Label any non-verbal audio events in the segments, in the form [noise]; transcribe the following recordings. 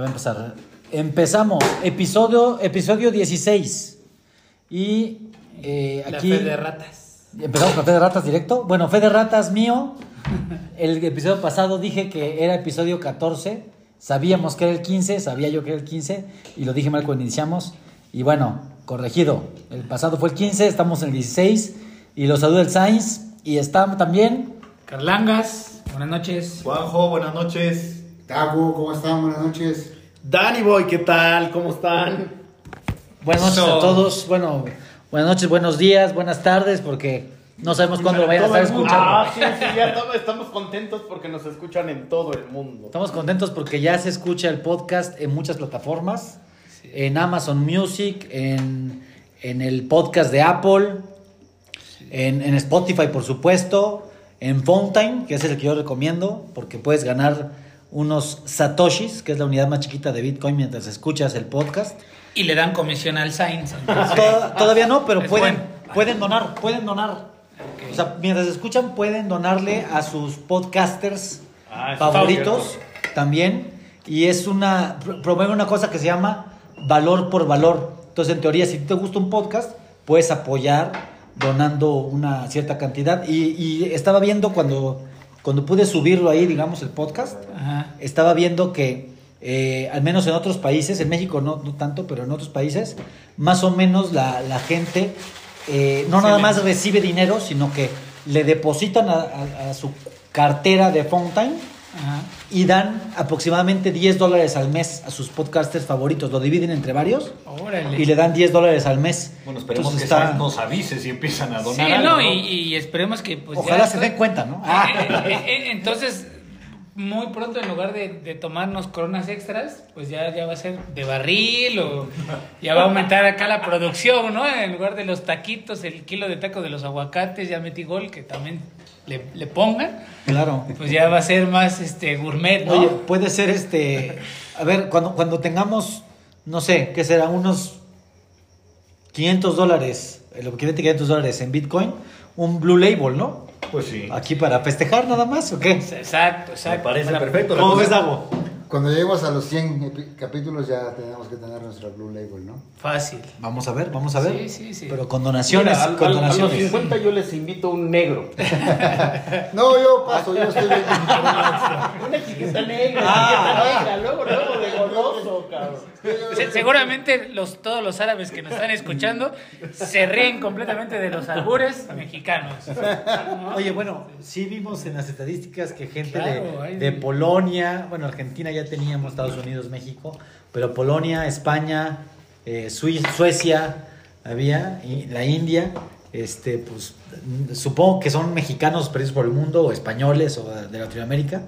Ya va a empezar. Empezamos. Episodio, episodio 16. Y eh, La aquí. fe de ratas. Empezamos con Fe de Ratas directo. Bueno, Fe de Ratas mío. El episodio pasado dije que era episodio 14. Sabíamos que era el 15, sabía yo que era el 15. Y lo dije mal cuando iniciamos. Y bueno, corregido. El pasado fue el 15, estamos en el 16. Y los saluda el Sainz. Y está también. Carlangas, buenas noches. Juanjo, buenas noches. Tago, ¿cómo están? Buenas noches. Danny Boy, ¿qué tal? ¿Cómo están? Buenas noches So- a todos. Bueno, buenas noches, buenos días, buenas tardes, porque no sabemos cuándo lo vayan a estar escuchando. Ah, sí, sí, ya estamos, estamos contentos porque nos escuchan en todo el mundo. Estamos contentos porque ya se escucha el podcast en muchas plataformas, en Amazon Music, en, en el podcast de Apple, en, en Spotify por supuesto, en Fountain, que es el que yo recomiendo, porque puedes ganar unos satoshis, que es la unidad más chiquita de Bitcoin mientras escuchas el podcast. Y le dan comisión al Sainz. Toda- Todavía no, pero pueden, bueno. pueden donar, pueden donar. O sea, mientras escuchan, pueden donarle a sus podcasters Ah, favoritos también. Y es una, pro- promueve una cosa que se llama valor por valor. Entonces, en teoría, si te gusta un podcast, puedes apoyar donando una cierta cantidad. Y, y estaba viendo cuando, cuando pude subirlo ahí, digamos, el podcast, Ajá. estaba viendo que, eh, al menos en otros países, en México no, no tanto, pero en otros países, más o menos la, la gente eh, no nada más recibe dinero, sino que le depositan a, a- a su cartera de Fountain Ajá. y dan aproximadamente 10 dólares al mes a sus podcasters favoritos. Lo dividen entre varios Órale. y le dan 10 dólares al mes. Bueno, esperemos Entonces que está- nos avise si empiezan a Sí, donar. algo, no, y, y esperemos que pues Ojalá ya- se den cuenta, ¿no? Eh, eh, eh, eh, entonces, muy pronto en lugar de, de tomarnos coronas extras, pues ya, ya va a ser de barril o ya va a aumentar acá la producción, ¿no? En lugar de los taquitos, el kilo de taco de los aguacates, ya metí gol, que también le, le pongan, Claro. pues ya va a ser más este gourmet, ¿no? Oye, puede ser este. A ver, cuando, cuando tengamos, no sé, ¿qué será? Unos 500 dólares, el equivalente a 500 dólares en Bitcoin, un Blue Label, ¿no? Pues sí. Aquí para festejar nada más, ¿o qué? Exacto, exacto. Me parece perfecto. ¿Cómo ves, Dago? Cuando lleguemos a los 100 epi- capítulos ya tenemos que tener nuestra Blue Label, ¿no? Fácil. Vamos a ver, vamos a ver. Sí, sí, sí. Pero con donaciones, Mira, al- con al- a los donaciones. 50 yo les invito un negro. [laughs] No, yo paso, yo estoy bien. [laughs] Una chiquita negra, Ah. chiquita negra, luego, luego de goloso, cabrón. Se- seguramente los, todos los árabes que nos están escuchando se ríen completamente de los albures mexicanos. Oye, bueno, sí vimos en las estadísticas que gente Claro, de, de Polonia, bueno, Argentina ya teníamos, Estados Unidos, México, pero Polonia, España, eh, Suecia, había, la India, este, pues supongo que son mexicanos perdidos por el mundo, o españoles, o de Latinoamérica.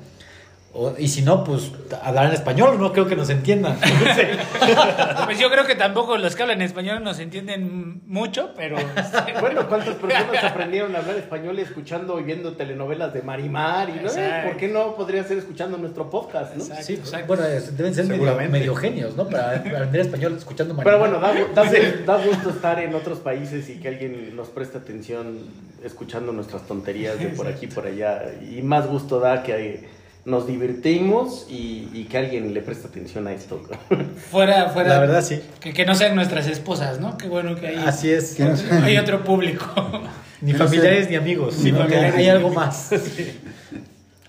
O- y si no, pues hablarán español, no creo que nos entiendan. [laughs] Pues yo creo que tampoco los que hablan español nos entienden mucho, pero Bueno, ¿cuántas personas aprendieron a hablar español escuchando y viendo telenovelas de Marimar? Y, ¿no? Exacto. ¿Por qué no podría ser escuchando nuestro podcast? ¿no? Exacto. Sí, bueno, es- deben ser medio, Seguramente. medio genios, ¿no? Para aprender español escuchando Pero Marimar. bueno, da, da- da gusto estar en otros países y que alguien nos preste atención escuchando nuestras tonterías de por aquí por allá. Y más gusto da que nos divertimos y, y que alguien le preste atención a esto. [laughs] fuera, fuera. La verdad, sí. Que, que no sean nuestras esposas, ¿no? Qué bueno que hay, Así es. Que no [laughs] hay otro público. Ni Que no familiares ni amigos, sino que familiares. hay algo más.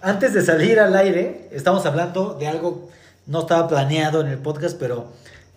Antes de salir al aire, estamos hablando de algo no estaba planeado en el podcast, pero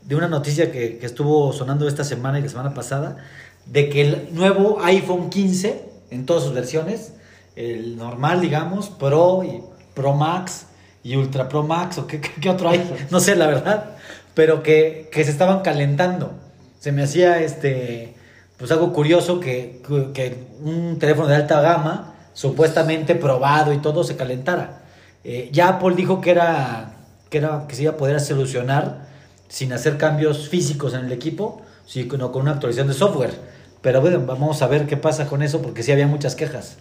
de una noticia que, que estuvo sonando esta semana y la semana pasada, de que el nuevo iPhone 15, en todas sus versiones, el normal, digamos, Pro y Pro Max y Ultra Pro Max, o qué, otro hay, [laughs] no sé la verdad, pero que, que se estaban calentando. Se me hacía este pues algo curioso que, que- que un teléfono de alta gama, supuestamente probado y todo, se calentara. Eh, ya Apple dijo que era, que era que se iba a poder solucionar sin hacer cambios físicos en el equipo, sino con una actualización de software. Pero bueno, vamos a ver qué pasa con eso, porque sí había muchas quejas.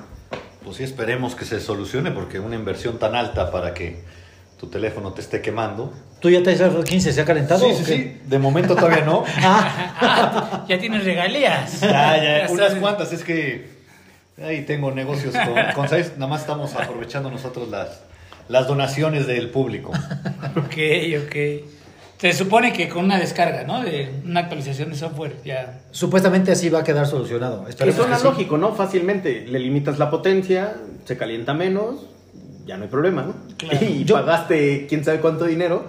Pues sí, esperemos que se solucione porque una inversión tan alta para que tu teléfono te esté quemando. ¿Tú ya traes iPhone 15? ¿Se ha calentado? Sí, sí, sí. De momento todavía no. [laughs] Ah, [laughs] ya tienes regalías. Ya, ya, Ya unas sabes. cuantas. Es que ahí tengo negocios con, con. Nada más estamos aprovechando nosotros las, las donaciones del público. [laughs] Ok, ok. Se supone que con una descarga, ¿no? De una actualización de software ya. Supuestamente así va a quedar solucionado. Esperemos suena sí. lógico, ¿no? Fácilmente le limitas la potencia, se calienta menos, ya no hay problema, ¿no? Claro. [laughs] Y Yo- pagaste quién sabe cuánto dinero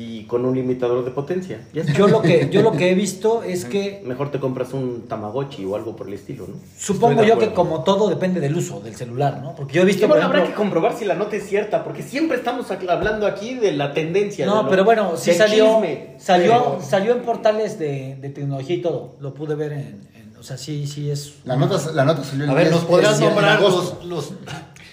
y con un limitador de potencia. Ya está. Yo lo que, yo lo que he visto [laughs] es que Mejor te compras un Tamagotchi o algo por el estilo, ¿no? supongo yo que como todo depende del uso del celular, ¿no? Porque yo he visto, Sí, bueno, por habrá que comprobar si la nota es cierta, porque siempre estamos hablando aquí de la tendencia. de No, lo- pero bueno, sí salió, chisme. salió, Pero- salió en portales de, de tecnología y todo. Lo pude ver en, en- o sea, sí, sí es. La nota, la nota salió en A ver, ¿nos podrás nombrar los-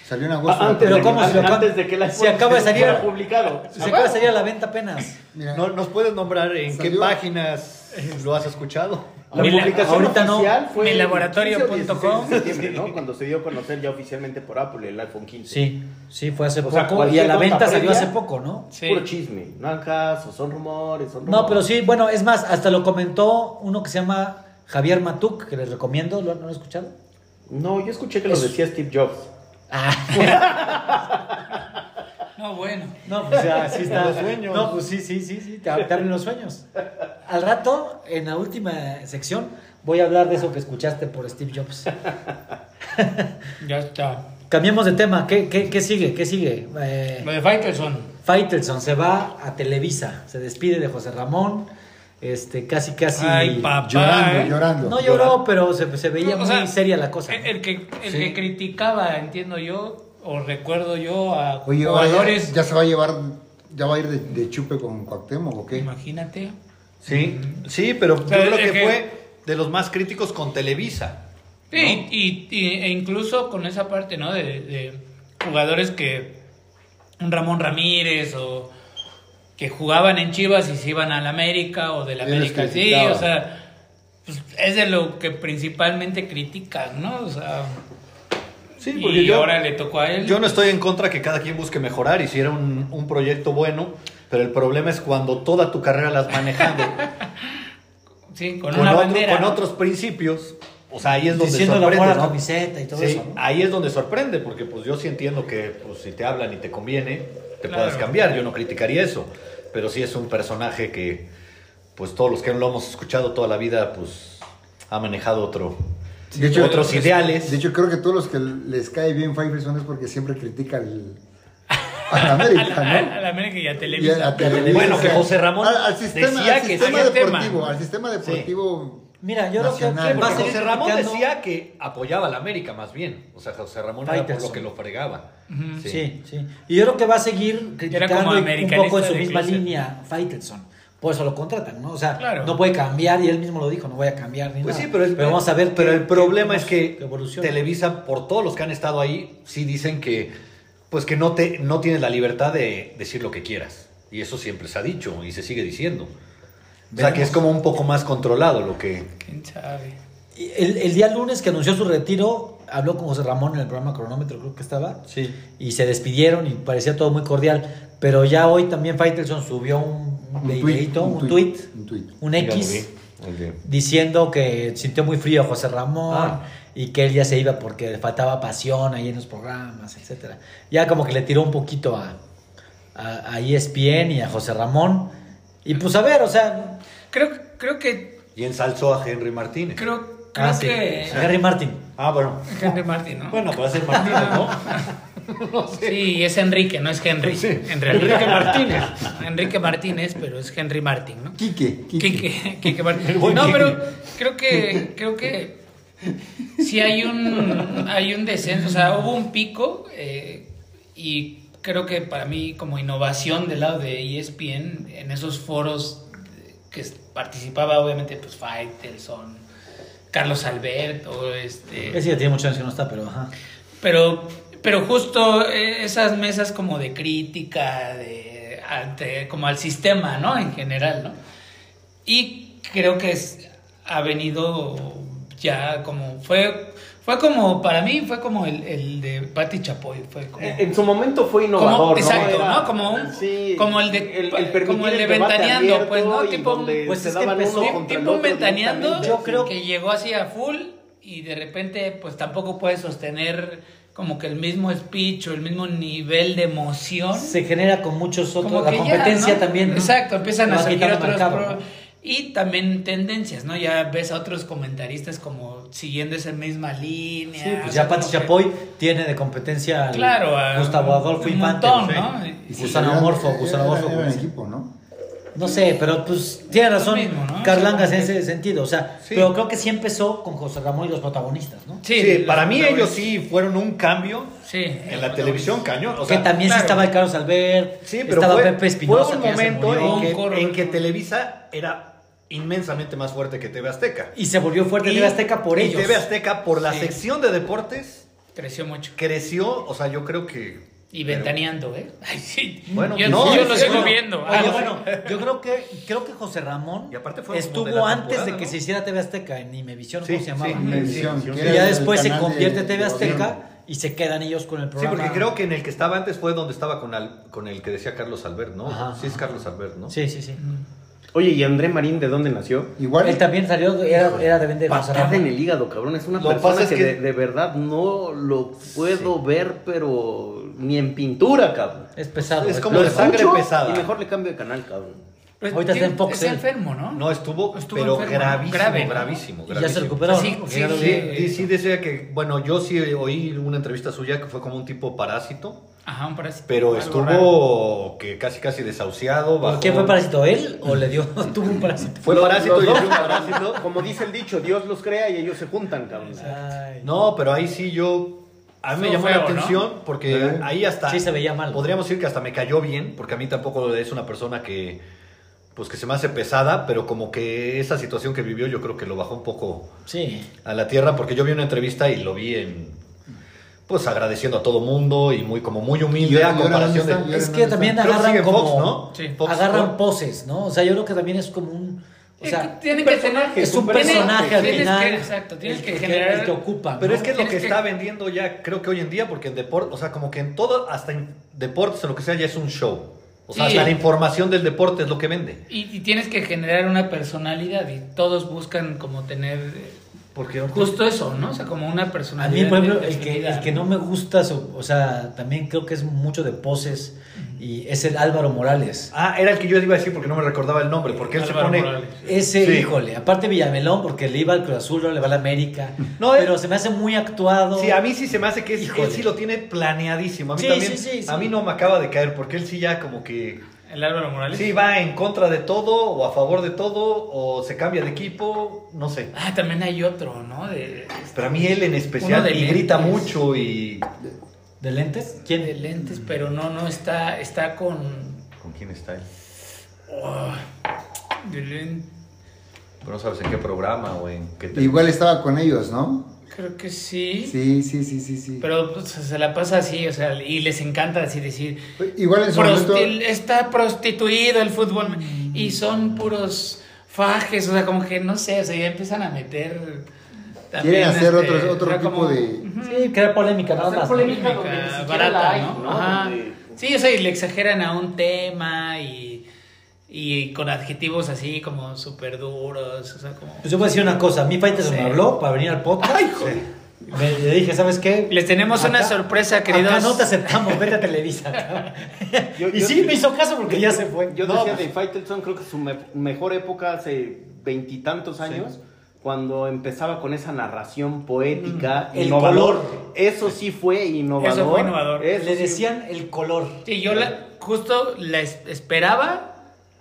Salió en agosto. Ah, antes, Pero de, ¿cómo an- se lo- antes de que la se acaba de salir- publicado. Se acaba de salir a la venta apenas. Mira, no- ¿Nos puedes nombrar en qué páginas lo has escuchado? La Mi la- publicación ahorita no. oficial fue el Milaboratorio 15 o punto com. 16 de septiembre, ¿no? Cuando se dio a conocer ya oficialmente por Apple el iPhone 15. Sí, sí, fue hace O sea, poco. Y a la venta salió hace poco, ¿no? Sí. Puro chisme. No hagan caso, son rumores, son rumores. No, pero sí, bueno, es más, hasta lo comentó uno que se llama Javier Matuk, que les recomiendo, ¿lo, ¿no lo han escuchado? No, yo escuché que lo decía Steve Jobs. No, bueno. No, pues ya, sí está. Los sueños. No, pues sí, sí, sí, sí, te, te abren los sueños. Al rato, en la última sección, voy a hablar de eso que escuchaste por Steve Jobs. [laughs] Ya está. Cambiemos de tema, ¿qué, qué, qué sigue? ¿Qué sigue? Eh, Lo de Faitelson. Faitelson se va a Televisa, se despide de José Ramón, este, casi, casi Ay, papá. llorando, ¿eh? llorando. No lloró, pero se, se veía muy sea, seria la cosa. El, que, el Sí. que criticaba, entiendo yo, o recuerdo yo a Oye, jugadores. ya, ya se va a llevar, ya va a ir de, de chupe con Cuauhtémoc, ¿o qué? Imagínate. Sí, sí, pero yo sea, creo que que- fue de los más críticos con Televisa. Sí, y, y- e incluso con esa parte, ¿no? De, de jugadores que. Un Ramón Ramírez o. que jugaban en Chivas y se iban al América o del América. Sí, o sea. pues, es de lo que principalmente critican, ¿no? O sea. Sí, y porque yo, ahora le tocó a él. yo no estoy en contra que cada quien busque mejorar y si era un, un proyecto bueno, pero el problema es cuando toda tu carrera la has manejado [laughs] Sí, con, con, una otro- bandera. con ¿no? otros principios. O sea, ahí es donde Diciendo sorprende. la ¿no? camiseta y todo Sí, eso. ¿no? ahí es donde sorprende, porque pues yo sí entiendo que pues, si te hablan y te conviene, te Claro. puedes cambiar. Yo no criticaría eso, pero sí es un personaje que, pues todos los que lo hemos escuchado toda la vida, pues ha manejado otro, De hecho, otros ideales. de hecho, creo que todos los que les cae bien Faitelson es porque siempre critica al, al América, [laughs] a, ¿no? a la América y a Y Televisa. a- a Televisa. Bueno, que José Ramón al, al sistema, decía al que sistema tema. deportivo, al sistema deportivo. Mira, yo creo que Nacional. va a Porque José Ramón decía que apoyaba a la América más bien. O sea, José Ramón era por Faitelson. lo que lo fregaba. Sí, sí. Y yo creo que va a seguir criticando un poco en su misma closet. línea Faitelson. Por eso lo contratan, ¿no? O sea, Claro. no puede cambiar y él mismo lo dijo, no voy a cambiar ni Pues nada. sí, pero, el, vamos a ver. Pero qué- el problema qué- es que evoluciona. Televisa, por todos los que han estado ahí, sí dicen que, pues que no te, no tienes la libertad de decir lo que quieras. Y eso siempre se ha dicho y se sigue diciendo. O sea, que es como un poco más controlado lo que. ¿Quién sabe? El, el día lunes que anunció su retiro, habló con José Ramón en el programa Cronómetro, creo que estaba. Sí. Y se despidieron y parecía todo muy cordial. Pero ya hoy también Faitelson subió un, un, tuit, videíto, un, tweet, Un tweet. un X, diciendo que sintió muy frío a José Ramón Ah. y que él ya se iba porque le faltaba pasión ahí en los programas, etcétera. Ya como que le tiró un poquito a, a, a ESPN y a José Ramón. Y pues a ver, o sea, Creo, creo que. Y ensalzó a Henry Martínez. Creo, creo ah, sí, que. Henry Martin. Ah, bueno. Henry Martin, ¿no? Bueno, puede ser Martínez, ¿no? [laughs] Sí, es Enrique, no es Henry. En realidad. Enrique Martínez. Enrique Martínez, pero es Henry Martin, ¿no? Quique, Quique. Quique, Quique Martín. El buen No, pero creo que creo que sí hay un hay un descenso, o sea, hubo un pico eh, y creo que para mí como innovación del lado de ESPN en esos foros que participaba obviamente pues Faitelson, Carlos Alberto, este Ese ya tiene muchos años que no está, pero ajá. pero, pero justo eh, esas mesas como de crítica, de, ante- como al sistema, ¿no? En general, ¿no? Y creo que es- ha venido ya como, fue, fue como, para mí fue como el, el de Patti Chapoy, fue como... En su momento fue como- innovador, ¿no? exacto, Era- ¿no? Como, un- sí, como el de, el, el como el de ventaneando, pues, ¿no? Tipo, pues se es que empezó- tipo otro ventaneando, directamente. Yo creo- que llegó así a full y de repente pues tampoco puede sostener como que el mismo speech o el mismo nivel de emoción. Se genera con muchos otros. como La que ya, competencia ¿no? también. ¿no? Exacto, empiezan a salir otros mercado, pro- ¿no? Y también tendencias, ¿no? Ya ves a otros comentaristas como siguiendo esa misma línea. Sí, pues ya Pati que- Chapoy tiene de competencia al Claro, a Gustavo Adolfo un Infante. montón, sí. ¿no? Y si Gusanomorfo, eran- gusanomorfo, eran- eran pues. equipo, ¿no? No sé, pero pues tiene razón mismo, ¿no? Carlangas en ese sentido. O sea, Sí. pero creo que sí empezó con José Ramón y los protagonistas, ¿no? Sí, Sí, para mí ellos sí fueron un cambio Sí. en la televisión cañón. O que también claro. sí estaba el Carlos Albert, Sí, pero estaba fue, Pepe Espinosa. fue un momento que, en que Televisa era inmensamente más fuerte que TV Azteca. Y se volvió fuerte TV Azteca por y ellos. TV Azteca, por la Sí. sección de deportes, Creció mucho. creció, o sea, yo creo que... Y pero- ventaneando, ¿eh? [laughs] Ay, sí. Bueno, yo, no, yo lo sigo bueno. viendo. Oye, Ah, bueno, yo creo que creo que José Ramón Y aparte fue como estuvo de antes de que ¿no? se hiciera TV Azteca en Imevisión, Sí, ¿cómo se llamaba? sí. Imevisión, sí, sí. Y ya después se convierte TV de Azteca y se quedan ellos con el Sí, programa. porque creo que en el que estaba antes fue donde estaba con, al- con el que decía Carlos Albert, ¿no? Ajá, sí es. Carlos Albert, ¿no? Sí, sí, sí. Oye, ¿y André Marín de dónde nació? Igual. Él también salió, era, era de vender Patada en el hígado, cabrón. Es una Lo persona pasa es que, que- De, de verdad no lo puedo ver, pero ni en pintura, cabrón. Es pesado. Es como de sangre pesada. Y mejor le cambio de canal, cabrón. Pues, Ahorita está en Fox, Está enfermo, ¿no? No estuvo, Estuvo pero enfermo, gravísimo, grave, ¿no? gravísimo, Y ya se recuperó, Sí, ¿no? Sí, sí. Sí, sí, sí decía que, bueno, yo sí oí una entrevista suya que fue como un tipo parásito, Ajá, un parásito. pero estuvo raro. que casi casi desahuciado. ¿Por bajó- ¿Quién fue parásito? ¿Él o le dio? [laughs] Tuvo un parásito. Fue parásito y fui un parásito. Como dice el dicho, Dios los crea y ellos se juntan, cabrón. Ay. No, pero ahí sí yo. A mí me llamó la atención porque ahí hasta. Sí se veía mal. Podríamos decir que hasta me cayó bien, porque a mí tampoco es una persona que. Pues que se me hace pesada, pero como que esa situación que vivió yo creo que lo bajó un poco Sí. a la tierra, porque yo vi una entrevista y lo vi en. Pues agradeciendo a todo mundo y muy como muy ¿Y humilde a comparación de. Es que también agarran como... Fox, ¿no? Sí. Fox agarran poses, ¿no? O sea, yo creo que también es como un... O sea, que tienen que tener. es un personaje al tienes final. que- exacto, tienes que que, generar. el que ocupa. Pero ¿no? es que es lo que que- está vendiendo ya, creo que hoy en día, porque en deporte, o sea, como que en todo, hasta en deportes o lo que sea, ya es un show. O sea, Sí. hasta la información del deporte es lo que vende. Y, y tienes que generar una personalidad y todos buscan como tener Porque justo eso, ¿no? O sea, como una A personalidad. mí, por ejemplo, el que, el que no me gusta, o sea, también creo que es mucho de poses y es el Álvaro Morales. Ah, era el que yo iba a decir porque no me recordaba el nombre, porque él Álvaro se pone... Morales. Ese, Sí. híjole, aparte Villamelón, porque le iba al Cruz Azul, no le va a la América. [laughs] No, pero se me hace muy actuado. Sí, a mí sí se me hace que es- Híjole. él sí lo tiene planeadísimo. A mí Sí, también, sí, sí, sí. a mí no me acaba de caer, porque él sí ya como que... El Álvaro Morales. Sí, va en contra de todo, o a favor de todo, o se cambia de equipo, no sé. Ah, también hay otro, ¿no? De, Pero a mí él en especial, de y grita lentes. mucho y... ¿De lentes? de ¿Quién? lentes, pero no, no está, está con. ¿Con quién está él? oh, de len- Pero no sabes en qué programa o en qué... Igual estaba con ellos, ¿no? Creo que sí. Sí, sí, sí, sí, sí. Pero pues, se la pasa así, o sea, y les encanta así decir. Igual en su "Prosti- momento. Está prostituido el fútbol y son puros fajes, o sea, como que no sé, o sea, ya empiezan a meter. Quieren hacer este, otro- otro tipo como- de-. Sí, crear polémica, nada más. polémica. Polémica donde ni siquiera barata, la hay, ¿no? ¿no? Ajá. Sí, o sea, y le exageran a un tema y, y con adjetivos así como súper duros, o sea, como... Pues yo voy a decir una cosa, a mí Faitelson Sí. me habló para venir al podcast. Sí. Me, le dije, ¿sabes qué? Les tenemos una sorpresa, queridos. Acá no te aceptamos, vete a Televisa. [laughs] Yo- y yo- sí, me hizo caso porque ya se fue. Yo No, decía pues, de Faitelson, creo que su me- mejor época hace veintitantos años, cuando empezaba con esa narración poética, Mm, el innovador. color. Eso sí fue innovador. Eso fue innovador. Eso le sí- decían el color. Sí, yo la, justo la es- esperaba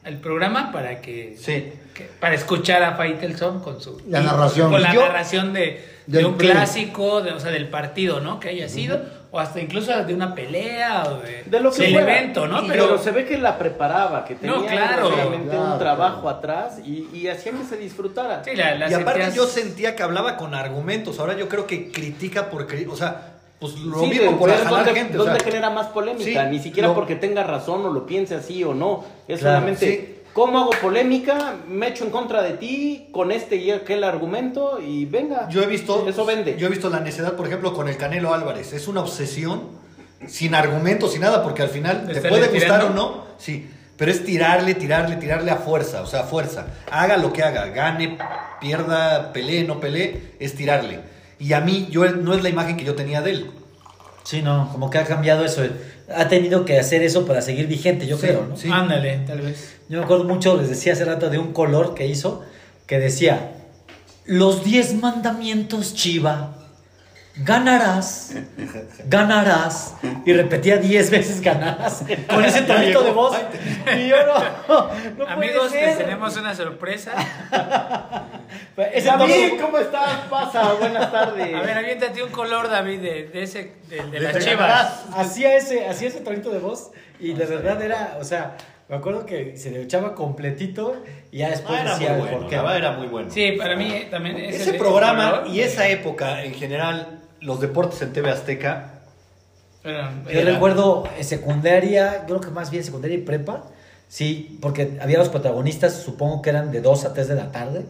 el programa para que, Sí. que- para escuchar a Faitelson con su La narración. con la Yo- narración de, de un play. clásico, de, o sea, del partido, ¿no? Que haya sido, o hasta incluso de una pelea o de, de lo que del fuera. evento, ¿no? Pero, se ve que la preparaba, que tenía No, claro. realmente Claro, un trabajo claro. atrás y, y hacía que se disfrutara. sí, la, la y aparte yo sentía que hablaba con argumentos. Ahora yo creo que critica por... O sea, pues lo Sí, mismo por jalar dónde, gente. o sea, genera más polémica, Sí, ni siquiera lo- porque tenga razón o lo piense así o no. Es Claro, solamente, sí. ¿cómo hago polémica? Me echo en contra de ti con este y aquel argumento y venga. Yo he visto... Eso vende. Yo he visto la necedad, por ejemplo, con el Canelo Álvarez. Es una obsesión, sin argumentos, sin nada, porque al final ¿De te puede gustar o no. Sí, pero es tirarle, tirarle, tirarle a fuerza. O sea, a fuerza. Haga lo que haga. Gane, pierda, pelee, no pelee. Es tirarle. Y a mí, yo no es la imagen que yo tenía de él. Sí, no, como que ha cambiado eso. Ha tenido que hacer eso para seguir vigente, yo Sí, creo, ¿no? sí. Ándale, tal vez. Yo me acuerdo mucho, les decía hace rato de un color que hizo, que decía, los diez mandamientos, Chiva, ganarás, ganarás, y repetía diez veces ganarás, con ese [laughs] tonito de voz, y yo no, no puede Amigos, ser. les tenemos una sorpresa. [laughs] David, tono- ¿cómo estás? Pasa, buenas tardes. A ver, aviéntate un color, David, de, de ese, de, de las De chivas. hacía ese, hacía ese tonito de voz, y de verdad era, o sea, me acuerdo que se le echaba completito, y ya después Ah, era decía muy bueno, por qué. era muy bueno. Sí, para mí también ese, Ese programa color, y esa época, en general, los deportes en TV Azteca, era- Yo recuerdo en secundaria, creo que más bien secundaria y prepa, sí, porque había los protagonistas, supongo que eran de 2 a 3 de la tarde,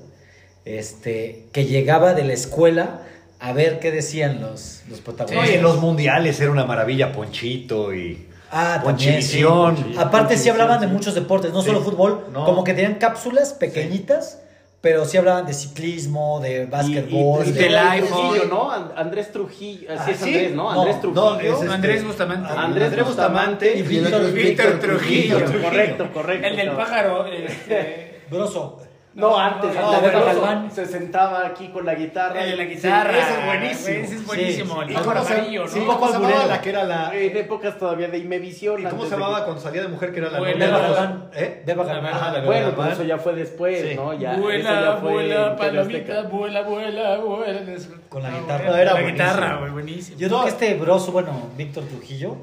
este, que llegaba de la escuela a ver qué decían los, los protagonistas. Oye, en los mundiales era una maravilla, Ponchito y Ah, también, sí. Ponchivisión. Aparte sí hablaban de muchos deportes, no Sí. solo fútbol, No. como que tenían cápsulas pequeñitas, pero sí hablaban de ciclismo, de básquetbol, Y- y- de- del iPhone. Trujillo, ¿no? And- Andrés Trujillo. Así Ah, es sí. Andrés, ¿no? No, Andrés no, Trujillo. ese es- Andrés este, Bustamante. Andrés Andrés Bustamante y y Víctor, Víctor Trujillo. Correcto, correcto. El del pájaro. este, Broso. No, antes, No, antes no, de no, Galván, no. se sentaba aquí con la guitarra. el de la guitarra. ese es buenísimo. Ese es buenísimo. Sí, El ¿Y pájaro cómo se, amarillo, sí, ¿no? ¿cómo se llamaba la que era la... En épocas todavía de Imevisión. ¿Y cómo se llamaba que- cuando salía de mujer que era la novia? Beba Galván. ¿Eh? Beba Galván. Bueno, Galván. pero eso ya fue después, Sí. ¿no? Ya, eso vuela, ya fue vuela, palomita, vuela, vuela, vuela. Con la Ah, guitarra. bueno, Era la buenísimo. guitarra, güey, buenísimo. Yo creo que este broso, bueno, Víctor Trujillo,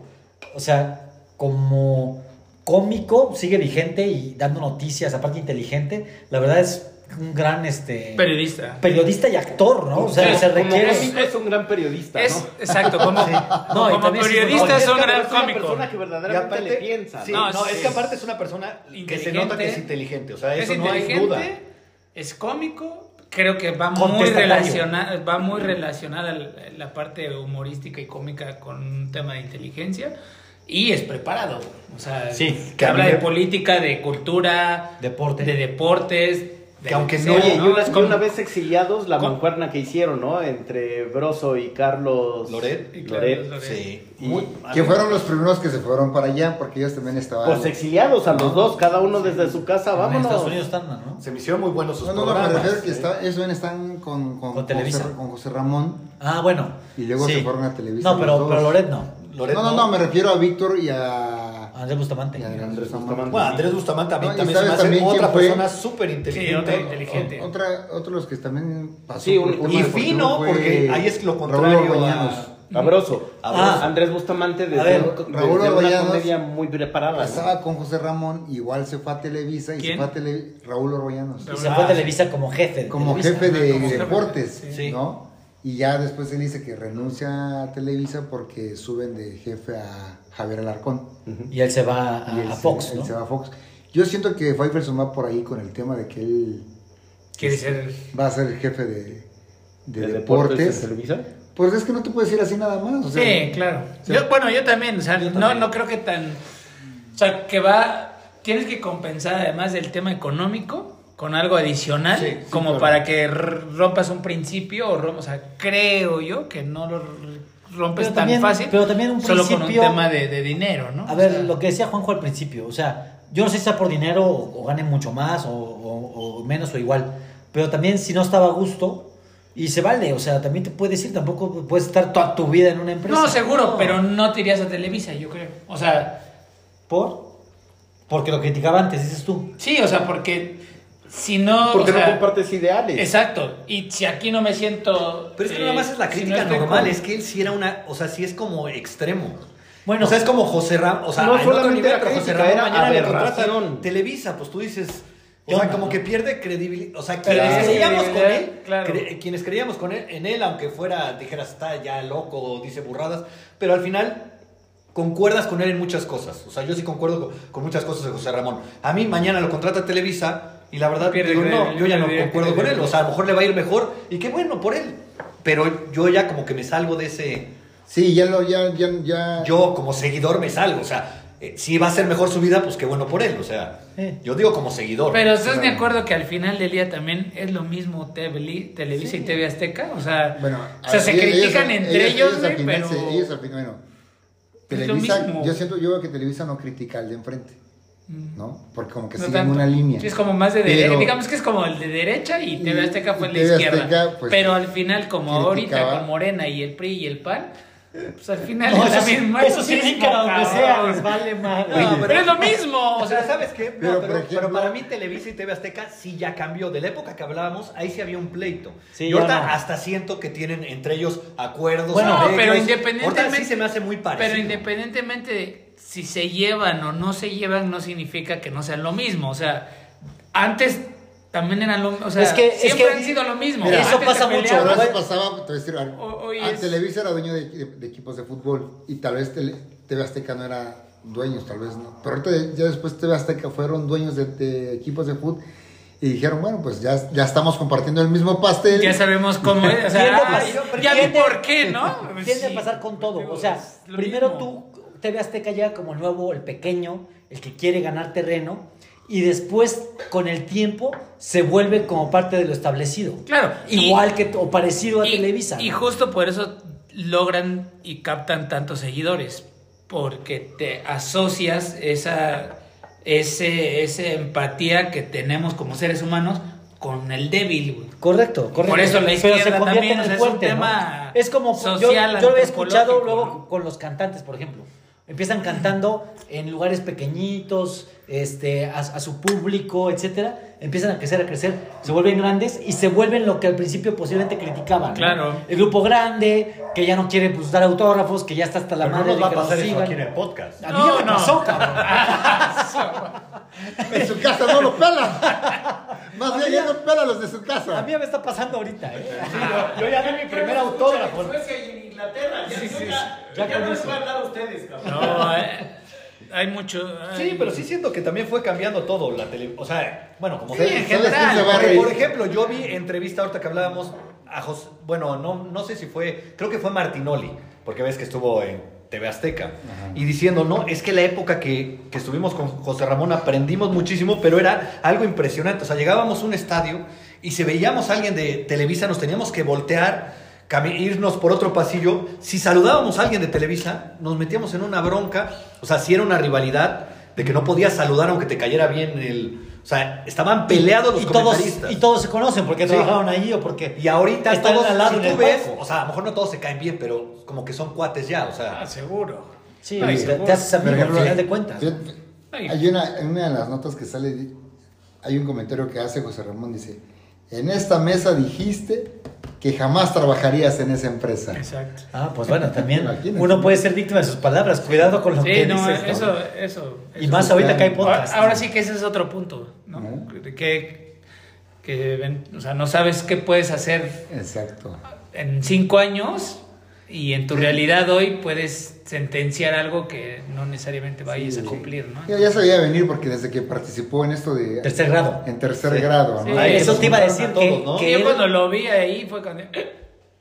o sea, como cómico, sigue vigente y dando noticias, aparte inteligente. La verdad es un gran este Periodista. periodista y actor, ¿no? O sea, Sí, se requiere. cómico es un gran periodista, Es, ¿no? exacto, como, No, y como sí, periodista es un gran es una cómico. persona que verdaderamente aparte, le piensa. sí, No, no, sí. es que aparte es una persona que se nota que es inteligente, o sea, Es eso no hay duda. es cómico, creo que va muy relacionada, va muy relacionada la, la parte humorística y cómica con un tema de inteligencia y es preparado, o sea, Sí, que que habla de política, de cultura, Deporte. de deportes, de Que aunque no- sea, Oye, Es y una vez exiliados, la ¿Cómo? mancuerna que hicieron, ¿no? Entre Broso y Carlos Loret. Y claro, Loret. Loret. Sí. Y- Muy- Que fueron los primeros que se fueron para allá, porque ellos también estaban. Pues exiliados a los dos, cada uno desde su casa, En vámonos. Estados Unidos están, ¿no? Se me hicieron muy buenos sus No, no, no, me programas. refiero que ¿eh? está, eso están con, con, Con Televisa. José, con José Ramón Ah, bueno. y luego Sí. se fueron a Televisa. No, los pero, pero Loret no. Loret, no, no, no, me refiero a Víctor y a. Andrés Bustamante. y a Andrés Andrés Bustamante. Bueno, Andrés Bustamante a mí No, también se me hace también otra persona súper inteligente. Sí, otra inteligente. O- Otra, otro de los que también pasó. Sí, un- por y fino, porque ahí es lo Raúl contrario Orbañanos. a- A Broso. Ah. Andrés Bustamante desde, A ver, desde Raúl una Orbañanos comedia muy preparada. ¿no? Estaba con José Ramón, igual se fue a Televisa y ¿Quién? se fue a Tele, Raúl Orbañanos. Y se fue a Televisa como jefe. de Como Televisa. jefe de como jefe, deportes, sí. ¿no? Y ya después él dice que renuncia a Televisa porque suben de jefe a Javier Alarcón. Y él se va a, Y él a se- Fox, él ¿no? se va a Fox. Yo siento que Pfeifferson va por ahí con el tema de que él Quiere ser va a ser el jefe de, de ¿De deportes. deportes en Televisa? Pues es que no te puedes decir así nada más. o sea, Sí, claro. Sí. Yo- bueno, yo también, o sea, no, también. no creo que tan... O sea, que va... Tienes que compensar además del tema económico con algo adicional, Sí, sí, como claro. para que rompas un principio o rompas... O sea, creo yo que no lo rompes Pero tan también- fácil pero también un solo con un principio- tema de, de dinero, ¿no? A O ver, sea, lo que decía Juanjo al principio, o sea, yo no sé si sea por dinero o, o gane mucho más o, o- o menos o igual, pero también si no estaba a gusto y se vale, o sea, también te puedes ir, tampoco puedes estar toda tu vida en una empresa. No, seguro, No. pero no te irías a Televisa, yo creo. O sea, ¿Por? Porque lo criticaba antes, dices tú. sí, o sea, porque si no... Porque o sea, no compartes ideales. Exacto. Y si aquí no me siento... Pero es que eh, nada más es la si no crítica normal, con- es que él sí era una, o sea, sí es como extremo. Bueno, o sea, es como José Ramón, o sea, No solamente nivel, era pero José crítica, Ramón era mañana le aberración. contrata Televisa, pues tú dices, o ¿Qué sea, como que pierde credibilidad, o sea, quienes es creíamos con él, claro. cre- quienes creíamos con él, en él, aunque fuera, dijeras, está ya loco, o dice burradas, pero al final concuerdas con él en muchas cosas. O sea, yo sí concuerdo con, con muchas cosas de José Ramón. A mí mañana lo contrata Televisa y la verdad Pierde digo, no, yo ya no concuerdo con él. O sea, a lo mejor le va a ir mejor y qué bueno por él. Pero yo ya como que me salgo de ese... Sí, ya lo, ya, ya, ya. Yo como seguidor me salgo. O sea, eh, si va a ser mejor su vida, pues qué bueno por él. O sea, Sí. yo digo como seguidor. Pero ¿estás de acuerdo que al final del día también es lo mismo TV, Televisa y TV Azteca? O sea, Bueno, o sea se ellos- critican ellos- entre ellos, al final pero... se- ellos al final, bueno, Es lo Televisa, mismo. yo siento, yo veo que Televisa no critica al de enfrente. ¿No? Porque como que No siguen tanto. una línea. Es como más de derecha. Digamos que es como el de derecha y TV Azteca fue el de izquierda. Azteca, pues, pero al final, como ahorita con Morena y el PRI y el PAN, pues al final No, es la eso misma. eso es sí donde sea, les vale madre. No, Pero es lo mismo. O sea, ¿sabes qué? No, Pero, pero, ejemplo- pero para mí Televisa y TV Azteca sí ya cambió. De la época que hablábamos, ahí sí había un pleito. Sí, y ahorita no. hasta siento que tienen entre ellos acuerdos. Bueno, arreglos. pero Ahorita independientemente. sí se me hace muy parecido. Pero independientemente de si se llevan o no se llevan, no significa que no sean lo mismo. O sea, antes también eran lo O sea, Es que- es siempre que- han sido lo mismo. Mira, eso pasa mucho, Pero peleabas- eso pasaba, te voy a decir algo. O- hoy es- Televisa era dueño de, de- de equipos de fútbol y tal vez Tele- TV Azteca no era dueños, tal vez no. Pero ahorita ya después TV Azteca fueron dueños de, de equipos de fútbol y dijeron, bueno, pues ya, ya estamos compartiendo el mismo pastel. Ya sabemos cómo es. O sea, [laughs] ah, ya vi por qué, ¿no? [laughs] Tiende Sí. a pasar con todo. O sea, primero mismo. tú, TV Azteca llega como el nuevo, el pequeño, el que quiere ganar terreno. Y después, con el tiempo, se vuelve como parte de lo establecido. Claro. y- Igual que o parecido a y, Televisa. Y ¿no? justo por eso logran y captan tantos seguidores. Porque te asocias esa, ese, esa empatía que tenemos como seres humanos con el débil. Correcto, correcto. Por eso la Pero izquierda se convierte también, en el es un fuerte, ¿no? tema Es como yo, social, yo lo he escuchado luego con los cantantes, por ejemplo. Empiezan cantando en lugares pequeñitos, este, a, a su público, etcétera. Empiezan a crecer, a crecer, se vuelven grandes y se vuelven lo que al principio posiblemente criticaban. ¿no? Claro. El grupo grande, que ya no quiere pues, dar autógrafos, que ya está hasta la Pero no madre nos va a de que pasar nos eso aquí en el podcast. A mí ya me No, no. pasó, cabrón. [laughs] En su casa no lo pelan. Más bien ya no pelan los de su casa. A mí ya me está pasando ahorita, ¿eh? Yo ya di mi primer autógrafo. Ya con eso. No, eh, hay mucho. Sí, pero sí siento que también fue cambiando todo la tele. O sea, bueno, como Sí, se- en ¿Sabes quién se general. Porque, por ejemplo, yo vi entrevista ahorita que hablábamos a José, bueno, no, no sé si fue, creo que fue Martinoli, porque ves que estuvo en TV Azteca, y diciendo, no, es que la época que, que estuvimos con José Ramón aprendimos muchísimo, pero era algo impresionante, o sea, llegábamos a un estadio y si veíamos a alguien de Televisa nos teníamos que voltear, irnos por otro pasillo, si saludábamos a alguien de Televisa, nos metíamos en una bronca, o sea, si era una rivalidad de que no podías saludar aunque te cayera bien el... O sea, estaban peleados los y todos, comentaristas. y todos se conocen porque Sí. trabajaron ahí o porque Y ahorita están todos, al lado si en el tú ves, o sea, a lo mejor no todos se caen bien, pero como que son cuates ya, o sea. Ah, seguro. Sí, Ay, te, seguro. te haces amigo al final de cuentas. Hay una, en una de las notas que sale, hay un comentario que hace José Ramón, dice, en esta mesa dijiste que jamás trabajarías en esa empresa. Exacto. Ah, pues bueno, también uno puede ser víctima de sus palabras. Cuidado con lo Sí, que no, dices. ¿no? eso, eso. Y eso más ahorita que hay Ahora- podcast. Ahora, ahora sí que ese es otro punto, ¿no? Ujú. Que, que ven- o sea, no sabes qué puedes hacer Exacto. en cinco años y en tu realidad hoy puedes sentenciar algo que no necesariamente vayas a cumplir, ¿no? Ya, ya sabía venir porque desde que participó en esto de... Tercer grado. En tercer Sí. grado, ¿no? Sí. Eso te iba a decir a todos, que, ¿no? que Yo cuando lo vi ahí fue cuando...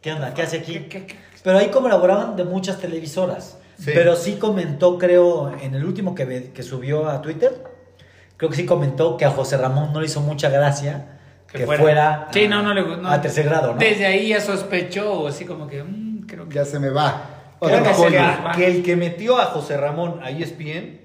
¿Qué onda? ¿Qué hace aquí? ¿Qué- qué- qué? Pero ahí colaboraban de muchas televisoras. Sí. Pero sí comentó, creo, en el último que, ve- que subió a Twitter, creo que sí comentó que a José Ramón no le hizo mucha gracia que, fuera, Sí, a, no, no le gustó. no. a tercer grado, ¿no? Desde ahí ya sospechó, o así como que, mm, creo que... Ya se me va. Creo que se pollo. va. que, el que metió a José Ramón a ESPN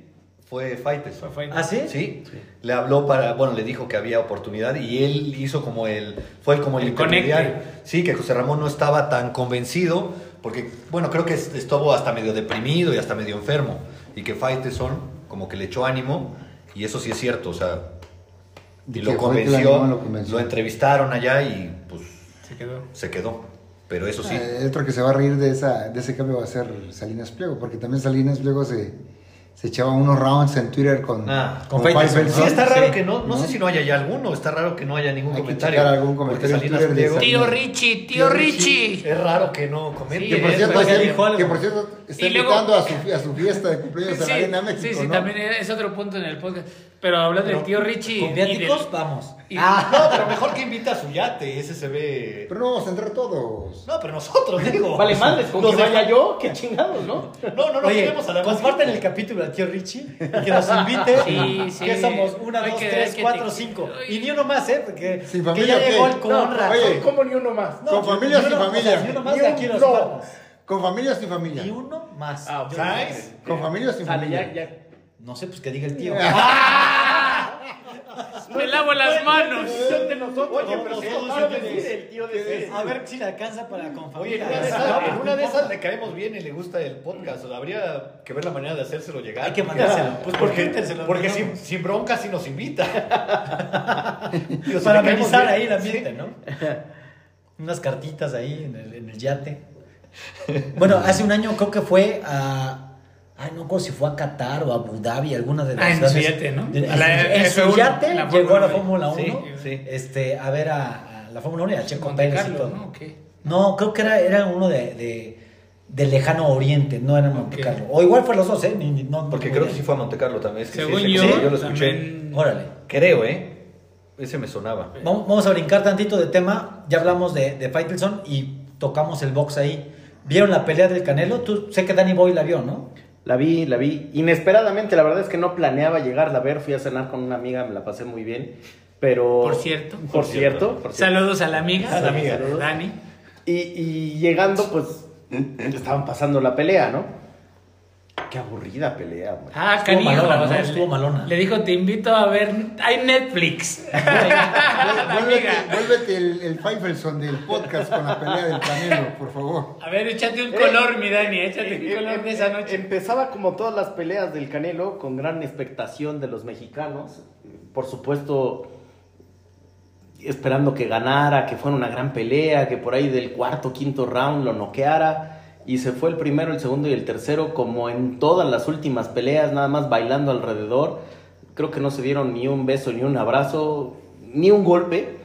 fue Faites. ¿Ah, sí? Sí, le habló para, bueno, le dijo que había oportunidad y él hizo como el, fue el como el, El intermediario. Sí, que José Ramón no estaba tan convencido porque, bueno, creo que est- estuvo hasta medio deprimido y hasta medio enfermo y que Faiteson como que le echó ánimo y eso sí es cierto, o sea, y lo convenció, lo, lo convenció. entrevistaron allá y pues Se quedó. se quedó. Pero eso sí. Eh, el otro que se va a reír de, esa, de ese cambio va a ser Salinas Pliego, porque también Salinas Pliego se, se echaba unos rounds en Twitter con, Ah, con Faitelson. Sí, está raro Sí. que no, no, ¿No? sé si no haya ya alguno, está raro que no haya ningún Hay que comentario. checar algún comentario en Twitter de. Tío Richie, tío Richie. Es raro que no comente. Sí, Que por, cierto, está- dijo algo. que por cierto está luego- invitando a su, a su fiesta de cumpleaños en la Arena México, sí, sí, ¿no? también es otro punto en el podcast. Pero hablando del tío Richie. Con y viáticos, del- vamos. y- Ah, no, pero mejor que invita a su yate, ese se ve. Pero no vamos a entrar todos. No, pero nosotros, digo. Vale madres, con Los que de- vaya yo, qué chingados, ¿no? No, no, no queremos a la gente. el capítulo al tío Richie y que nos invite. Sí, sí. Que somos una, dos, que- tres, que cuatro, te- cinco. Y ni uno más, ¿eh? Porque Sin que familia, ya llegó el Conrad. oye, ¿Cómo ni uno más? No, ¿Con familia o sin familia? o sea, ni uno más Ni de aquí no. cuatro. ¿Con familia o sin familia? Ni uno más. Ah, ¿Sabes? ¿Con familia o sin Sale, familia? ya, ya. No sé, pues que diga el tío. [laughs] Me lavo las manos. De nosotros. Oye, pero si el tío de A ver si le alcanza para con Oye, en una, de esas, le caemos bien y le gusta el podcast. O sea, habría que ver la manera de hacérselo llegar. Hay que mandárselo. Pues porque, lo porque sin, sin bronca sí nos invita. [laughs] Para amenizar ahí el sí. ambiente, ¿no? Unas cartitas ahí en el, en el yate. Bueno, hace un año creo que fue a. Ay, no recuerdo si fue a Qatar o a Abu Dhabi, alguna de las Ah, en su yate, ¿no? de- A la en su F1, yate la llegó a la Fórmula Fórmula 1 Sí, sí. Este, a ver a, a la Fórmula 1 y a Checo Monte Pérez y todo. ¿no? No, creo que era, era uno de, de, de lejano oriente, no era Monte. Carlo. O igual fue los dos, ¿eh? Ni- ni- no, Porque creo que sí fue a Monte Carlo también. Es que sí, Según yo, sí, yo lo escuché. también... Órale. Creo, ¿eh? Ese me sonaba. Vamos, vamos a brincar tantito de tema. Ya hablamos de, de Faitelson y tocamos el box ahí. ¿Vieron la pelea del Canelo? Tú sé que Danny Boy la vio, ¿no? La vi, la vi. Inesperadamente, la verdad es que no planeaba llegarla a ver. Fui a cenar con una amiga, me la pasé muy bien. Pero. Por cierto. Por, Por cierto. cierto. por cierto. Saludos a la amiga. A la amiga. Saludos. Dani. Y, y llegando, pues. estaban pasando la pelea, ¿no? Qué aburrida pelea, güey. Ah, Estuvo canijo. malona, o sea, ¿no? Estuvo le- malona. Le dijo, te invito a ver... Hay Netflix. [laughs] [laughs] Vuélvete, el, el Faitelson del podcast con la pelea del Canelo, por favor. A ver, échate un color, mi Dani. Échate Eh, un eh, color de eh, esa noche. Empezaba como todas las peleas del Canelo, con gran expectación de los mexicanos. Por supuesto, esperando que ganara, que fuera una gran pelea, que por ahí del cuarto, quinto round lo noqueara. Y se fue el primero, el segundo y el tercero, como en todas las últimas peleas, nada más bailando alrededor. Creo que no se dieron ni un beso, ni un abrazo, ni un golpe.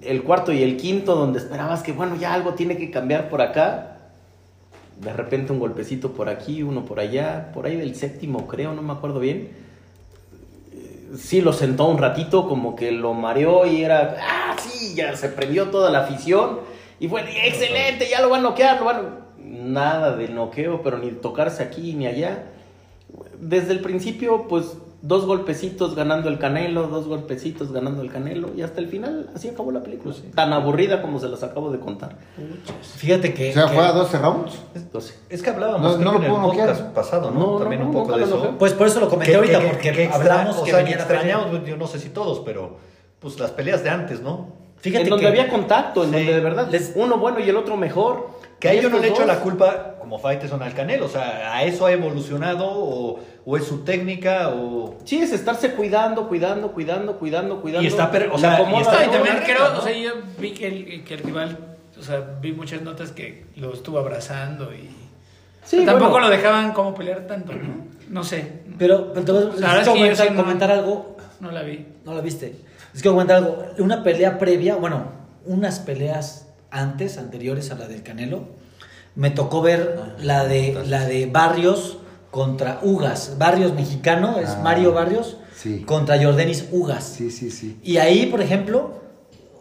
El cuarto y el quinto, donde esperabas que, bueno, ya algo tiene que cambiar por acá, de repente un golpecito por aquí, uno por allá, por ahí del séptimo creo, no me acuerdo bien. Sí lo sentó un ratito, como que lo mareó y era, ah, sí, ya se prendió toda la afición. Y fue, excelente, ya lo van a noquear, lo van a-". Nada de noqueo, pero ni tocarse aquí ni allá. Desde el principio, pues, dos golpecitos ganando el Canelo, dos golpecitos ganando el Canelo, y hasta el final, así acabó la película. Tan aburrida como se las acabo de contar. Fíjate que. O sea, que- fue a 12 rounds. Entonces, Es que hablábamos No, no que lo en el puedo noquear. podcast pasado, ¿no? También no, un poco de eso. Pues por eso lo comenté Que- ahorita, que- porque hablamos o que sea, extrañamos, yo no sé si todos, pero pues las peleas de antes, ¿no? Fíjate en donde que había contacto, en Sí. donde de verdad Les- uno bueno y el otro mejor. Que a ellos no le echo la culpa como Faitelson al Canelo, o sea, a eso ha evolucionado o, o es su técnica o... Sí, es estarse cuidando, cuidando, cuidando, cuidando, cuidando. Y está o sea, y está- No, y también creo, o sea, yo vi que el, que el rival, o sea, vi muchas notas que lo estuvo abrazando y Sí, tampoco bueno. lo dejaban como pelear tanto, ¿no? No sé, Pero, pero verdad es que comentar, no- comentar algo. no la vi. No la viste. Es que comentar algo. Una pelea previa, bueno, unas peleas antes, anteriores a la del Canelo, me tocó ver la de la de Barrios contra Ugas. Barrios mexicano, es Ah, Mario Barrios, sí. contra Jordanis Ugas. Sí, sí, sí. Y ahí, por ejemplo,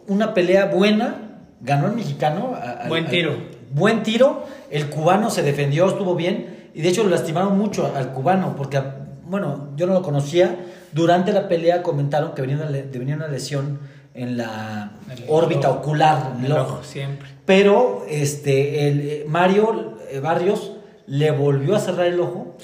una pelea buena, ganó el mexicano. a- a- Buen a- tiro. buen tiro, el cubano se defendió, estuvo bien, y de hecho lo lastimaron mucho al cubano, porque, bueno, yo no lo conocía, durante la pelea comentaron que venía una, le- venía una lesión en la El órbita ocular, en El el ojo, siempre. Pero este, el, eh, Mario eh, Barrios le volvió a cerrar el ojo.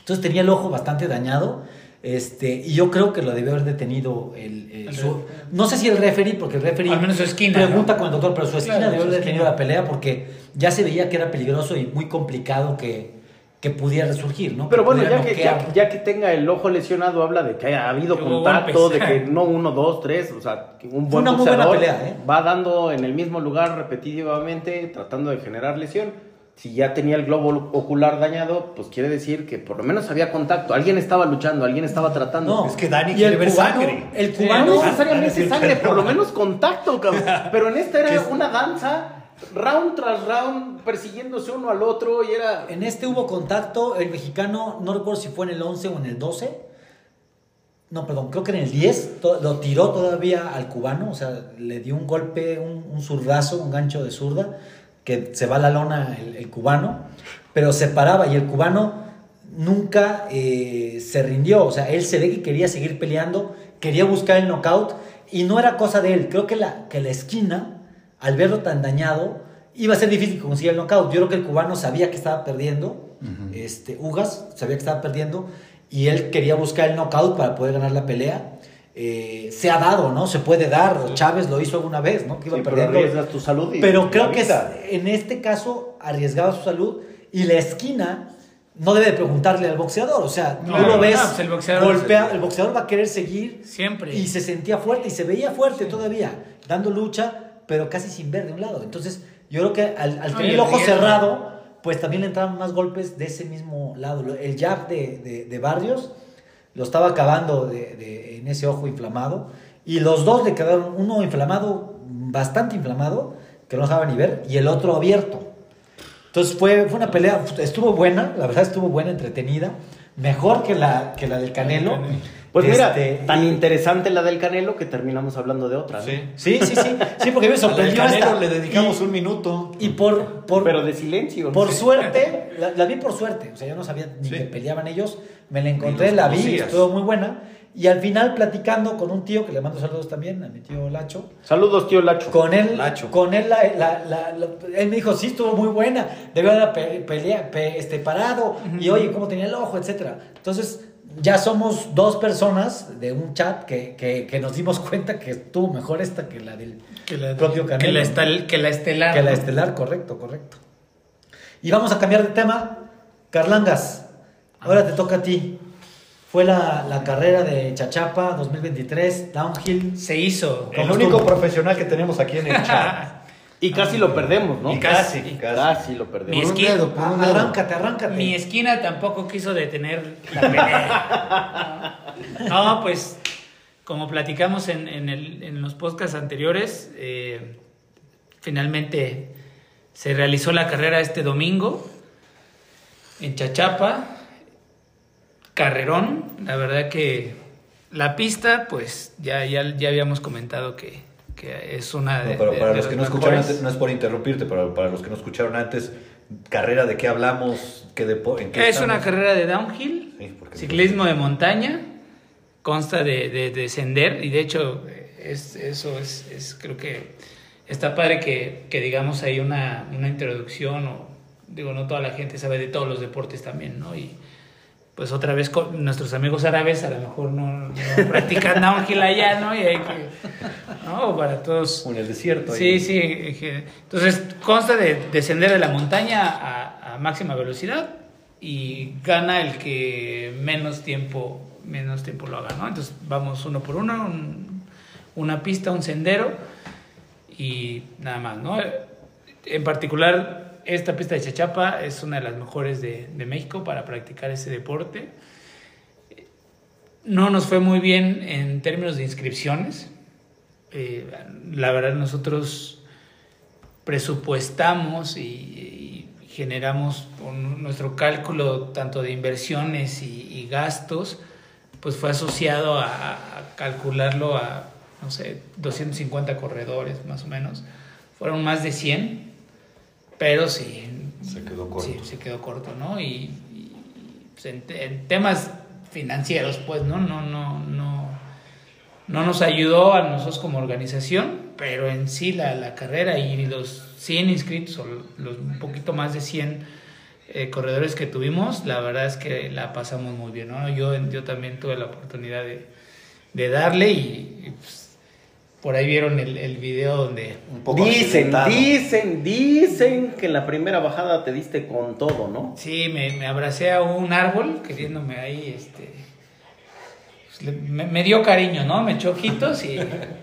Entonces tenía el ojo bastante dañado. Este, y yo creo que lo debió haber detenido el, el- El su- referee. no sé si el referee, porque el referee Al menos su esquina, pregunta ¿no? con el doctor, pero su esquina Claro, debió haber detenido esquina. la pelea porque ya se veía que era peligroso y muy complicado que, que pudiera resurgir, ¿no? Pero bueno, ya que, ya, que tenga el ojo lesionado, habla de que ha habido contacto, de que no uno, dos, tres, o sea, que un buen una muy buena pelea, ¿eh? va dando en el mismo lugar repetitivamente, tratando de generar lesión. Si ya tenía el globo ocular dañado, pues quiere decir que por lo menos había contacto. Alguien estaba luchando, alguien estaba tratando. No, Es que Dani quiere el ver cubano, sangre. El Sí, cubano, No necesariamente sangre, por lo menos contacto, cabrón. [laughs] Pero en esta ¿Qué era una danza, round tras round, persiguiéndose uno al otro y era... En este hubo contacto, el mexicano, no recuerdo si fue en el 11 o en el 12. No, perdón, creo que en el 10 to- lo tiró todavía al cubano, o sea, le dio un golpe, un, un zurdazo, un gancho de zurda, que se va la lona el, el cubano, pero se paraba y el cubano nunca eh, se rindió. O sea, él se ve que quería seguir peleando, quería buscar el knockout y no era cosa de él. Creo que la, que la esquina, al verlo tan dañado, iba a ser difícil conseguir el knockout. Yo creo que el cubano sabía que estaba perdiendo, este, Ugas sabía que estaba perdiendo y él quería buscar el knockout para poder ganar la pelea. Eh, se ha dado, ¿no? Se puede dar. Chávez lo hizo alguna vez, ¿no? Que iba Sí, pero perdiendo. arriesgas tu salud y Pero creo que en este caso arriesgaba su salud y la esquina no debe de preguntarle al boxeador. O sea, tú lo ves, no, pues el boxeador- golpea, el boxeador va a querer seguir Siempre. y se sentía fuerte y se veía fuerte todavía, dando lucha, pero casi sin ver de un lado. Entonces, yo creo que al, al No, tener el ojo cerrado, pues también le entraban más golpes de ese mismo lado. El jab de, de- de Barrios lo estaba acabando de- de- en ese ojo inflamado. Y los dos le quedaron, uno inflamado, bastante inflamado, que no dejaba ni ver, y el otro abierto. Entonces fue, fue una pelea, estuvo buena, la verdad estuvo buena, entretenida, mejor que la, que la del Canelo. Pues mira, Este, tan interesante la del Canelo que terminamos hablando de otra. ¿no? Sí. Sí, sí, sí, sí, porque me [laughs] Al sorprendió Canelo esta. le dedicamos Y- un minuto. Y por, por, Pero de silencio. por suerte, la, la vi por suerte, o sea, yo no sabía ni Sí. que peleaban ellos, me la encontré, la vi, conocías. estuvo muy buena. Y al final platicando con un tío, que le mando saludos también, a mi tío Lacho, Saludos, tío Lacho. con él, Lacho. con él, la, la- la- la- él me dijo, sí, estuvo muy buena, debió haber pe- pelea, pe- este, parado, y oye, cómo tenía el ojo, etcétera. Entonces, ya somos dos personas de un chat que, que, que nos dimos cuenta que estuvo mejor esta que la del que la, propio que Canelo. la, estal- que la estelar. que la estelar, correcto, correcto. Y vamos a cambiar de tema. Carlangas, ahora te toca a ti. Fue la, la carrera de Chachapa 2023, Downhill. Se hizo. El ¿Cómo único profesional que tenemos aquí en el chat. [laughs] Y casi lo perdemos, ¿no? Y casi, Casi, casi. lo Mi perdemos. Por un esquina- dedo, por un dedo. Arráncate, arráncate. Mi esquina tampoco quiso detener la pelea. No, pues como platicamos en, en el- en los podcasts anteriores, eh, finalmente se realizó la carrera este domingo en Chachapa. Carrerón, la verdad que la pista, pues ya, ya, ya habíamos comentado que, que es una de, No, pero de- para de los que no escucharon antes, no es por interrumpirte, pero para los que no escucharon antes, carrera de qué hablamos, qué depo en qué Es estamos? una carrera de downhill, Sí, ciclismo de montaña, consta de, de, descender y de hecho es, eso es, es- creo que está padre que, que digamos ahí una, una introducción o digo no toda la gente sabe de todos los deportes también, ¿no? Y pues otra vez con nuestros amigos árabes a lo mejor no, no practican downhill allá, ¿no? Y hay que, ¿no? Para todos En el desierto. Sí, ahí. sí. Entonces consta de descender de la montaña a, a máxima velocidad y gana el que menos tiempo menos tiempo lo haga, ¿no? Entonces vamos uno por uno, un- una pista, un sendero y nada más, ¿no? En particular esta pista de Chachapa es una de las mejores de, de México para practicar ese deporte. No nos fue muy bien en términos de inscripciones. Eh, la verdad nosotros presupuestamos y, generamos un- nuestro cálculo tanto de inversiones y, y gastos, pues fue asociado a, a calcularlo a, no sé, 250 corredores más o menos. Fueron más de 100, pero sí. Se quedó corto. Sí, se quedó corto, ¿no? Y, y, pues, en temas financieros, pues, ¿no? No, no, no, no nos ayudó a nosotros como organización, pero en sí la, la carrera y los 100 inscritos, o los un poquito más de 100 eh, corredores que tuvimos, la verdad es que la pasamos muy bien, ¿no? Yo, yo también tuve la oportunidad de, de darle y, y, pues, por ahí vieron el, el video donde... Un poco Dicen, accidentado. dicen, dicen que en la primera bajada te diste con todo, ¿no? Sí, me, me abracé a un árbol queriéndome ahí, este... pues, le- me, me dio cariño, ¿no? Me echó ojitos y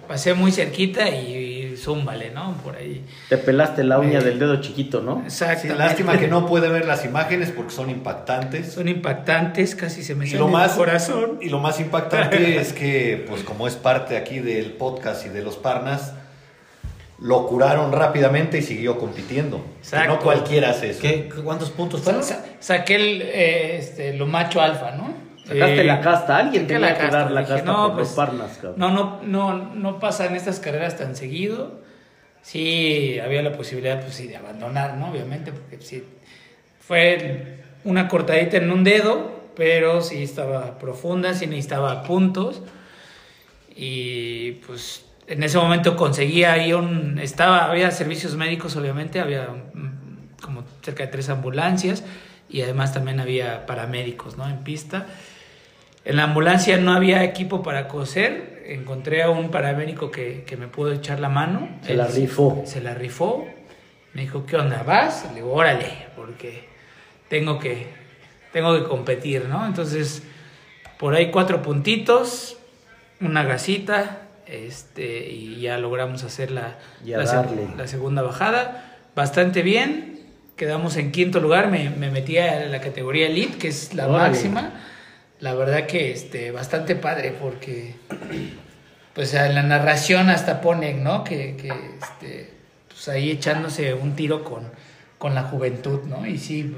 pasé muy cerquita y, y zúmbale, ¿no? Por ahí. Te pelaste la uña Eh, del dedo chiquito, ¿no? Exacto. Sí, lástima que no puede ver las imágenes porque son impactantes. Son impactantes, casi se me Y sale lo más el corazón. Y lo más impactante [laughs] es que, pues como es parte aquí del podcast y de los Parnas, lo curaron rápidamente y siguió compitiendo. Que Exacto. no cualquiera hace eso. ¿Qué, ¿Cuántos puntos fueron? sa- saqué el, eh, este, lo macho alfa, ¿no? Sacaste Eh, la casta, alguien tenía la que casta, dar la dije, casta no, por pues, los parnas, cabrón. No, no, no, no pasan estas carreras tan seguido. Sí, había la posibilidad, pues sí, de abandonar, ¿no? Obviamente, porque sí, fue una cortadita en un dedo, pero sí estaba profunda, sí necesitaba puntos. Y pues en ese momento conseguía ahí un... Estaba, había servicios médicos, obviamente, había mm, como cerca de tres ambulancias y además también había paramédicos, ¿no? En pista. En la ambulancia no había equipo para coser. Encontré a un paramédico que, que me pudo echar la mano. Se la Él rifó. Se la rifó. Me dijo, ¿qué onda? ¿Vas? Le digo, órale, porque tengo que, tengo que competir, ¿no? Entonces, por ahí cuatro puntitos, una gasita, este, y ya logramos hacer la, la, seg- la segunda bajada. Bastante bien. Quedamos en quinto lugar. Me, me metí a la categoría Elite, que es la Órale. máxima. La verdad que este, bastante padre porque [clears throat] pues en la narración hasta ponen, ¿no? Que, que este, pues ahí echándose un tiro con, con la juventud, ¿no? Y sí,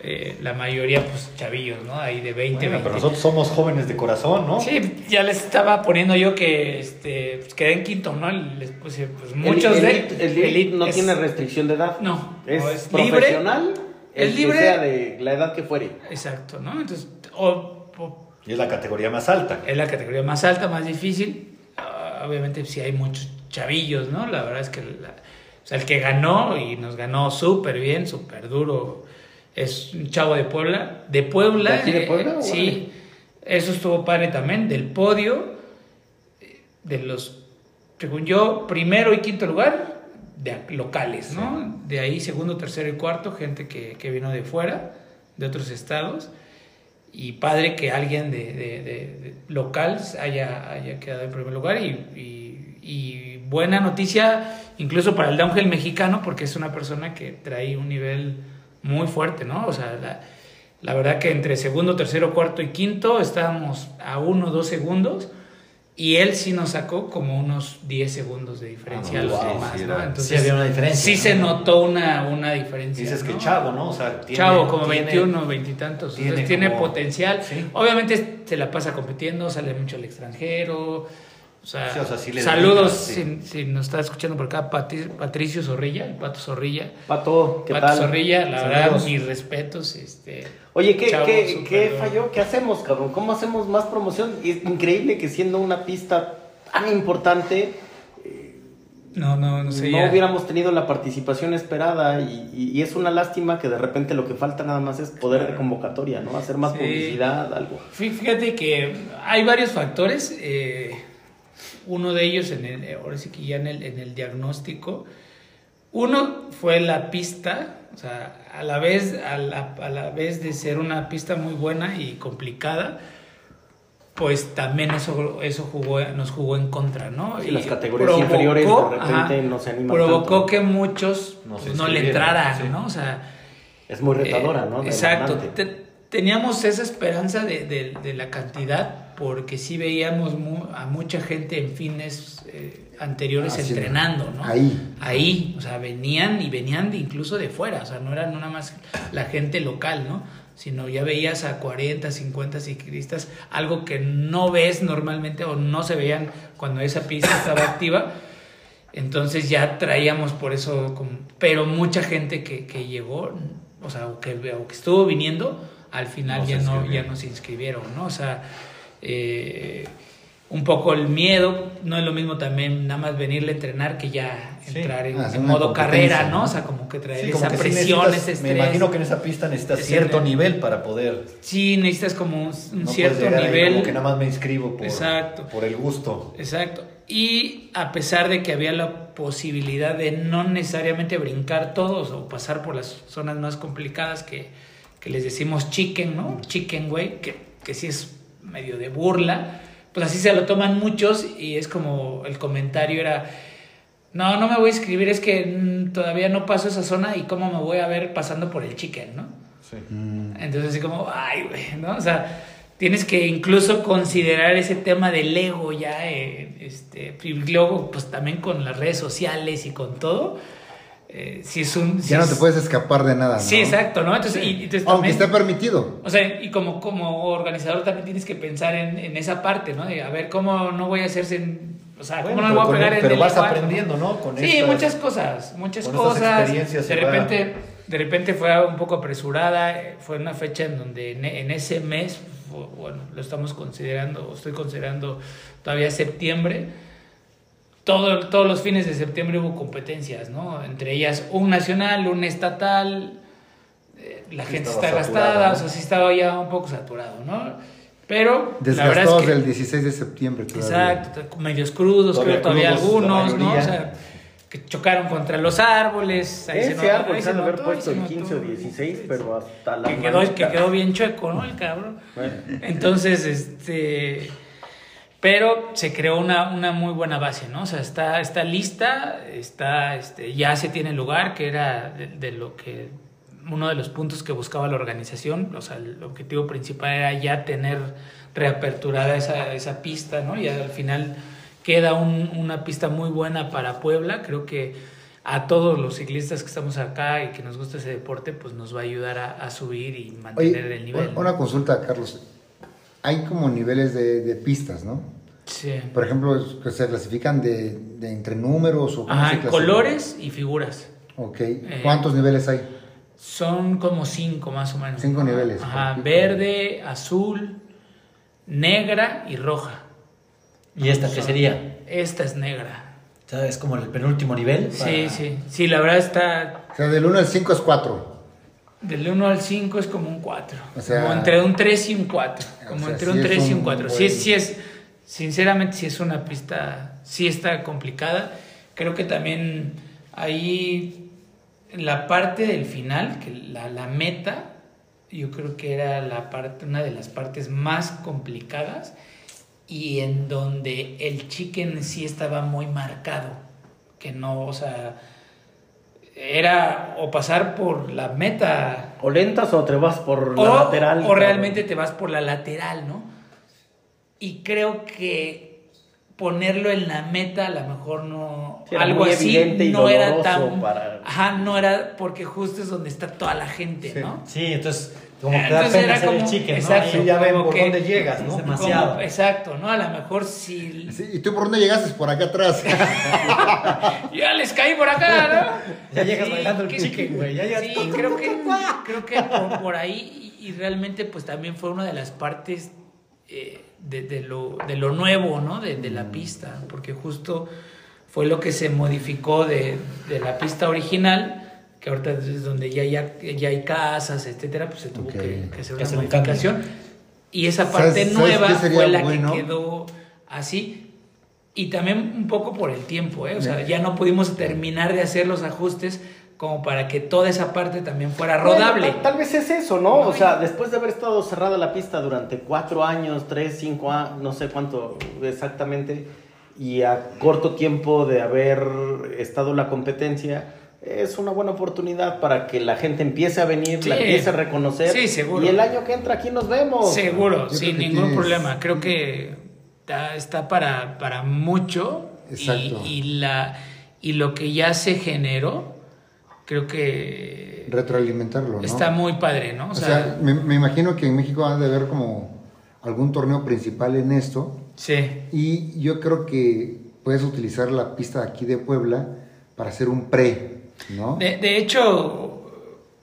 eh, la mayoría pues chavillos, ¿no? Ahí de 20, Bueno, 20. pero nosotros somos jóvenes de corazón, ¿no? Sí, ya les estaba poniendo yo que este, pues quedé en quinto, ¿no? Y Les puse, pues muchos el, de... el elite no es- tiene restricción de edad. No, Es, no, es libre. profesional. Es que libre. sea de la edad que fuere. Exacto, ¿no? Entonces, o- o Y es la categoría más alta. Es la categoría más alta, más difícil. Ah, obviamente sí hay muchos chavillos, ¿no? La verdad es que la- o sea, el que ganó y nos ganó súper bien, súper duro, es un chavo de Puebla. ¿De Puebla? ¿De aquí de eh, sí. Eso estuvo padre también. Del podio, de los, según yo, primero y quinto lugar, de locales, ¿no? De ahí segundo, tercero y cuarto, gente que, que vino de fuera, de otros estados y padre que alguien de, de- de- local haya, haya quedado en primer lugar y, y- y buena noticia incluso para el downhill mexicano porque es una persona que trae un nivel muy fuerte, ¿no? O sea, la, la verdad que entre segundo, tercero, cuarto y quinto estábamos a uno o dos segundos y él sí nos sacó como unos 10 segundos de diferencia Ah, a los wow, demás, sí ¿no? Entonces sí había una diferencia, sí ¿no? se notó una, una diferencia. Dices que chavo, ¿no? O sea, tiene, Chavo, como tiene- 21, 20 y tantos. tiene Entonces tiene como- potencial. Sí. Obviamente se la pasa compitiendo, sale mucho al extranjero. O sea, Sí, o sea, sí le saludos dedica, sí. si, si nos está escuchando por acá, Patricio Zorrilla, el Pato Zorrilla. Pato, ¿qué Pato tal? Zorrilla, la verdad, mis respetos. Este, Oye, ¿qué, Chavo, qué, qué falló? ¿Qué hacemos, cabrón? ¿Cómo hacemos más promoción? Es increíble que siendo una pista tan importante, no, no, no sé. no ya. hubiéramos tenido la participación esperada y, y- y es una lástima que de repente lo que falta nada más es poder de convocatoria, ¿no? Hacer más Sí. publicidad, algo. Fí- Fíjate que hay varios factores. eh, uno de ellos, en el, ahora sí que ya en el, en el diagnóstico, uno fue la pista, o sea, a la vez, a la, a la vez de ser una pista muy buena y complicada, pues también eso, eso jugó, nos jugó en contra, ¿no? Sí, Y las categorías inferiores de repente no se animan Provocó tanto. que muchos No pues, no, le entraran, sí. ¿no? O sea, Es muy retadora, eh, ¿no? Exacto. Demandante. Te- teníamos esa esperanza de, de- de la cantidad porque sí veíamos mu- a mucha gente en fines eh, anteriores entrenando, ¿no? ahí. Ahí, o sea, venían y venían de incluso de fuera, o sea, no era nada más la gente local, ¿no? Sino ya veías a 40, 50 ciclistas, algo que no ves normalmente o no se veían cuando esa pista estaba activa. Entonces ya traíamos por eso, como- pero mucha gente que, que llegó, o sea, o que, o que estuvo viniendo, al final No ya, no, ya no se inscribieron, ¿no? O sea, eh, un poco el miedo, no es lo mismo también nada más venirle a entrenar que ya Sí. entrar en, Ah, en modo carrera, ¿no? ¿no? O sea, como que traer Sí, como esa que presión, ese estrés. Me imagino que en esa pista necesitas cierto nivel para poder. Sí, necesitas como un, un no puedes cierto nivel. como que nada más me inscribo por, Exacto. por el gusto. Exacto. Y a pesar de que había la posibilidad de no necesariamente brincar todos o pasar por las zonas más complicadas que, que les decimos chicken, ¿no? Chicken, güey, que, que sí es medio de burla, pues así se lo toman muchos y es como el comentario era, no, no me voy a inscribir, es que mm, todavía no paso esa zona y cómo me voy a ver pasando por el chicken, ¿no? Entonces así como, ay, güey, ¿no? O sea, tienes que incluso considerar ese tema del ego ya, eh, este, y luego pues también con las redes sociales y con todo, eh, si es un... si Ya no es- te puedes escapar de nada. ¿no? Sí, exacto, ¿no? Entonces, y, y entonces Aunque también- esté permitido. o sea, y como, como organizador también tienes que pensar en, en esa parte, ¿no? De a ver, ¿cómo no voy a hacerse en... O sea, ¿cómo Bueno, no le voy a pegar con- en pero el vas aprendiendo, ¿no? Con sí, estas- muchas cosas, muchas cosas. experiencias De repente, de repente fue un poco apresurada, fue una fecha en donde en, en ese mes, bueno, lo estamos considerando, estoy considerando todavía septiembre, todo, todos los fines de septiembre hubo competencias, ¿no? Entre ellas un nacional, un estatal, eh, la Sí gente está gastada, ¿no? o sea, sí estaba ya un poco saturado, ¿no? Pero la verdad Desgastados es que... del 16 de septiembre. todavía. Exacto, medios crudos, Todavía creo todavía crudos, la algunos, ¿no? O sea, que chocaron contra los árboles. ahí se Ese notó, árbol se haber puesto se el notó. 15 o 16, pero hasta la Que quedó, que quedó bien chueco, ¿no? El cabrón. Bueno. Entonces, este. Pero se creó una, una muy buena base, ¿no? O sea, está, está lista, está, este, ya se tiene lugar, que era de, de lo que. Uno de los puntos que buscaba la organización, o sea, el objetivo principal era ya tener reaperturada esa, esa pista, ¿no? Y al final queda un- una pista muy buena para Puebla. Creo que a todos los ciclistas que estamos acá y que nos gusta ese deporte, pues nos va a ayudar a, a subir y mantener Oye, el nivel. una consulta, Carlos. Hay como niveles de, de pistas, ¿no? Sí. Por ejemplo, que se clasifican de, de entre números o Ajá, colores y figuras. Ok. ¿Cuántos niveles hay? Son como cinco más o menos. Cinco niveles, Ajá, verde, azul, negra y roja. ¿Y esta qué sería? Esta es negra. O sea, es como el penúltimo nivel. Sí, para- sí. Sí, la verdad está O sea, del 1 al 5 es 4. Del 1 al 5 es como un 4. O sea- como entre un 3 y un 4. O Como sea, entre sí un es 3 y un un 4. buen- Sí, sí es, sinceramente, sí es una pista, sí está complicada. Creo que también ahí la parte del final, que la, la meta, yo creo que era la parte, una de las partes más complicadas y en donde el chicken sí estaba muy marcado, que no, o sea, era o pasar por la meta O lentas o te vas por la lateral. o realmente te vas por la lateral, ¿no? Y creo que ponerlo en la meta a lo mejor no Sí, era algo muy así evidente y no era tan para- ajá no era porque justo es donde está toda la gente no Sí, entonces, como que da Entonces pena era hacer el como- chicken, ¿no? exacto, Ahí ya ven como por que- dónde llegas, ¿no? Demasiado. Como- exacto no a lo mejor si Sí, ¿Y tú por dónde llegaste? Por acá atrás. [laughs] ya les caí por acá no Ya llegas Sí, bailando el que- chicken, güey. Ya llegas. Sí, creo que, creo que por, por ahí y, y realmente pues también fue una de las partes eh, de, de lo, de lo nuevo, ¿no? De, de la pista, porque justo fue lo que se modificó de, de la pista original, que ahorita es donde ya, ya, ya hay casas, etcétera, pues se tuvo Ok. que, que hacer una hacer un cambio. modificación. Y esa ¿Sabes- parte sabes nueva sería fue la bueno? que quedó así. Y también un poco por el tiempo, ¿eh? O sea, ya no pudimos terminar de hacer los ajustes como para que toda esa parte también fuera rodable. Bueno, tal, tal vez es eso, ¿no? O sea, después de haber estado cerrada la pista durante cuatro años, tres, cinco años, no sé cuánto exactamente, y a corto tiempo de haber estado la competencia, es una buena oportunidad para que la gente empiece a venir, la empiece a reconocer. Sí, seguro. Y el año que entra aquí nos vemos. Seguro, Yo sin ningún tienes- problema. Creo que está, está para, para mucho. Y, Exacto. y la, y lo que ya se generó, creo que Retroalimentarlo, ¿no? está muy padre, ¿no? O sea, me, me imagino que en México ha de haber como algún torneo principal en esto. sí. Y yo creo que puedes utilizar la pista de aquí de Puebla para hacer un pre, ¿no? De, de hecho,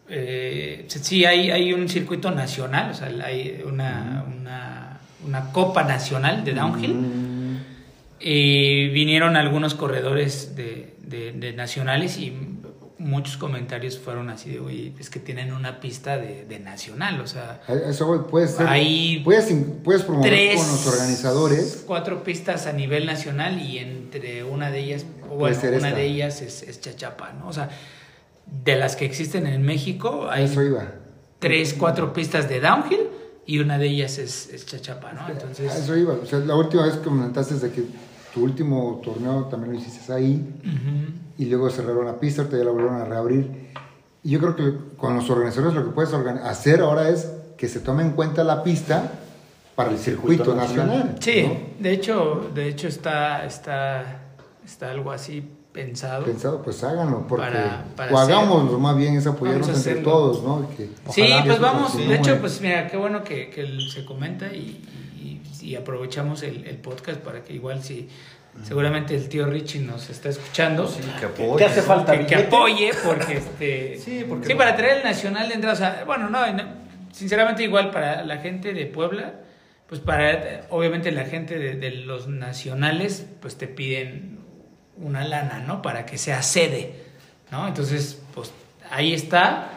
eh, sí, hay, hay un circuito nacional, o sea, hay una, una, una copa nacional de downhill. Mm, Y vinieron algunos corredores de, de- de nacionales y muchos comentarios fueron así de, oye, es que tienen una pista de, de nacional, o sea, eso voy, puedes ser, Hay puedes, puedes promover tres, con los organizadores. cuatro pistas a nivel nacional y entre una de ellas, Puede bueno, una esta. de ellas es, es Chachapa, ¿no? O sea, de las que existen en México hay eso iba. tres, cuatro pistas de downhill y una de ellas es, es Chachapa, ¿no? [laughs] Entonces, eso iba. O sea, la última vez que comentaste de que tu último torneo también lo hiciste ahí ujú. y luego cerraron la pista, ahorita ya la volvieron a reabrir. Y yo creo que con los organizadores lo que puedes hacer ahora es que se tome en cuenta la pista para el circuito, Circuito nacional. nacional. Sí, ¿no? de hecho, de hecho está, está, está algo así pensado. Pensado, pues háganlo, porque Para- para o hacer- hagámoslo más bien, es apoyarnos entre hacerlo. todos, ¿no? Que Sí, pues vamos, de hecho, pues mira, qué bueno que, que se comenta y, y- aprovechamos el, el podcast para que igual si Seguramente el tío Richie nos está escuchando. Sí, que apoye. ¿Qué hace falta? que, que apoye, porque [laughs] este. Sí, porque sí, no. para traer el nacional de entrada. o sea, bueno, no, no, sinceramente, igual para la gente de Puebla, pues para obviamente la gente de, de los nacionales, pues te piden una lana, ¿no? Para que sea sede, ¿no? Entonces, pues ahí está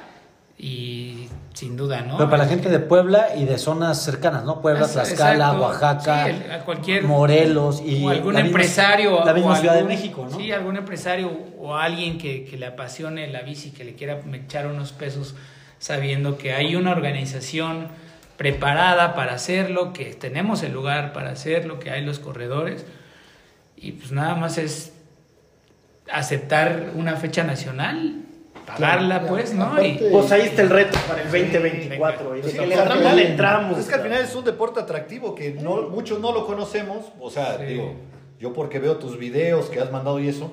y sin duda, ¿no? Pero para la gente de Puebla y de zonas cercanas, ¿no? Puebla, Tlaxcala. Oaxaca, Sí, el- a cualquier- Morelos y o algún la misma- empresario la misma o Ciudad algún- de México, ¿no? Sí, algún empresario o alguien que, que le apasione la bici, que le quiera echar unos pesos sabiendo que hay una organización preparada para hacerlo, que tenemos el lugar para hacerlo, que hay los corredores y pues nada más es aceptar una fecha nacional, pagarla Claro, pues, ¿no? aparte- Y- Pues ahí está el reto para el 2024. Y Sí, si le entramos, le entramos. Es que al final es un deporte atractivo que no, muchos no lo conocemos. O sea, Sí. digo, yo porque veo tus videos que has mandado y eso,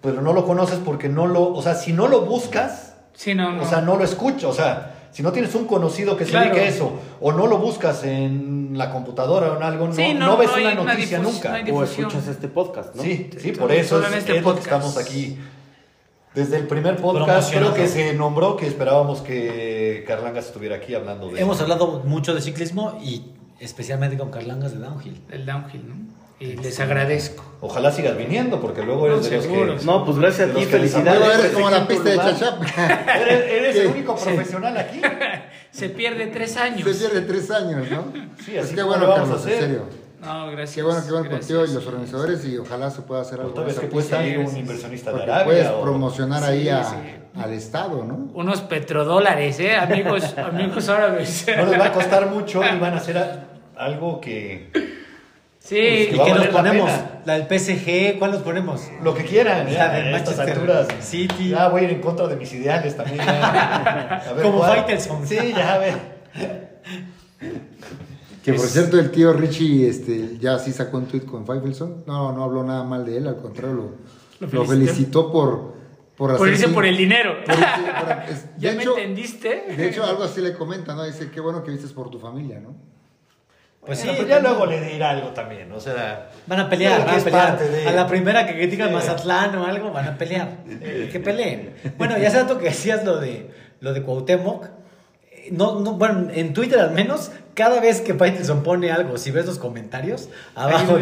pero no lo conoces porque no lo, o sea, si no lo buscas, sí, no, no. o sea, no lo escuchas, o sea, si no tienes un conocido que se Claro. dedique a eso, o no lo buscas en la computadora o en algo, no, Sí, no, no, ves no una noticia nunca. O escuchas este podcast, ¿no? Sí, sí, por eso es, este es lo que estamos aquí. Desde el primer podcast creo que se nombró que esperábamos que Carlangas estuviera aquí hablando de Hemos hablado mucho de ciclismo y especialmente con Carlangas de Downhill. el downhill, ¿no? Y les agradezco. Ojalá sigas viniendo, porque luego eres No, de los seguro. que... No, pues gracias a ti, felicidades. Eres como la pista de. Chachap. Eres, eres el único profesional aquí. [laughs] Se pierde tres años. Se pierde tres años, ¿no? Sí, Pues así qué como bueno, vamos a Carlos, en serio. No, gracias. Qué bueno que van gracias. contigo y los organizadores y ojalá se pueda hacer algo. Tal vez que esa puede pista, salir un inversionista de Arabia. puedes o- promocionar Sí, ahí a- sí. al Estado, ¿no? Unos petrodólares, ¿eh? Amigos, [laughs] amigos árabes. No les va a costar mucho y van a hacer a- algo que... Sí, ¿Y va a qué nos ponemos? ¿La del PSG? ¿Cuál nos ponemos? Lo que quieran, ya, del a estas alturas. City. Ya voy a ir en contra de mis ideales también. ya. A ver Como. Faitelson. Sí, ya a ver. Que por Es- cierto, el tío Richie este, ya sí sacó un tweet con Feifelson. No, no habló nada mal de él, al contrario, lo, Lo lo felicitó. por, por por irse sí- por el dinero. por irse- por- es- [laughs] ¿Ya me hecho- entendiste? De hecho, algo así le comenta, ¿no? Dice, qué bueno que vistes por tu familia, ¿no? Pues sí, Bueno, pues ya luego le dirá algo también, o sea... Van a pelear, van a es pelear. parte de- A la primera que critican Sí. Mazatlán o algo, van a pelear. que peleen. Bueno, ya hace rato que decías lo de, lo de Cuauhtémoc. No, no, bueno, en Twitter al menos, cada vez que Faitelson pone algo, si ves los comentarios, abajo.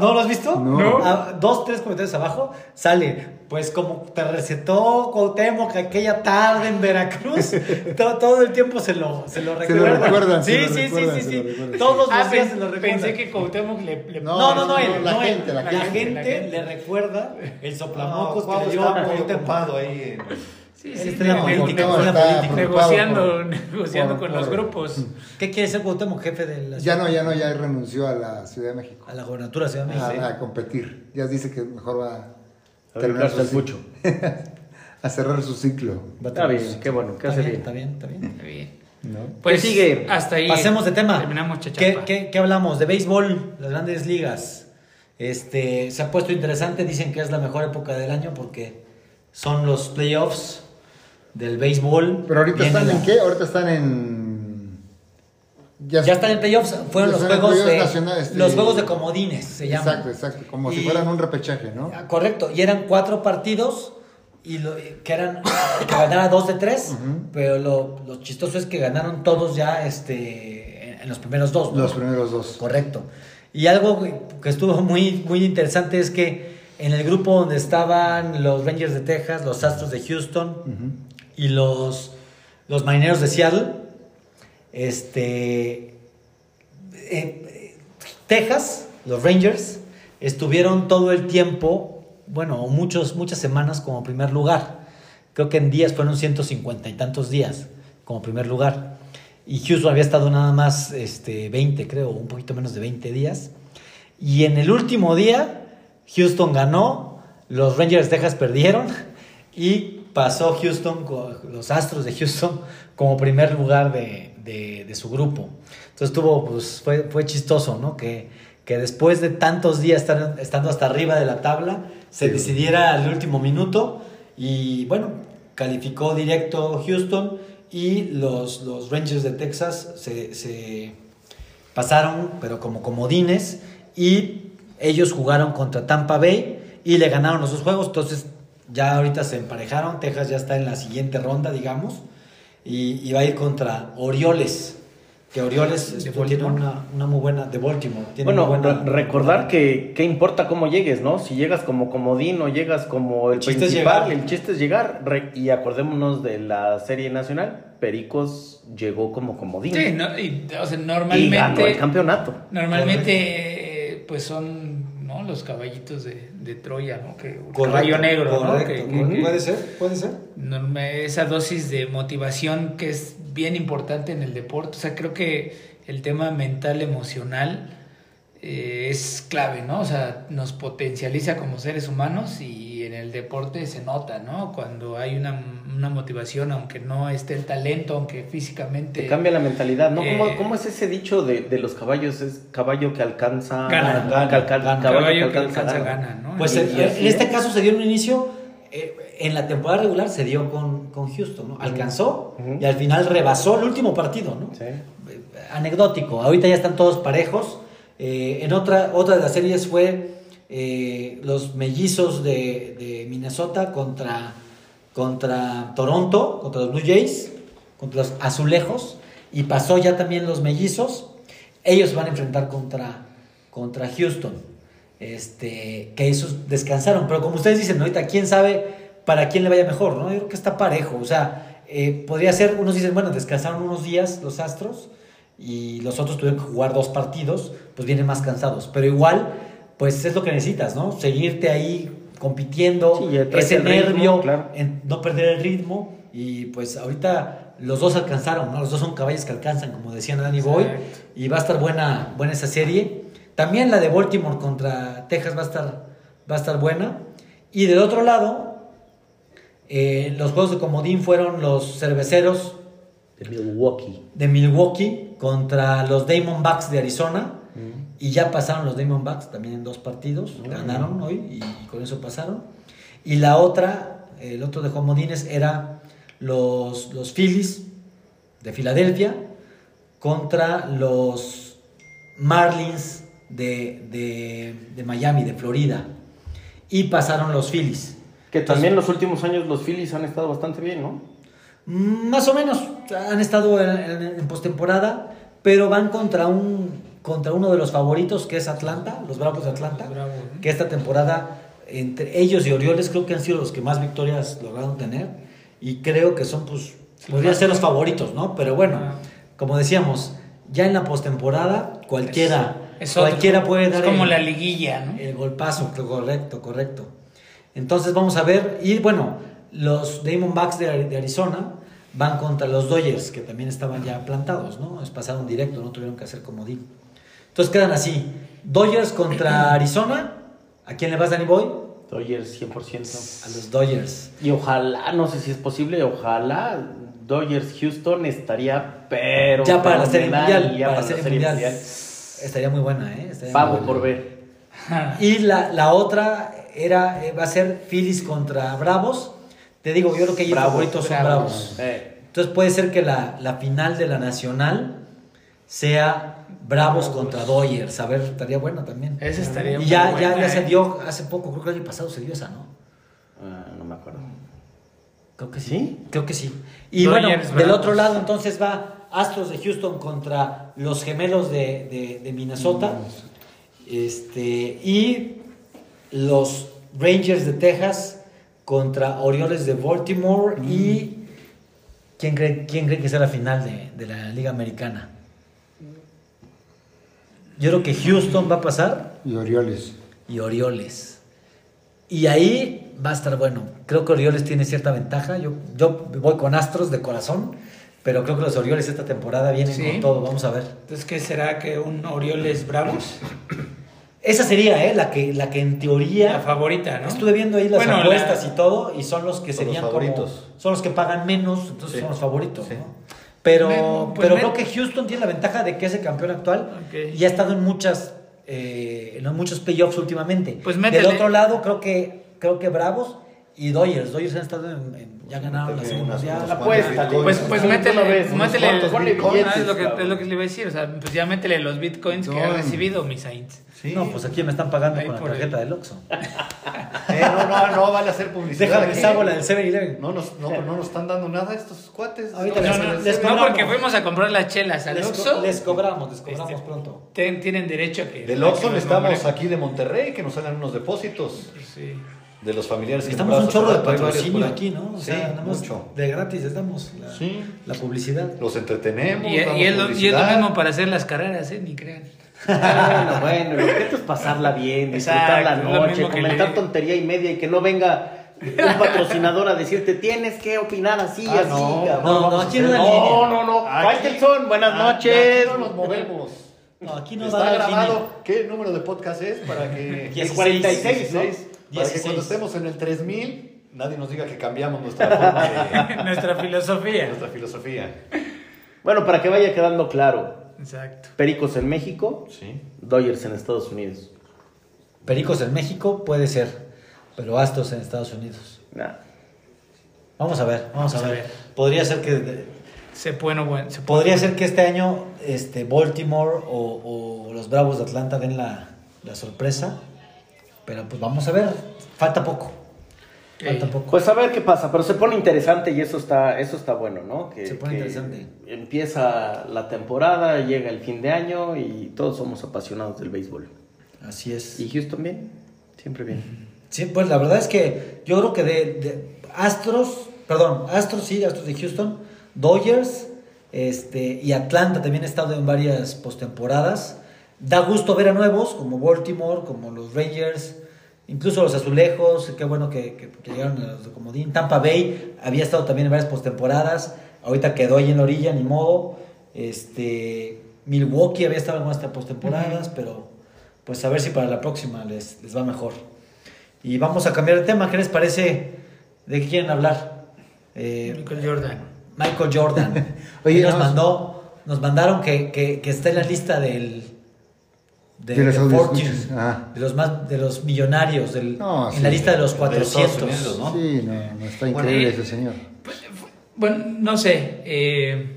¿No lo has visto? No. A- dos, tres comentarios abajo, sale. Pues como te recetó Cuauhtémoc aquella tarde en Veracruz, [laughs] to- todo, el tiempo se lo, se lo Se lo recuerdan. Sí, se lo sí, recuerdan, sí, se sí, sí. recuerdan. Todos los Ah, días pen- se lo recuerdan. pensé que Cuauhtémoc le... le- No, No, no, no, él, la no, él. gente, la la, gente. gente, La gente. le recuerda el soplamocos que le dio Cuauhtémoc. ahí en... Sí, sí, está en la ne- política, ne- está en la está política. preocupado negociando, por- negociando por- con los grupos. ¿Qué quiere ser Cuauhtémoc, jefe de la Ya ciudad? no, ya no, ya renunció a la Ciudad de México. A la gobernatura de Ciudad de México. A, a competir. Ya dice que mejor va A terminar su pucho. [laughs] a cerrar su ciclo. Está bien, qué bueno, Está hace bien, está bien, está bien. Está bien. ¿no? Pues ¿Qué sigue? Hasta ahí. Pasemos de tema. Terminamos ¿Qué, qué, qué hablamos? De béisbol, las grandes ligas. Este, se ha puesto interesante, dicen que es la mejor época del año porque son los playoffs del béisbol. Pero ahorita están en qué? Ahorita están en. Ya están en playoffs, fueron Ya los juegos de este- los juegos de comodines, se llaman. Exacto, exacto. Como si fueran un repechaje, ¿no? Ah, Correcto, y eran cuatro partidos y lo- que eran que ganara dos de tres, pero lo, lo chistoso es que ganaron todos ya este en, en los primeros dos. ¿no? Los primeros dos. Correcto. Y algo que estuvo muy, muy interesante es que en el grupo donde estaban los Rangers de Texas, los Astros de Houston y los, los Marineros de Seattle, este, eh, Texas, los Rangers, estuvieron todo el tiempo, bueno, muchos, muchas semanas como primer lugar. Creo que en días fueron 150 y tantos días como primer lugar. Y Houston había estado nada más este, 20, creo, un poquito menos de 20 días. Y en el último día, Houston ganó, los Rangers de Texas perdieron y pasó Houston, los Astros de Houston, como primer lugar de, de- de su grupo. Entonces tuvo, pues fue, fue chistoso, ¿no? Que, que después de tantos días estar, estando hasta arriba de la tabla, se Sí. decidiera al último minuto y bueno, calificó directo Houston y los, los Rangers de Texas se, se pasaron, pero como comodines y Ellos jugaron contra Tampa Bay y le ganaron los dos juegos, entonces ya ahorita se emparejaron. Texas ya está en la siguiente ronda, digamos, y, y va a ir contra Orioles. Que Orioles tiene una, una muy buena, de Baltimore. Tiene Bueno, buena- recordar que, que importa cómo llegues, ¿no? Si llegas como comodín o llegas como el El chiste es principal, llegar. el chiste es llegar. Re- y acordémonos de la serie nacional, Pericos llegó como comodín. Sí, no, y, o sea, y ganó el normalmente, campeonato. normalmente eh, pues son ¿no? los caballitos de, de Troya, ¿no? Que, Correcto, caballo negro, ¿no? correcto. Que- que- que- Puede ser, puede ser. esa dosis de motivación que es bien importante en el deporte. O sea, creo que el tema mental, emocional eh, es clave, ¿no? O sea, nos potencializa como seres humanos y en el deporte se nota, ¿no? Cuando hay una, una motivación, aunque no esté el talento, aunque físicamente... Te cambia la mentalidad, ¿no? ¿Cómo, Eh, cómo es ese dicho de, de los caballos? Es caballo que alcanza... Gana. Cal- cal- Gana. Caballo, Caballo que alcanza gana, ¿no? Pues Y- en, y así en este es. caso se dio en un inicio, eh, en la temporada regular se dio con, con Houston, ¿no? Alcanzó y al final rebasó el último partido, ¿no? Sí. Eh, Anecdótico, ahorita ya están todos parejos. Eh, en otra, otra de las series fue eh, los mellizos de, Minnesota contra, contra Toronto, contra los Blue Jays, contra los azulejos, y pasó ya también los mellizos. Ellos van a enfrentar contra, contra Houston. Este, que esos descansaron, pero como ustedes dicen, ahorita quién sabe para quién le vaya mejor, ¿no? Yo creo que está parejo, o sea, eh, podría ser, unos dicen, bueno, descansaron unos días los Astros y los otros tuvieron que jugar dos partidos, pues vienen más cansados, pero igual, pues es lo que necesitas, ¿no? Seguirte ahí compitiendo, Sí, ese ritmo, nervio, claro. en no perder el ritmo y pues ahorita los dos alcanzaron, ¿no? Los dos son caballos que alcanzan, como decían Danny Boy, y va a estar buena, buena esa serie. También la de Baltimore contra Texas va a estar, va a estar buena. Y del otro lado, eh, los juegos de comodín fueron los cerveceros De Milwaukee. de Milwaukee contra los Diamondbacks de Arizona. Y ya pasaron los Diamondbacks también en dos partidos. Ganaron hoy y con eso pasaron. Y la otra, el otro de comodines era los, los Phillies de Filadelfia contra los Marlins de, de- de Miami, de Florida. Y pasaron los Phillies. Que también los últimos años los Phillies han estado bastante bien, ¿no? Mm, Más o menos, han estado en, en- en postemporada, pero van contra un contra uno de los favoritos que es Atlanta, los Bravos de Atlanta, ¿no? que esta temporada entre ellos y Orioles creo que han sido los que más victorias lograron tener y creo que son pues podrían ser los favoritos, ¿no? Pero bueno, Ah. como decíamos, ya en la postemporada cualquiera Es otro, cualquiera puede es dar como el- la liguilla, ¿no? el golpazo, correcto, correcto. Entonces vamos a ver, y bueno, los Diamondbacks de, de Arizona van contra los Dodgers, que también estaban ya plantados, ¿no? Es pasaron directo, no tuvieron que hacer comodín. Entonces quedan así, Dodgers contra [clears throat] Arizona, ¿a quién le vas, Danny Boy? Dodgers 100%. A los Dodgers. Y ojalá, no sé si es posible, ojalá Dodgers Houston estaría, pero. Ya para la Serie Mundial, ya para la Serie Mundial. Estaría muy buena, ¿eh? Estaría muy Pago buena. por ver. [laughs] Y la, la otra era, eh, va a ser Phillies contra Bravos. Te digo, yo creo que ellos Bravos, favoritos son Bravos. Bravos. Eh, Entonces puede ser que la, la final de la Nacional sea Bravos contra Dodgers. A ver, estaría buena también. Esa estaría Y muy ya, buena, ya, ya se ¿eh? dio hace poco, creo que el año pasado se dio esa, ¿no? ah, no me acuerdo. Creo que sí. ¿Sí? Creo que sí. Y Dodgers, bueno, del otro lado entonces va Astros de Houston contra los gemelos de, de- de Minnesota. Este, y los Rangers de Texas contra Orioles de Baltimore. Y ¿quién cree, quién cree que sea la final de, de la Liga Americana? Yo creo que Houston va a pasar Y Orioles. y Orioles. Y ahí va a estar bueno. Creo que Orioles tiene cierta ventaja. Yo, yo voy con Astros de corazón, pero creo que los Orioles esta temporada vienen Sí. con todo. Vamos a ver. Entonces, ¿qué será que un Orioles Bravos? Esa sería ¿eh? la, que, la que en teoría... La favorita, ¿no? Estuve viendo ahí las Bueno, apuestas la- y todo, y son los que Son los serían favoritos. como... Son los que pagan menos, entonces Sí. son los favoritos, Sí. ¿no? Pero, Me- pues pero me- creo que Houston tiene la ventaja de que es el campeón actual Ok. y ha estado en muchas eh, en muchos playoffs últimamente. Pues Del otro lado, creo que creo que Bravos y Dodgers. Dodgers han estado en, en Ya ganaron la serie mundial. La apuesta, bitcoins. Pues, pues métele, unos métele, ponle billetes, Ah, es, lo que, es lo que le iba a decir, o sea, pues ya métele los bitcoins que ha recibido mi Saints. Sí. No, pues aquí me están pagando Ahí con la tarjeta el- del Oxxo. [laughs] Eh, no, no, no vale hacer publicidad. Déjame, aquí. les hago la del 7-Eleven. No nos, no, no nos están dando nada estos cuates. Ahorita No, les- No, no, les no, cobramos. porque fuimos a comprar las chelas al Oxxo. les cobramos, les cobramos Este, pronto. ten- tienen derecho a que... Del Oxxo que nombre. aquí de Monterrey que nos hagan unos depósitos Sí. De los familiares. que Necesitamos un chorro de patrocinio aquí, ¿no? O Sí, sea, nada más mucho. de gratis les damos la, Sí. la publicidad. Los entretenemos. Y, y es lo, y es lo publicidad. mismo para hacer las carreras, ¿eh? Ni crean. Bueno, bueno, el objeto es pasarla bien, [laughs] disfrutar Exacto, la lo noche, que comentar le- tontería y media y que no venga un patrocinador a decirte tienes que opinar así, Ah, así, no, cabrón. no, no, aquí no no, no, no, Faitelson, buenas Ah, noches. aquí no nos movemos. No, aquí no Está da grabado. ¿Qué número de podcast es? Para que. El 16, 46, ¿no? 16, Para que 16. cuando estemos en el 3000, nadie nos diga que cambiamos nuestra forma de. [laughs] Nuestra filosofía. nuestra filosofía. Bueno, para que vaya quedando claro, Exacto. Pericos en México, Sí. Dodgers en Estados Unidos. Pericos en México puede ser, pero Astros en Estados Unidos. Nah. Vamos a ver, vamos, a, Vamos a ver. ver. Podría ser que Se bueno, bueno. Se podría ser que este año este Baltimore o, o los Bravos de Atlanta den la, la sorpresa, pero pues vamos a ver. Falta poco. Falta poco. Pues a ver qué pasa, pero se pone interesante y eso está, eso está bueno, ¿no? Que, Se pone que interesante. Empieza la temporada, llega el fin de año y todos somos apasionados del béisbol. Así es. ¿Y Houston bien? Siempre bien. Sí, pues la verdad es que yo creo que de, de Astros, perdón, Astros sí, Astros de Houston, Dodgers este, y Atlanta también ha estado en varias postemporadas. Da gusto ver a nuevos, como Baltimore, como los Rangers, incluso los Azulejos, qué bueno que, que- que llegaron a los de Comodín. Tampa Bay había estado también en varias postemporadas, ahorita quedó ahí en la orilla, ni modo. Este, Milwaukee había estado en algunas postemporadas, pero pues a ver si para la próxima les, les va mejor. Y vamos a cambiar de tema. ¿Qué les parece? ¿De qué quieren hablar? Eh, Michael Jordan. Michael Jordan. [laughs] Oye, Oye, nos no, mandó, nos mandaron que, que, que está en la lista del de, De los de Fortune, ajá. de los más de los millonarios del, No, en la lista de los de Estados 400. Unidos, ¿no? Sí, no, no está Bueno, increíble eh, ese señor. Bueno, no sé. eh,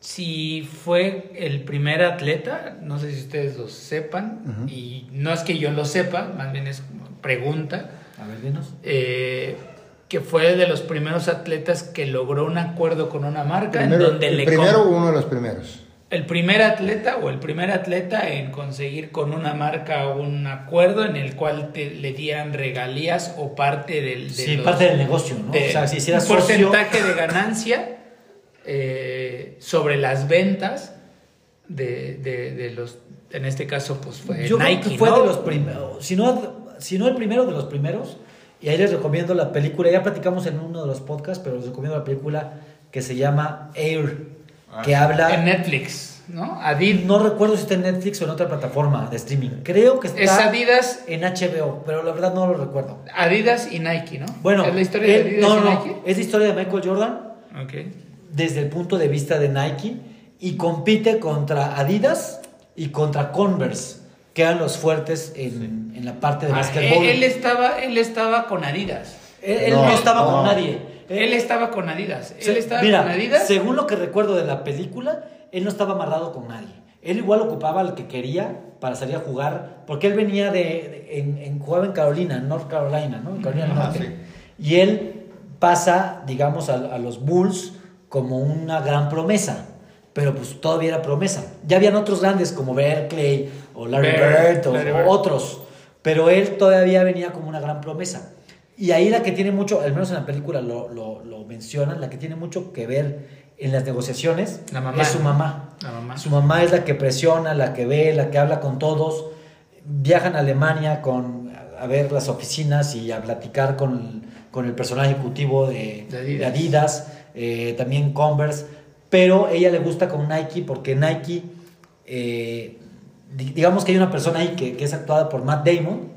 si fue el primer atleta, no sé si ustedes lo sepan, y no es que yo lo sepa, más bien es pregunta, A ver, dinos. eh, que fue de los primeros atletas que logró un acuerdo con una marca Primero, en donde el le primero uno de los primeros. El primer atleta o el primer atleta en conseguir con una marca un acuerdo en el cual te, le dieran regalías o parte del de Sí, los- parte del negocio, ¿no? de- o sea, si hicieras un socio, porcentaje de ganancia eh, sobre las ventas de, de- los en este caso pues fue yo Nike creo que fue ¿no? de los primeros, si no, si no el primero de los primeros, y ahí les recomiendo la película, ya platicamos en uno de los podcasts, pero les recomiendo la película que se llama Air, que habla... en Netflix no Adidas No recuerdo si está en Netflix o en otra plataforma de streaming. Creo que está es Adidas en HBO, pero la verdad no lo recuerdo. Adidas y Nike no Bueno, es la historia él- de Adidas no, y no, Nike es la historia de Michael Jordan Ok. desde el punto de vista de Nike y compite contra Adidas y contra Converse, que eran los fuertes en, en la parte de Ah, básquetbol. él, él estaba él estaba con Adidas Él- él no, No, estaba con nadie. Él estaba con Adidas él estaba mira, con Adidas según lo que recuerdo de la película, él no estaba amarrado con nadie. Él igual ocupaba al que quería para salir a jugar, porque él venía de, de- en, en- jugaba en Carolina, en North Carolina, ¿no? En Carolina del Ajá, Norte. sí. Y él pasa, digamos, a, a los Bulls como una gran promesa, pero pues todavía era promesa. Ya habían otros grandes como Berkeley o Larry Bird, Bird o, Larry o Bird. otros, pero él todavía venía como una gran promesa. Y ahí la que tiene mucho, al menos en la película lo, lo, lo mencionan, la que tiene mucho que ver en las negociaciones La mamá. es su mamá. La mamá. Su mamá es la que presiona, la que ve, la que habla con todos. Viajan a Alemania con, a ver las oficinas y a platicar con, con el personal ejecutivo de, De Adidas. de Adidas, eh, también Converse. Pero ella le gusta con Nike porque Nike, eh, di- digamos que hay una persona ahí que, que es actuada por Matt Damon,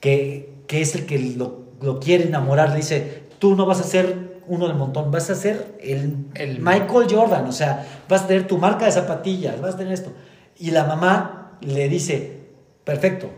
que, que es el que lo, lo quiere enamorar. Le dice, tú no vas a ser uno del montón, vas a ser el, El- Michael Jordan, o sea, vas a tener tu marca de zapatillas, vas a tener esto. Y la mamá le dice, perfecto,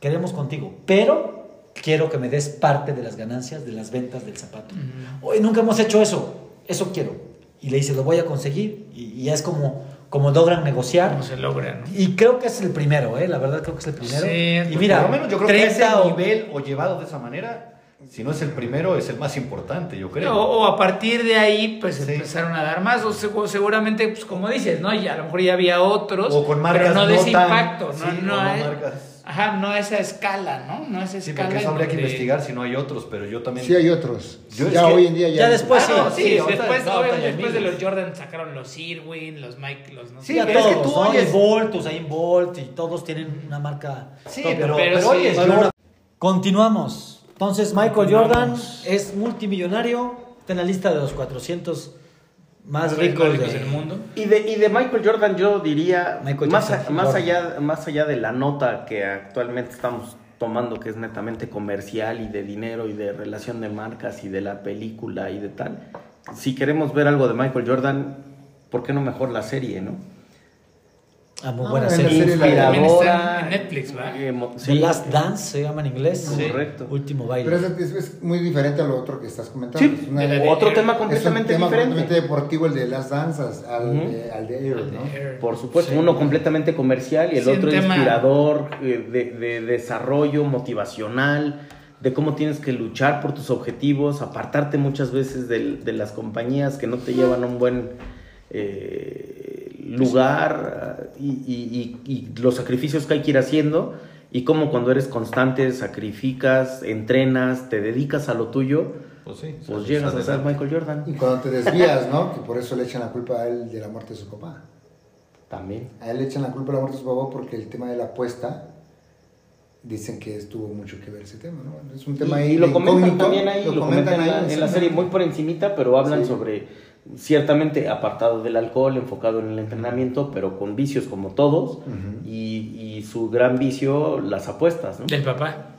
queremos contigo, pero quiero que me des parte de las ganancias de las ventas del zapato. Oye, nunca hemos hecho eso, eso quiero. Y le dice, lo voy a conseguir. Y, y ya es como, como logran negociar. ¿Cómo se logra, no? Y creo que es el primero, ¿eh? La verdad creo que es el primero. Sí, y mira, Por lo menos yo creo que a 30 ese o- nivel o llevado de esa manera, si no es el primero, es el más importante, yo creo. O, o a partir de ahí, pues Sí. empezaron a dar más. O segu- seguramente, pues como dices, ¿no? Y a lo mejor ya había otros. O con marcas pero no de ese no tan- impacto. No, sí, no, no es- marcas. Ajá, no a esa escala, ¿no? No a esa Sí, escala. porque eso habría que investigar si no hay otros, pero yo también... Sí hay otros. Yo- ya hoy en día ya. ya después Ah, sí, no, sí, sí, después, no, ya después de los Jordan sacaron los Irwin, los Mike, los no. Sí, Sí, a pero es que todos, tú ¿no? oyes- El Bolt, Usain Bolt, y todos tienen una marca. Sí, top. pero, pero pero sí, oye, bueno, yo- Continuamos. Entonces, Michael. Jordan es multimillonario. Está en la lista de los 400 más ricos ricos de- del mundo. Y de, y de Michael Jordan yo diría, Michael más, a- más, allá, más allá de la nota que actualmente estamos tomando, que es netamente comercial y de dinero y de relación de marcas y de la película y de tal, si queremos ver algo de Michael Jordan, ¿por qué no mejor la serie, no? Ah, muy Ah, buena serie. está Inspiradora. en Netflix, The sí. Last Dance se llama en inglés. Sí. Correcto. Último Pero baile. es, es- es muy diferente a lo otro que estás comentando. Sí, Es una- de la de- Otro tema es un completamente tema diferente. completamente deportivo, el de las danzas, al, de, al de Air, ¿no? Por supuesto, uno completamente comercial y el otro inspirador, eh, de, de desarrollo motivacional, de cómo tienes que luchar por tus objetivos, apartarte muchas veces del- de, las compañías que no te llevan a un buen eh, lugar y, y- y- y los sacrificios que hay que ir haciendo y cómo cuando eres constante, sacrificas, entrenas, te dedicas a lo tuyo, Pues sí, pues llegas a ser. Michael Jordan. Y cuando te desvías, ¿no? Que por eso le echan la culpa a él de la muerte de su papá. También. A él le echan la culpa de la muerte de su papá porque el tema de la apuesta dicen que tuvo mucho que ver ese tema, ¿no? Es un tema ahí y, y lo comentan incógnito, también ahí, lo, comentan en la, ahí, en la sí, serie ¿no? muy por encimita, pero hablan Sí. sobre, ciertamente apartado del alcohol, enfocado en el entrenamiento, pero con vicios como todos, y, y su gran vicio, las apuestas, ¿no? Del papá.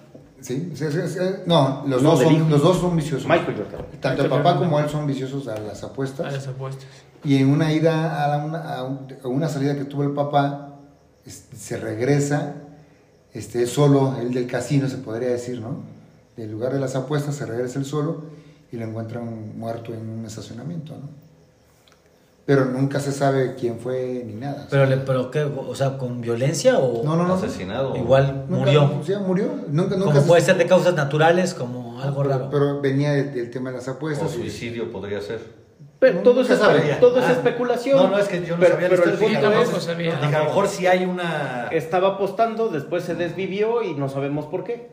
Sí, sí, sí, sí. no, los, No, dos son, los dos son viciosos. Michael Jordan. Tanto el papá Jordan. como él son viciosos a las apuestas. A las apuestas. Y en una ida a, la- una, a un- a una salida que tuvo el papá, este, se regresa, este, solo, el del casino se podría decir, ¿no? Del lugar de las apuestas se regresa él solo y lo encuentran muerto en un estacionamiento, ¿no? Pero nunca se sabe quién fue ni nada. Pero, le- pero ¿qué? O sea, ¿con violencia o no, no, no. Asesinado. igual Nunca- murió? Sí, murió. Nunca, nunca Como se- puede ser de causas naturales, como algo pero, raro. pero venía de- del tema de las O apuestas. y- suicidio podría ser. Pero todo, es, todo es Ah. especulación. No, no, es que yo no pero, sabía pero el punto es, tampoco sabía. Dije, a lo mejor si hay una... estaba apostando, después se desvivió y no sabemos por qué.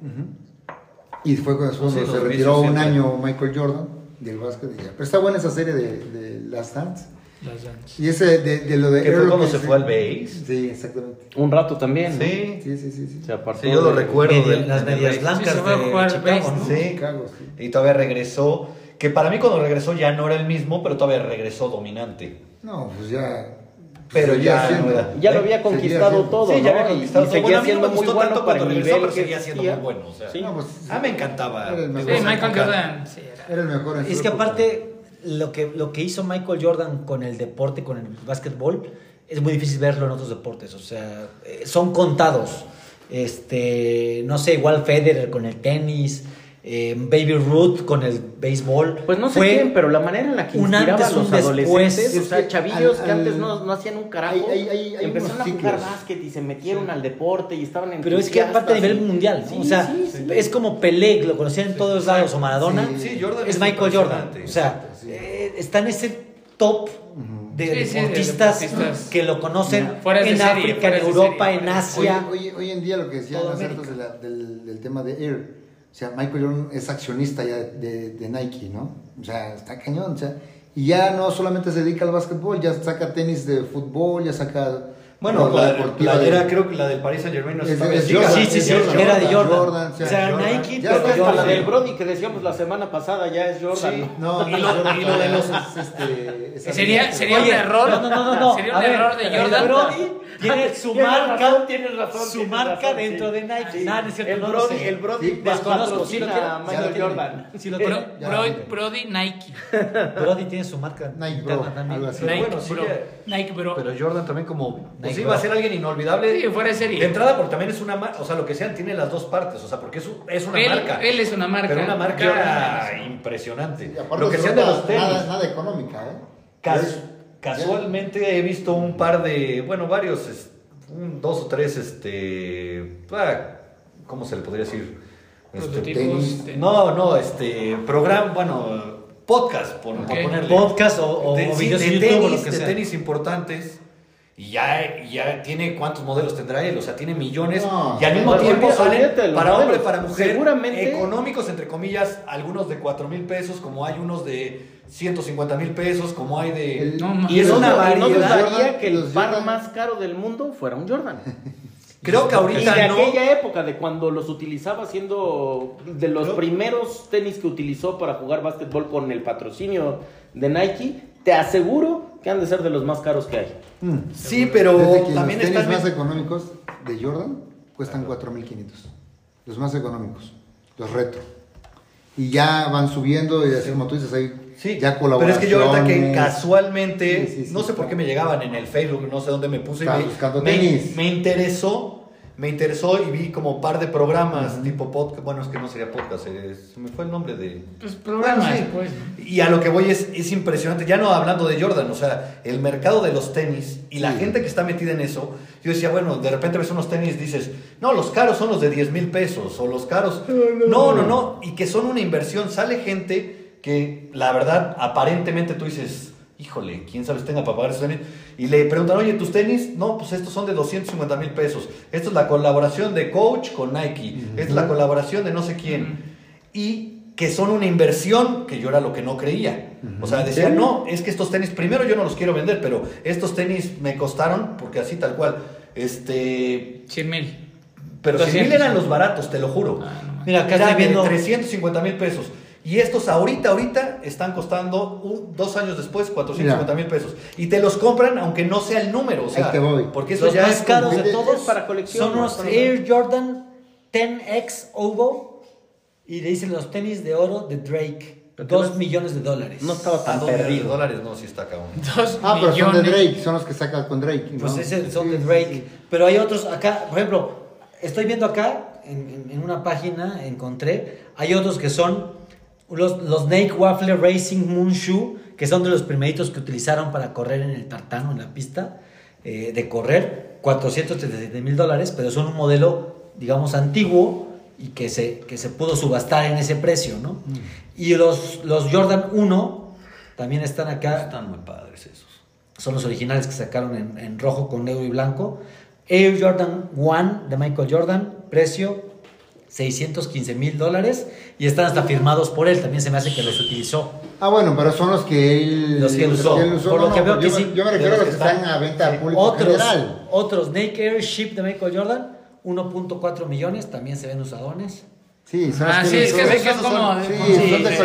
Y fue cuando Sí, se retiró un siempre. año Michael Jordan del básquet. y ya. Pero está buena esa serie de, de Last Dance. Las danzas. Y ese de, de lo de Que fue cuando que se sí. fue al base. Sí, exactamente. Un rato también. ¿no? Sí. Sí, sí, sí. sí. Se apartó Sí, yo lo de- recuerdo. Media- del- las medias blancas Sí, se fue a de jugar Chicago, base, ¿no? Sí. Chicago, sí. Y todavía regresó, que para mí cuando regresó ya no era el mismo, pero todavía regresó dominante. No, pues ya. Pero ya siendo. no era. Ya lo había Seguía conquistado siendo. todo. sí, ya ¿no? había Y- conquistado y todo. seguía Bueno, a mí no siendo me muy gustó bueno tanto para cuando el regresó, nivel pero seguía siendo existía. muy bueno. O sea, Sí. No, pues, ah, me encantaba. Sí, Michael. Jordan. Sí, era. Era el mejor en Es que aparte, lo que, lo que hizo Michael Jordan con el deporte, con el básquetbol, es muy difícil verlo en otros deportes. O sea, eh, son contados. Este, no sé, igual Federer con el tenis, eh, Baby Ruth con el béisbol. Pues no sé Fue quién, pero la manera en la que un inspiraba antes, a los un después. adolescentes, o sea, chavillos al- que antes al- no, no hacían un carajo, hay- hay- hay- hay empezaron a jugar básquet y se metieron al deporte y estaban Pero es que aparte a nivel mundial, ¿no? Sí, o sea, sí, sí. es como Pelé, lo conocían en todos lados, o Maradona, Sí, sí, Jordan es es Michael Jordan. O sea, Sí. eh, está en ese top de Sí, sí, de deportistas, deportistas. que lo conocen de en serie, África, fuera en Europa, serie, en Asia. Hoy, hoy, hoy en día lo que decían de la- del, del tema de Air, o sea, Michael Jordan es accionista ya de, de Nike, ¿no? O sea, está cañón, o sea, y ya no solamente se dedica al básquetbol, ya saca tenis de fútbol, ya saca... Bueno, ropa la, deportiva la de- era, creo que la del Paris Saint Germain no Es- es. Jordan, Sí, sí, es sí, Jordan, era de Jordan. Jordan, o sea, Jordan. Nike, Ya pero está Hasta la del Brody que decíamos la semana pasada ya es Jordan. Sí. ¿no? [laughs] Y lo- Jordan y lo de los- es, este, es Sería, sería un error. no, no, no, no, Sería un ver, error de el Jordan. Brody tiene su marca, razón, tienes razón, su tienes marca razón, dentro sí. de Nike. Sí. Es cierto, el no Brody, el Brody Sí, Desconozco, sí lo patrocina tiene. a Michael. Jordan. Sí lo. Ya, Brody. Brody Nike. [laughs] Brody tiene su marca Nike Bro, también. algo así. Nike, bueno, sí bro. Nike, bro. Pero Jordan también como pues Nike, iba a ser alguien inolvidable. Sí, fuera de serie. De entrada porque también es una marca, o sea, lo que sean tiene las dos partes, o sea, porque es, es una él, marca. él es una marca. Pero una marca Jordan. impresionante. Lo que se sean de los tenis. Nada, nada económica, ¿eh? Cas- Es- casualmente he visto un par de, bueno, varios, un, dos o tres, este, ah, ¿cómo se le podría decir? Este, Prototipos. tenis. de- no, no, este, programa, bueno, podcast, por, ponerle. Podcast o, o de, sí, videos de en YouTube tenis, o lo que de sea. tenis importantes. Y ya, ya tiene cuántos modelos tendrá él, o sea, tiene millones. No, y al mismo tiempo salen para hombre, para mujer, Seguramente- económicos, entre comillas, algunos de 4 mil pesos, como hay unos de 150 mil pesos, como hay de... El- No, y es no, una no, y dudaría que el par Jordan- más caro del mundo fuera un Jordan. [laughs] Creo que Y de ahorita no. aquella época, de cuando los utilizaba siendo de los Creo- primeros tenis que utilizó para jugar básquetbol con el patrocinio de Nike, te aseguro que han de ser de los más caros que hay. Sí, pero también los tenis están... más económicos de Jordan cuestan 4.500. Los más económicos, los retro. Y ya van subiendo y así como tú dices, hay Sí, ya pero es que yo ahorita que colaboraciones. casualmente, Sí, sí, sí, no sé por qué me llegaban en el Facebook, no sé dónde me puse, me, buscando me- tenis. me interesó, me interesó y vi como par de programas tipo podcast, bueno, es que no sería podcast, es- se me fue el nombre de... Pues programas, Bueno, sí. pues. Y a lo que voy es, es impresionante, ya no hablando de Jordan, o sea, el mercado de los tenis y la Sí. gente que está metida en eso, yo decía, bueno, de repente ves unos tenis, dices, no, los caros son los de 10 mil pesos, o los caros, no, no, no, y que son una inversión, sale gente que la verdad, aparentemente tú dices, híjole, quién sabe si tenga para pagar esos tenis, y le preguntan, oye, ¿tus tenis? No, pues estos son de 250 mil pesos, esto es la colaboración de Coach con Nike, esta es la colaboración de no sé quién, y que son una inversión que yo era lo que no creía. O sea, decía, Sí. no, es que estos tenis, primero yo no los quiero vender, pero estos tenis me costaron, porque así tal cual, este, 100 mil. pero 100 mil 200. eran los baratos, te lo juro. Ah, no. Mira, acá estoy viendo. 350 mil pesos. Y estos ahorita, ahorita están costando un- dos años después 450 mil pesos. Y te los compran aunque no sea el número. O sea, Ahí te voy. Porque eso Los ya más es caros de todos para colección, son Son- Air Jordan 10X Ovo y le dicen los tenis de oro de Drake. Pero te 2 ves- millones de dólares. No estaba ¿A tan dónde? perdido. dólares no, sí está cabrón. [laughs] Dos Ah, pero son de. Drake, son los que saca con Drake. ¿no? Pues ese son Sí, de sí, Drake. sí. Pero hay otros acá, por ejemplo, estoy viendo acá, en, en- en una página encontré, hay otros que son los, los Nike Waffle Racing Moon Shoe, que son de los primeritos que utilizaron para correr en el tartano, en la pista eh, de correr, 437 mil dólares, pero son un modelo, digamos, antiguo y que se, que se pudo subastar en ese precio, ¿no? Y los, los Jordan 1 también están acá, Están muy padres esos. son los originales que sacaron en, en rojo con negro y blanco. Air Jordan 1 de Michael Jordan, precio 615 mil dólares y están hasta firmados por él. También se me hace que los utilizó. Ah, bueno, pero son los que él, Los que él usó. Por lo no, que no, veo que yo, sí. me- yo me refiero a los que que están están- a venta sí. a público Otros, general. otros Nike Air Ship de Michael Jordan, 1.4 millones, también se ven usadones. Sí, son Ah, los sí, que es que son- sé que es como son- de- sí, sí, son de de-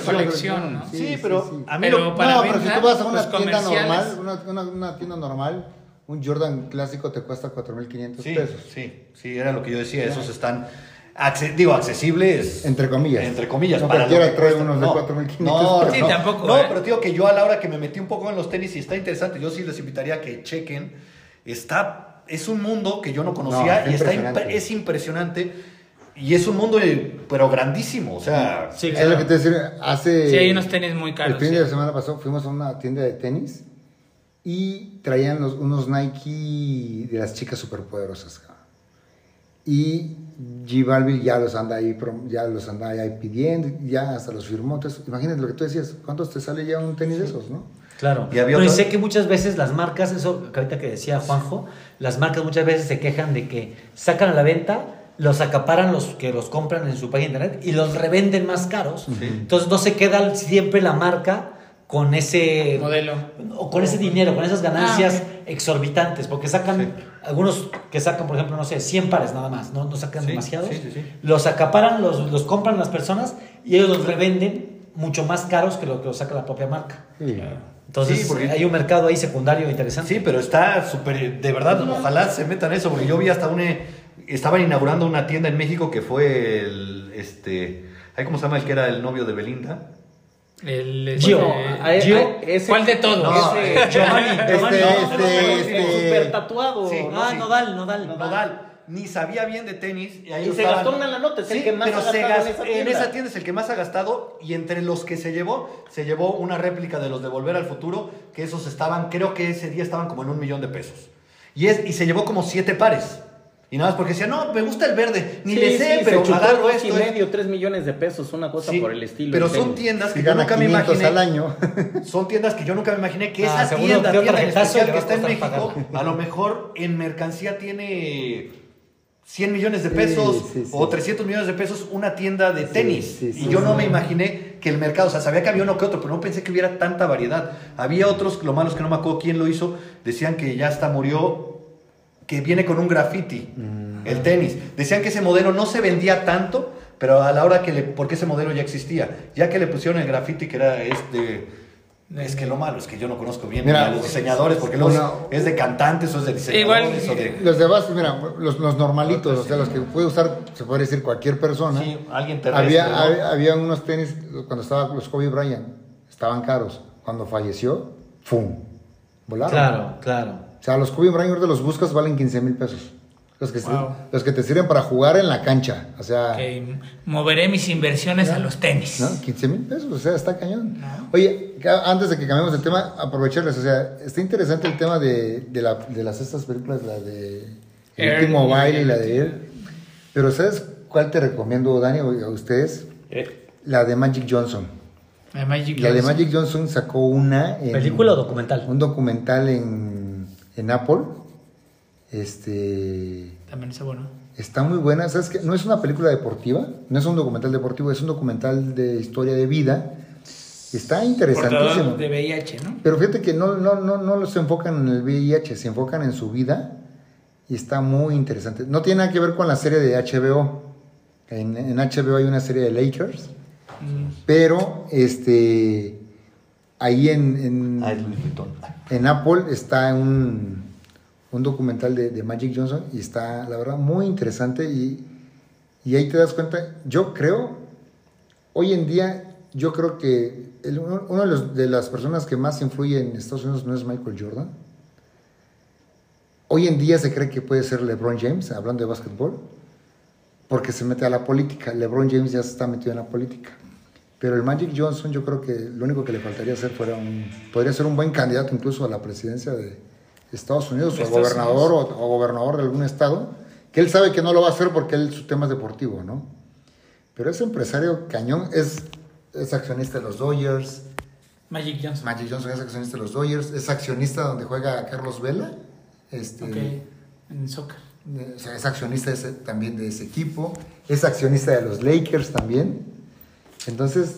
colección. de ¿no? Sí, pero a mí Pero lo- para no, pero si tú vas a una los tienda normal, una, una, una tienda normal, un Jordan clásico te cuesta 4.500 Sí, pesos. sí, sí, era lo que yo decía, esos están, acce- digo, accesibles. Entre comillas. Entre comillas. No para cualquiera que trae unos de No, 4,500 No, pesos. Sí, no, tampoco, No, ¿eh? pero digo que yo a la hora que me metí un poco en los tenis y está interesante, yo sí les invitaría a que chequen. Está, es un mundo que yo no conocía está y está impresionante. impre- es impresionante. Y es un mundo, eh, pero grandísimo, o sea... Sí, Es lo que te decía, hace... Sí, hay unos tenis muy caros. El fin sí. de semana pasado fuimos a una tienda de tenis y traían los- unos Nike de las chicas superpoderosas. Y G Balvin ya los anda ahí, ya los anda ahí pidiendo, ya hasta los firmó. Entonces, imagínate lo que tú decías, ¿cuántos te sale ya un tenis de esos, no? Claro. Y había Pero y sé que muchas veces las marcas, eso que ahorita que decía Juanjo, las marcas muchas veces se quejan de que sacan a la venta, los acaparan los que los compran en su página de internet y los revenden más caros. Entonces no se queda siempre la marca con ese Modelo. o con ese dinero, con esas ganancias Ah, exorbitantes, porque sacan algunos que sacan, por ejemplo, no sé, 100 pares nada más, no, no sacan Sí, demasiados. sí, sí, sí. Los acaparan, los, los compran las personas y ellos los revenden mucho más caros que lo que los saca la propia marca. Sí. Entonces, Sí, porque- hay un mercado ahí secundario interesante. Sí, pero está súper, de verdad, ojalá se metan eso, porque yo vi hasta un, estaban inaugurando una tienda en México que fue el, este, ay, ¿cómo se llama el que era el novio de Belinda? El, Gio. este, a- a- Gio. ese- ¿Cuál de todos? No, ese- Giovanni, Este, Giovanni. este, el este. super tatuado. Sí. ¿no? Ah, sí. Nodal, Nodal. Nodal. Ni sabía bien de tenis. Y, ahí Y se gastó una la nota, es el que más pero ha gastado en gas- esa en esa tienda es el que más ha gastado. Y entre los que se llevó, se llevó una réplica de los de Volver al Futuro, que esos estaban, creo que ese día estaban como en un millón de pesos. Y, es, y se llevó como siete pares. Y nada más porque decía, no, me gusta el verde. Ni Sí, le sé, sí, pero se agarro esto. y es- medio, tres millones de pesos, una cosa Sí, por el estilo. Pero son tiendas que yo nunca me 500 imaginé. al año. [laughs] Son tiendas que yo nunca me imaginé que Ah, esa tienda, tienda en especial que está en México, a lo mejor en mercancía tiene 100 millones de pesos o 300 millones de pesos una tienda de tenis. y yo no me imaginé que el mercado, o sea, sabía que había uno que otro, pero no pensé que hubiera tanta variedad. Había otros, lo malo es que no me acuerdo quién lo hizo, decían que ya hasta murió, que viene con un graffiti, Mm. el tenis. Decían que ese modelo no se vendía tanto, pero a la hora que le, porque ese modelo ya existía, ya que le pusieron el graffiti que era este... Es que lo malo es que yo no conozco bien Mira, a los diseñadores, porque luego una- es de cantantes o es de diseñadores Igual, o de... Los de base, mira, los, los normalitos, o sea, los que puede usar, se puede decir cualquier persona. Sí, alguien terrestre, había, ¿no? había, había unos tenis, cuando estaban los Kobe Bryant, estaban caros. Cuando falleció, ¡fum! Volaron. Claro, claro. O sea, los Kobe Bryant ahorita los buscas valen 15 mil pesos. Los que, Wow. los que te sirven para jugar en la cancha. O sea, moveré mis inversiones a los tenis. ¿no? 15 mil pesos, o sea, está cañón. No. Oye, antes de que cambiemos de tema, aprovecharles, o sea, está interesante el tema de, de, la, de las estas películas, la de El Air último y baile y el la de él. Pero ¿sabes cuál te recomiendo, Dani, a ustedes? Eh, La de Magic Johnson. La Magic La de. Magic Johnson sacó una... en- ¿Película o documental? Un documental en, en Apple. Este... También está bueno. Está muy buena, ¿sabes qué? No es una película deportiva, no es un documental deportivo, es un documental de historia de vida. Está interesantísimo. De VIH, ¿no? Pero fíjate que no, no, no, no los enfocan en el VIH, se enfocan en su vida y está muy interesante. No tiene nada que ver con la serie de HBO. En, en HBO hay una serie de Lakers, Mm. pero este ahí en, en, Ah, es en Apple está un, un documental de, de Magic Johnson y está, la verdad, muy interesante y, y ahí te das cuenta, yo creo, hoy en día, yo creo que el- uno, uno de, los- de las personas que más influye en Estados Unidos no es Michael Jordan. Hoy en día se cree que puede ser LeBron James, hablando de básquetbol, porque se mete a la política. LeBron James ya se está metido en la política. Pero el Magic Johnson yo creo que lo único que le faltaría hacer fuera un... Podría ser un buen candidato incluso a la presidencia de Estados Unidos De o Estados gobernador o, o gobernador de algún estado, que él sabe que no lo va a hacer porque él, su tema es deportivo, ¿no? Pero ese empresario cañón es, es accionista de los Dodgers, Magic Johnson. Magic Johnson es accionista de los Dodgers, es accionista donde juega Carlos Vela, este, Ok, en soccer. o sea, es accionista ese- también de ese equipo, es accionista de los Lakers también. Entonces,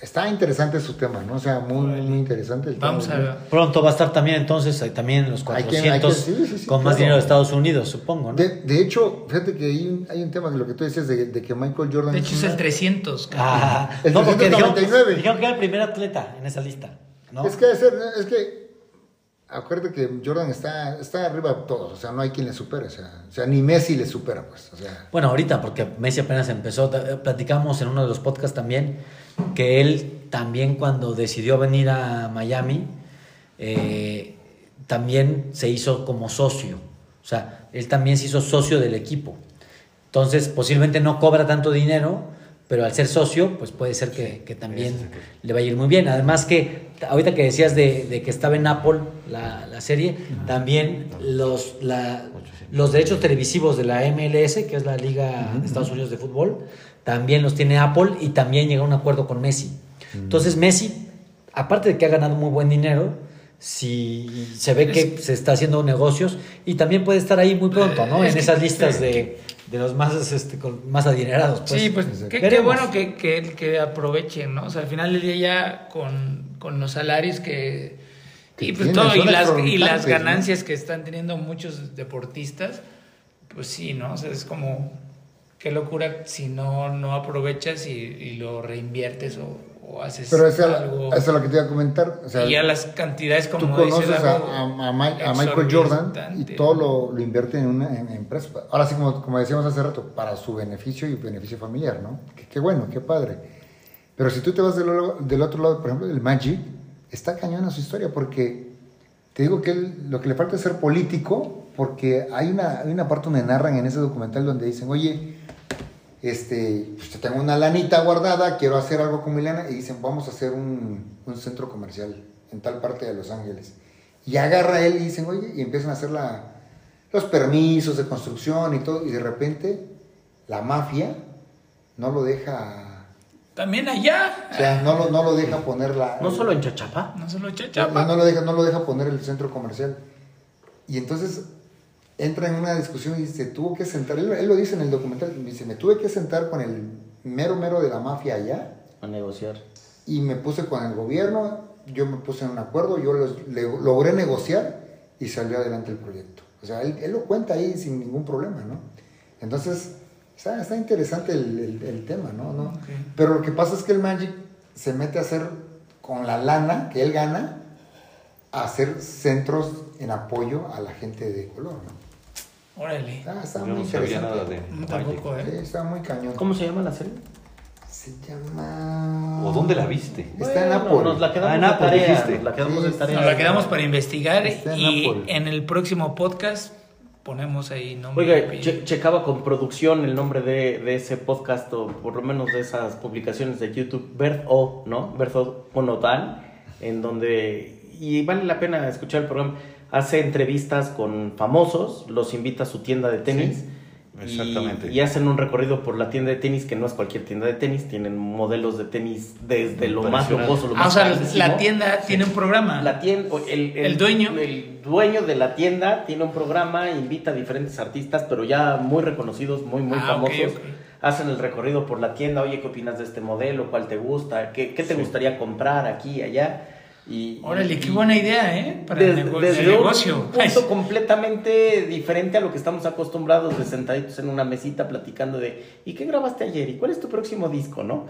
está interesante su tema, ¿no? O sea, muy, muy interesante. el tema Vamos a ver. Pronto va a estar también entonces ahí también los Hay que- 400 hay que- sí, sí, sí, con más dinero de Estados Unidos, supongo, ¿no? De, de hecho, fíjate que hay un, hay un tema de lo que tú dices de, de que Michael Jordan... De hecho, es el 300. cabrón. Ah, El no, porque dijeron, 399. dijeron que era el primer atleta en esa lista, ¿no? Es que debe ser, es que acuérdate que Jordan está, está arriba de todos, o sea, no hay quien le supere, o sea, o sea, ni Messi le supera, pues, o sea, Bueno, ahorita, porque Messi apenas empezó, eh, platicamos en uno de los podcasts también, que él también cuando decidió venir a Miami, eh, también se hizo como socio. O sea, él también se hizo socio del equipo. Entonces, posiblemente no cobra tanto dinero, pero al ser socio, pues puede ser que, que también le vaya a ir muy bien. Además que, ahorita que decías de, de que estaba en Apple la, la serie, también los, la- los derechos televisivos de la MLS, que es la Liga de Estados Unidos de Fútbol, también los tiene Apple y también llega a un acuerdo con Messi. Entonces Messi, aparte de que ha ganado muy buen dinero, si se ve que se está haciendo negocios y también puede estar ahí muy pronto, ¿no? En esas listas de, de los más, este, con- más adinerados. Pues. sí, pues qué, bueno que, que, que aprovechen, ¿no? O sea, al final del día ya con, con los salarios que... Que Y, pues todo, y, las, y las ganancias que están teniendo muchos deportistas, pues sí, ¿no? O sea, es como, qué locura si no, no aprovechas y, y lo reinviertes o, o haces Pero eso, algo. eso es lo que te iba a comentar. O sea, y ya las cantidades, como tú conoces dice a, a- a Mi- a Michael Jordan y todo lo, lo invierte en una en, empresa. Ahora sí, como, como decíamos hace rato, para su beneficio y beneficio familiar, ¿no? Qué, bueno, qué padre. Pero si tú te vas del, otro lado, por ejemplo, el Magic, está cañona su historia porque te digo que él, lo que le falta es ser político porque hay una, hay una parte donde narran en ese documental donde dicen, oye, este, pues, tengo una lanita guardada, quiero hacer algo con mi lana, y dicen, vamos a hacer un, un centro comercial en tal parte de Los Ángeles. Y agarra él y dicen, oye, y empiezan a hacer la, los permisos de construcción y todo, y de repente la mafia no lo deja, También allá. o sea, no lo, no lo deja poner la... No solo en Chachapa. No solo no, chachapa. no lo deja, no lo deja poner el centro comercial. Y entonces entra en una discusión y se tuvo que sentar, él, él lo dice en el documental, dice, me tuve que sentar con el mero mero de la mafia allá A negociar. y me puse con el gobierno, yo me puse en un acuerdo, yo los- le- logré negociar y salió adelante el proyecto. O sea, él, él lo cuenta ahí sin ningún problema, ¿no? Entonces, está, está interesante el, el- el tema, ¿no? ¿no? Pero lo que pasa es que el Magic se mete a hacer, con la lana que él gana, a hacer centros en apoyo a la gente de color, ¿no? Órale. Está, está Yo muy no sabía interesante. nada de Tampoco, Sí, ¿eh? está muy cañón. ¿Cómo se llama la serie? Se llama... ¿O dónde la viste? Está en Bueno, Apple. Nos la quedamos Ah, en de Apple tarea. dijiste. Nos la quedamos Sí, de tarea. Nos la quedamos para investigar Está en y Apple. en el próximo podcast ponemos ahí nombre. Oiga, che- checaba con producción el nombre de, de ese podcast o por lo menos de esas publicaciones de YouTube, Bert O, ¿no? Bert O en donde, y vale la pena escuchar el programa, hace entrevistas con famosos, los invita a su tienda de tenis. Sí, exactamente. Y, hacen un recorrido por la tienda de tenis, que no es cualquier tienda de tenis, tienen modelos de tenis desde lo más lujoso, lo Ah, más o sea, carísimo. la tienda tiene un programa. La tienda, el, El dueño. El dueño de la tienda tiene un programa, invita a diferentes artistas, pero ya muy reconocidos, muy, muy Ah, famosos. ok. Hacen el recorrido por la tienda, oye, ¿qué opinas de este modelo? ¿Cuál te gusta? ¿Qué, qué te gustaría comprar aquí, allá? Y, Órale, y- qué buena idea, ¿eh? Para el desde, nego- desde el un negocio. Ay, punto [laughs] completamente diferente a lo que estamos acostumbrados de sentaditos en una mesita platicando de ¿y qué grabaste ayer? ¿y cuál es tu próximo disco? ¿no?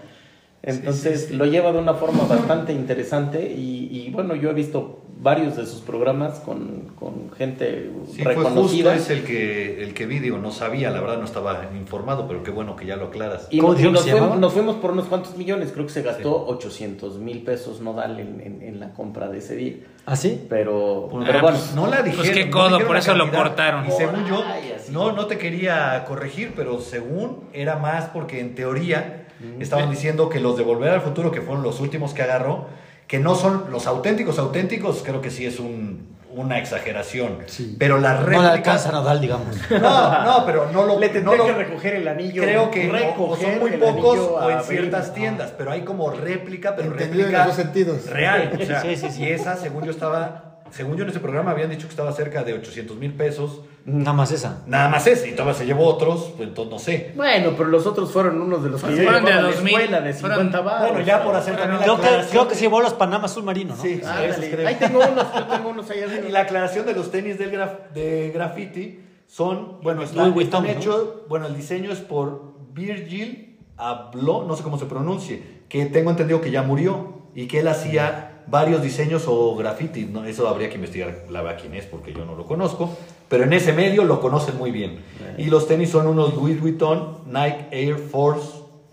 Entonces sí, sí. lo lleva de una forma bastante interesante y, y, bueno, yo he visto varios de sus programas con, con gente Sí, fue justo reconocida. es el que, el que vi, digo, no sabía, la verdad no estaba informado, pero qué bueno que ya lo aclaras. Y, ¿Cómo nos, fuimos, nos fuimos por unos cuantos millones, creo que se gastó 800 mil pesos nodal en, en, en la compra de ese día. ¿Ah, sí? Pero, Pues, pero ah, bueno, pues, no la dijeron. Pues qué codo, por eso lo cortaron. Y según yo, Ay, no, no te quería corregir, pero según era más porque en teoría estaban diciendo que los de Volver al Futuro, que fueron los últimos que agarró, que no son los auténticos, auténticos, creo que sí es un, una exageración. Sí. Pero las No le alcanza Nadal, digamos. [laughs] No, no, pero no lo... le no lo- que recoger el anillo. Creo que o- son muy pocos o en ciertas tiendas, pero hay como réplica, pero Entendido en réplica los sentidos. real. [laughs] O sea, Sí, sí, sí. Y esa, según yo estaba, según yo en ese programa habían dicho que estaba cerca de 800 mil pesos. Nada más esa. Nada más ese, y todavía se llevó otros, pues entonces no sé. Bueno, pero los otros fueron unos de los que Fueron de a la 2000, escuela de fueron- 50 baros. Bueno, ya por hacer también la Creo que, aclaración. creo que se llevó los Panama Submarino, ¿no? Sí, sí, esos creo. Ahí tengo unos, yo tengo unos ahí arriba. Y la aclaración de los tenis del graf- de graffiti son, bueno, están, Louis Vuitton, están ¿no? hechos, bueno, el diseño es por Virgil Abloh, no sé cómo se pronuncie, que tengo entendido que ya murió y que él hacía varios diseños o graffiti, ¿no? eso habría que investigar la verdad quién es porque yo no lo conozco, pero en ese medio lo conocen muy bien. Y los tenis son unos Louis Vuitton Nike Air Force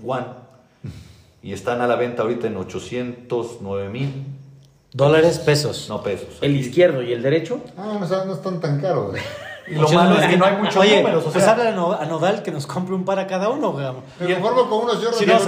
One y están a la venta ahorita en 809 mil, Dólares, pesos. no pesos. El izquierdo y el derecho. Ah, no, no están tan caros. [laughs] Y lo malo es que no hay muchos Oye, números, o pues sea, háblale a No- a Nodal que nos compre un para cada uno, güey. Me conformo con unos lloros Si de no, el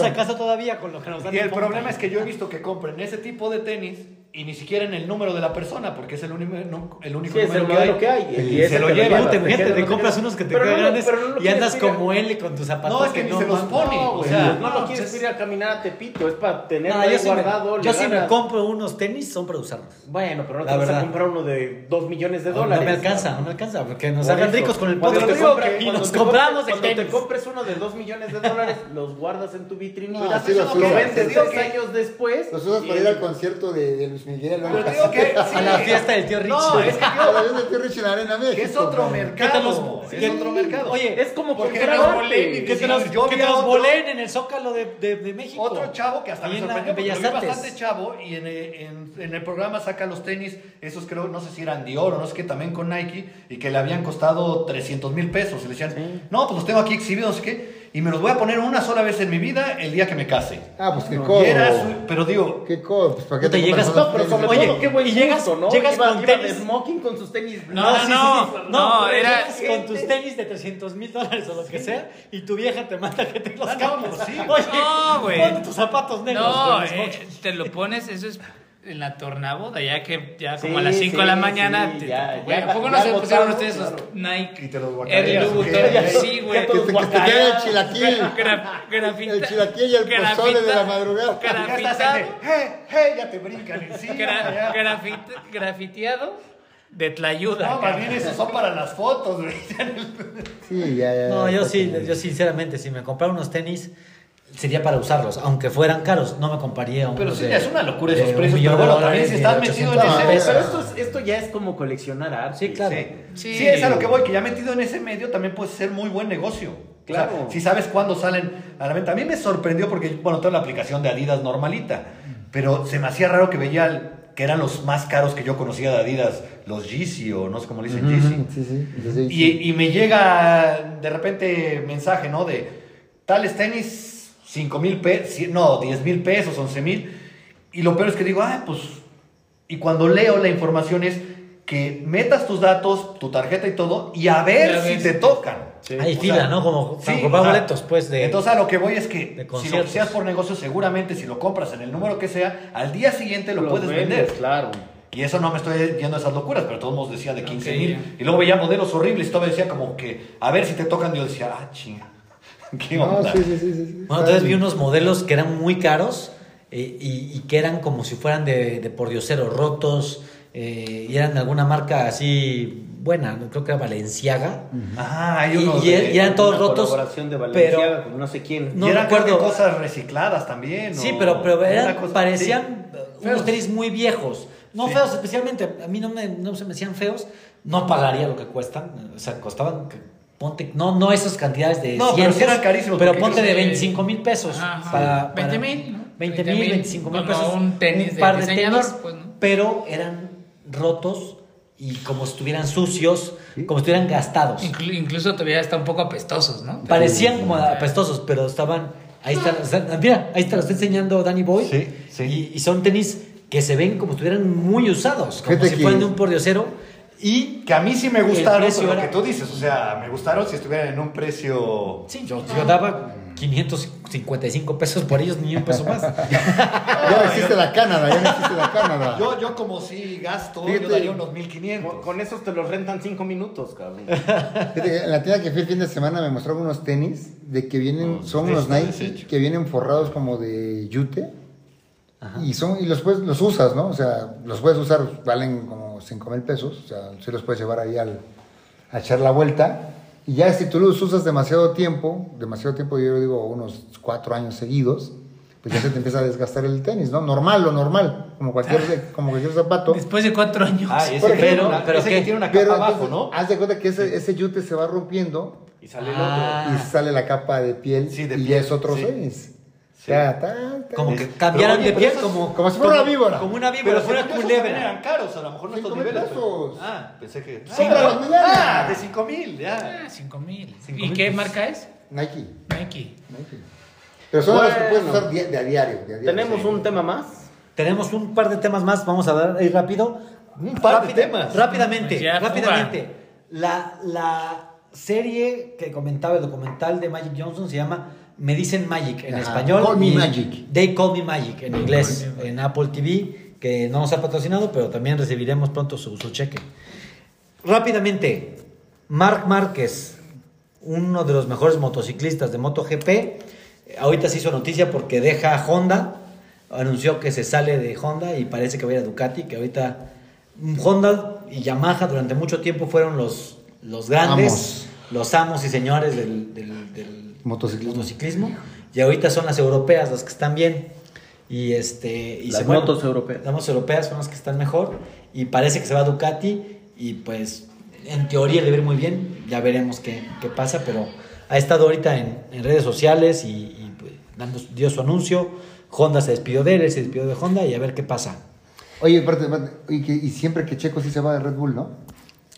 se alcanza todavía con lo que nos dan Y el problema es que yo he visto que compren ese tipo de tenis y ni siquiera en el número de la persona, porque es el único, el único Sí, número que hay. Y, Y se lo lleva. Te, compras que- unos que te no quedan grandes no y andas como él con tus zapatos. No, es que ni se los pone. No, o sea, no, lo no, quieres ir a caminar a Tepito, es para tener No, ahí yo sí, me, guardado. yo sí me compro unos tenis, son para usarlos. Bueno, pero no La te vas a comprar uno de 2 millones de No, dólares. me alcanza, no me alcanza, porque nos hagan ricos con el Cuando podcast. te compras- y nos compramos el Cuando te compres uno de 2 millones de [laughs] dólares, los guardas en tu vitrina No, y lo vendes Digo dos que- años después. Los usas para ir al concierto de, de Luis Miguel. Pero te digo que sí. A la fiesta del tío Richie. No, es que [laughs] A yo- la vez de Tío Rich en la Arena México. que es otro mercado. Que es otro mercado. Oye, Es como Porque y Que te los, Yo que te a los otro- volen en el Zócalo de, de, de México. Otro chavo que hasta me sorprendió en porque lo vi bastante chavo y en, eh, en- en el programa saca los tenis, esos creo, no sé si eran Dior o no sé qué, también con Nike, y que le habían costado 300 mil pesos. Y le decían, no, pues los tengo aquí exhibidos, no sé qué, y me los voy a poner una sola vez en mi vida el día que me case. Ah, pues qué codo. pero digo, Qué codo. Pues para qué No te llegas- No, pero sobre todo, qué buen y llegas- gusto, ¿no? llegas iba, con iba tenis. de smoking con sus tenis. No, sí, sí, no, sí. no, pero era- llegas con tus tenis [laughs] de 300 mil dólares o lo que sea y tu vieja te manda que te los Ah, no, cambies. pues. Oye, No, güey. ponte tus zapatos negros. No, con los eh, te lo pones, eso es en la tornaboda, ya que ya Sí, como a las 5 de sí, la mañana. sí, te- ya, güey, ya, ¿A poco no ya se pusieron ustedes claro. los Nike? Y te los guacareas. [laughs] Sí, güey. Que te, que te quede el chilaquil. Gra- grafita- El chilaquil y el pozole de la madrugada. Grafitado, hey, hey, ya te brincan encima. gra- grafit- grafiteado de tlayuda. No, más bien esos son para las fotos, güey. Sí, ya, ya. No, yo sí, yo sinceramente, si me comprara unos tenis, sería para usarlos. Aunque fueran caros, no me compraría unos Pero sí, de- es una locura esos un precios, pero bueno, también si estás metido 800 en ese- pesos. Pero esto, es- esto ya es como coleccionar arte. Sí, claro. Sí. Sí. Sí, es a lo que voy, que ya metido en ese medio también puede ser muy buen negocio. O sea, Claro. si sabes cuándo salen a la venta. A mí me sorprendió porque, bueno, tengo la aplicación de Adidas normalita, pero se me hacía raro que veía el- que eran los más caros que yo conocía de Adidas, los Yeezy o no sé cómo le dicen, sí. sí, sí. Y, y me llega de repente mensaje, ¿no? De tales tenis, 5 mil pesos, no, 10 mil pesos, 11 mil. Y lo peor es que digo, ah, pues. Y cuando leo la información es que metas tus datos, tu tarjeta y todo, y a ver si ves. te tocan. Hay O fila, sea, ¿no? Como para sí, comprar boletos, pues, de... Entonces a lo que voy es que si lo seas por negocio, seguramente si lo compras en el número que sea, al día siguiente lo, Lo puedes vendes, vender. Claro. Y eso no me estoy yendo a esas locuras, pero todos nos decía de 15 Ok, mil. Y luego veía modelos horribles y todo decía como que, a ver si te tocan. Yo decía, ah, chinga. [laughs] ¿Qué onda? sí, sí, sí, sí, sí. Bueno, entonces vi unos modelos que eran muy caros eh, y, y que eran como si fueran de, de pordioseros rotos eh, y eran de alguna marca así buena, no creo que era Valenciaga. Ah, hay Y- unos. y- de- y eran todos Una rotos, colaboración de Valenciaga pero- con no sé quién. No y eran recuerdo. cosas recicladas también. Sí, o- pero, pero era eran, cosa- parecían sí. unos tenis muy viejos. No Sí. feos especialmente, a mí no, me, no se me hacían feos. No pagaría lo que cuestan. O sea, costaban, ponte, no, no esas cantidades de No, pero cientos, sí eran carísimos, Pero ponte de 25 mil pesos. Ajá, ajá. para, 20 para- mil, ¿no? 20 20 mil, mil, 25 mil como pesos. un tenis de par de diseñador, tenis, pues, ¿no? pero eran rotos y como si estuvieran sucios, como si estuvieran gastados. Inclu- incluso todavía están un poco apestosos, ¿no? Parecían como apestosos, pero estaban. Ahí están. están- Mira, ahí te lo está enseñando Danny Boy. Sí, sí. Y, y son tenis que se ven como si estuvieran muy usados, como Fíjate si fueran de un pordiosero. Y. Que a mí sí me gustaron precio por lo era- que tú dices. O sea, me gustaron si estuvieran en un precio. Sí, yo, yo daba 555 pesos por ellos, ni un peso más. [laughs] Ya no existe la Canadá, ya no existe la Canadá. Yo, yo como si gasto, Fíjate. yo daría unos Con, 1500. con esos te los rentan cinco minutos, cabrón. Fíjate en la tienda que fui el fin de semana me mostraron unos tenis de que vienen, Oh, son unos Nike que vienen forrados como de yute y son y los puedes, los usas, ¿no? O sea, los puedes usar, valen como 5 mil pesos, o sea, sí los puedes llevar ahí al, a echar la vuelta. Y ya si tú los usas demasiado tiempo, demasiado tiempo, yo digo unos 4 años seguidos, pues ya se te empieza a desgastar el tenis, ¿no? Normal, lo normal, como cualquier, como cualquier zapato. Después de cuatro años. Ah, ese, ejemplo, una, pero ese que tiene una capa Pero abajo, entonces, ¿no? haz de cuenta que ese, ese yute se va rompiendo Y sale Ah. el y sale la capa de piel Sí, de y piel, es otro sí. tenis. Sí. Ya, ta, ta. Como que cambiaran pero oye, de pero piel, como, como si fuera una víbora. Como una Pero víbora, fuera esos también eran caros, a lo mejor no estos niveles. pesos. Ah, pensé que. Sí, ah, las ah, de 5 mil, ya. Ah, cinco mil. Cinco ¿Y mil qué marca es? Nike. Nike. Nike. Pero son los que puedes Bueno. usar de a diario. de a diario. Tenemos Sí. un tema más. Tenemos un par de temas más, vamos a dar ahí rápido. Un par de temas. Rápidamente, Pues ya, rápidamente. La, la serie que comentaba el documental de Magic Johnson se llama Me dicen Magic en Ajá, español. Call Me Magic. They Call Me Magic en inglés, en Apple TV, que no nos ha patrocinado, pero también recibiremos pronto su, su cheque. Rápidamente, Marc Márquez, uno de los mejores motociclistas de MotoGP, ahorita se hizo noticia porque deja Honda, anunció que se sale de Honda y parece que va a ir a Ducati, que ahorita Honda y Yamaha durante mucho tiempo fueron los, los grandes, Amos. los amos y señores del, del- del Motociclismo. motociclismo, y ahorita son las europeas las que están bien. Y este. Y Las se- motos europeas. Las motos europeas son las que están mejor. Y parece que se va a Ducati. Y pues, en teoría le ir muy bien. Ya veremos qué, qué pasa. Pero ha estado ahorita en, en redes sociales y, y, pues, dando, dio su anuncio. Honda se despidió de él, él se despidió de Honda. Y a ver qué pasa. Oye, aparte, y, que- y siempre que Checo sí se va de Red Bull, ¿no?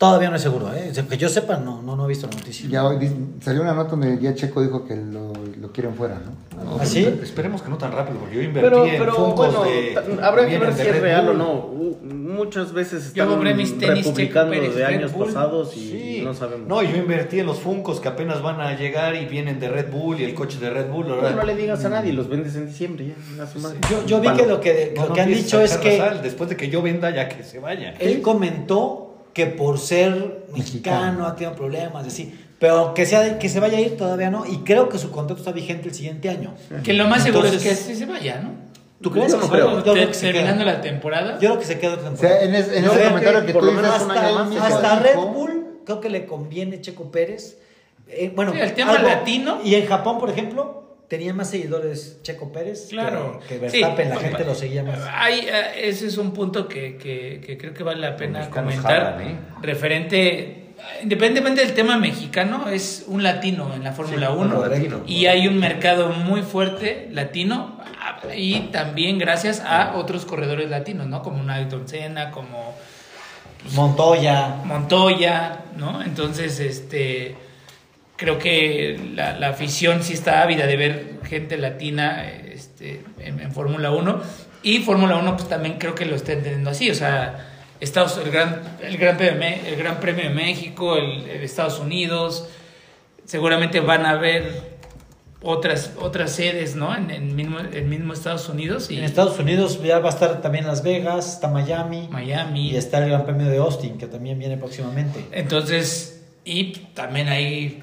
Todavía no es seguro, ¿eh? Que yo sepa, no, no, no he visto la noticia. Ya hoy salió una nota donde ya Checo dijo que lo, lo quieren fuera, ¿no? No, ¿Ah, sí? pero Esperemos que no tan rápido, porque yo invertí Pero, en pero bueno, de- habrá que ver si es Red real o no. U- Muchas veces Yo están compré mis tenis republicando Checo Pérez, de años pasados y Sí. no sabemos. No, yo invertí en los Funkos que apenas van a llegar y vienen de Red Bull y el coche de Red Bull. Pues ahora- no le digas a nadie, los vendes en diciembre ya. Yo, yo vi que lo que, lo no que han dicho es que después de que yo venda ya que se vaya. él comentó que por ser mexicano ha tenido problemas, así. Pero que, sea, que se vaya a ir todavía no. Y creo que su contrato está vigente el siguiente año. Que lo más seguro es que sí se vaya, ¿no? ¿Tú crees Yo no creo. Yo creo que terminando la temporada. Yo creo que se queda otra O temporada. sea, en, es- en ese comentario que que, por tú lo dices, menos hasta, más Red Bull creo que le conviene Checo Pérez. Eh, bueno, Sí, el tema latino. Y en Japón, por ejemplo, tenía más seguidores Checo Pérez que- Claro. que, Verstappen, Sí. la gente lo seguía más. Hay, eh, ese es un punto que, que- que creo que vale la pena mexicanos comentar. jalan, ¿eh? Referente, independientemente del tema mexicano, es un latino en la Fórmula Sí, 1. latino. Y hay un mercado muy fuerte latino ah, y también gracias a otros corredores latinos, ¿no? Como un Ayrton Senna, como Montoya. Montoya, ¿no? Entonces, este, creo que la, la afición sí está ávida de ver gente latina este, en, en Fórmula 1. Y Fórmula 1 pues también creo que lo está entendiendo así, o sea, Estados, el, gran, el, gran premio, el Gran Premio de México, el, el Estados Unidos, seguramente van a haber otras, otras sedes, ¿no? En el mismo, el mismo Estados Unidos y En Estados Unidos ya va a estar también Las Vegas, está Miami. Miami. Y está el Gran Premio de Austin, que también viene próximamente. Entonces, y también hay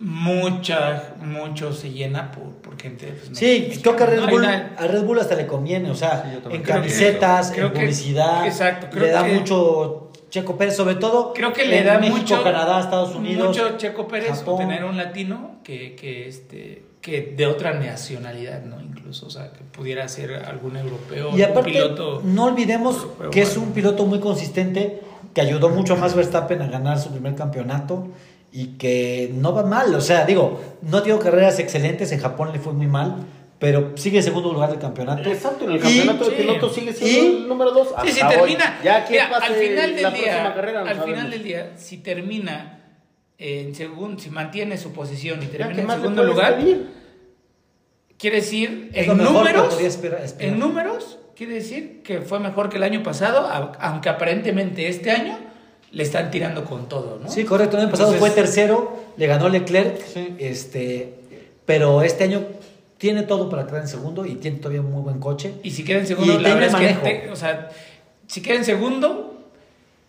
mucha, mucho se llena por, por gente. pues, Sí, mexicana, creo que a Red, Bull, una- a Red Bull hasta le conviene, o sea, Sí, en creo que camisetas, creo en que- publicidad, exacto, creo le da que- mucho Checo Pérez, sobre todo Creo que le en da México, mucho, Canadá, Estados Unidos, mucho Checo Pérez Japón. tener un latino que, que, este, que de otra nacionalidad, ¿no? Incluso, o sea, que pudiera ser algún europeo, Y un aparte, piloto. no olvidemos europeo, que es un piloto muy consistente, que ayudó mucho a Max Verstappen a ganar su primer campeonato y que no va mal. O sea, digo, no ha tenido carreras excelentes, en Japón le fue muy mal, pero sigue en segundo lugar del campeonato. Exacto, en el Y- campeonato de sí. pilotos sigue siendo Y- el número 2. Sí, si termina. Ya que mira, pase al final del la día, próxima carrera, no al sabemos. final del día, si termina en segundo, si mantiene su posición y termina ¿qué en segundo lugar, quiere decir Es en números, podía esperar- esperar. en números quiere decir que fue mejor que el año pasado, aunque aparentemente este año le están tirando con todo, ¿no? Sí, correcto. El año pasado Entonces- fue tercero, le ganó Leclerc, Sí. este, pero este año tiene todo para quedar en segundo y tiene todavía un muy buen coche. Y si queda en segundo, Y la tiene verdad es manejo. que, te- o sea, si queda en segundo,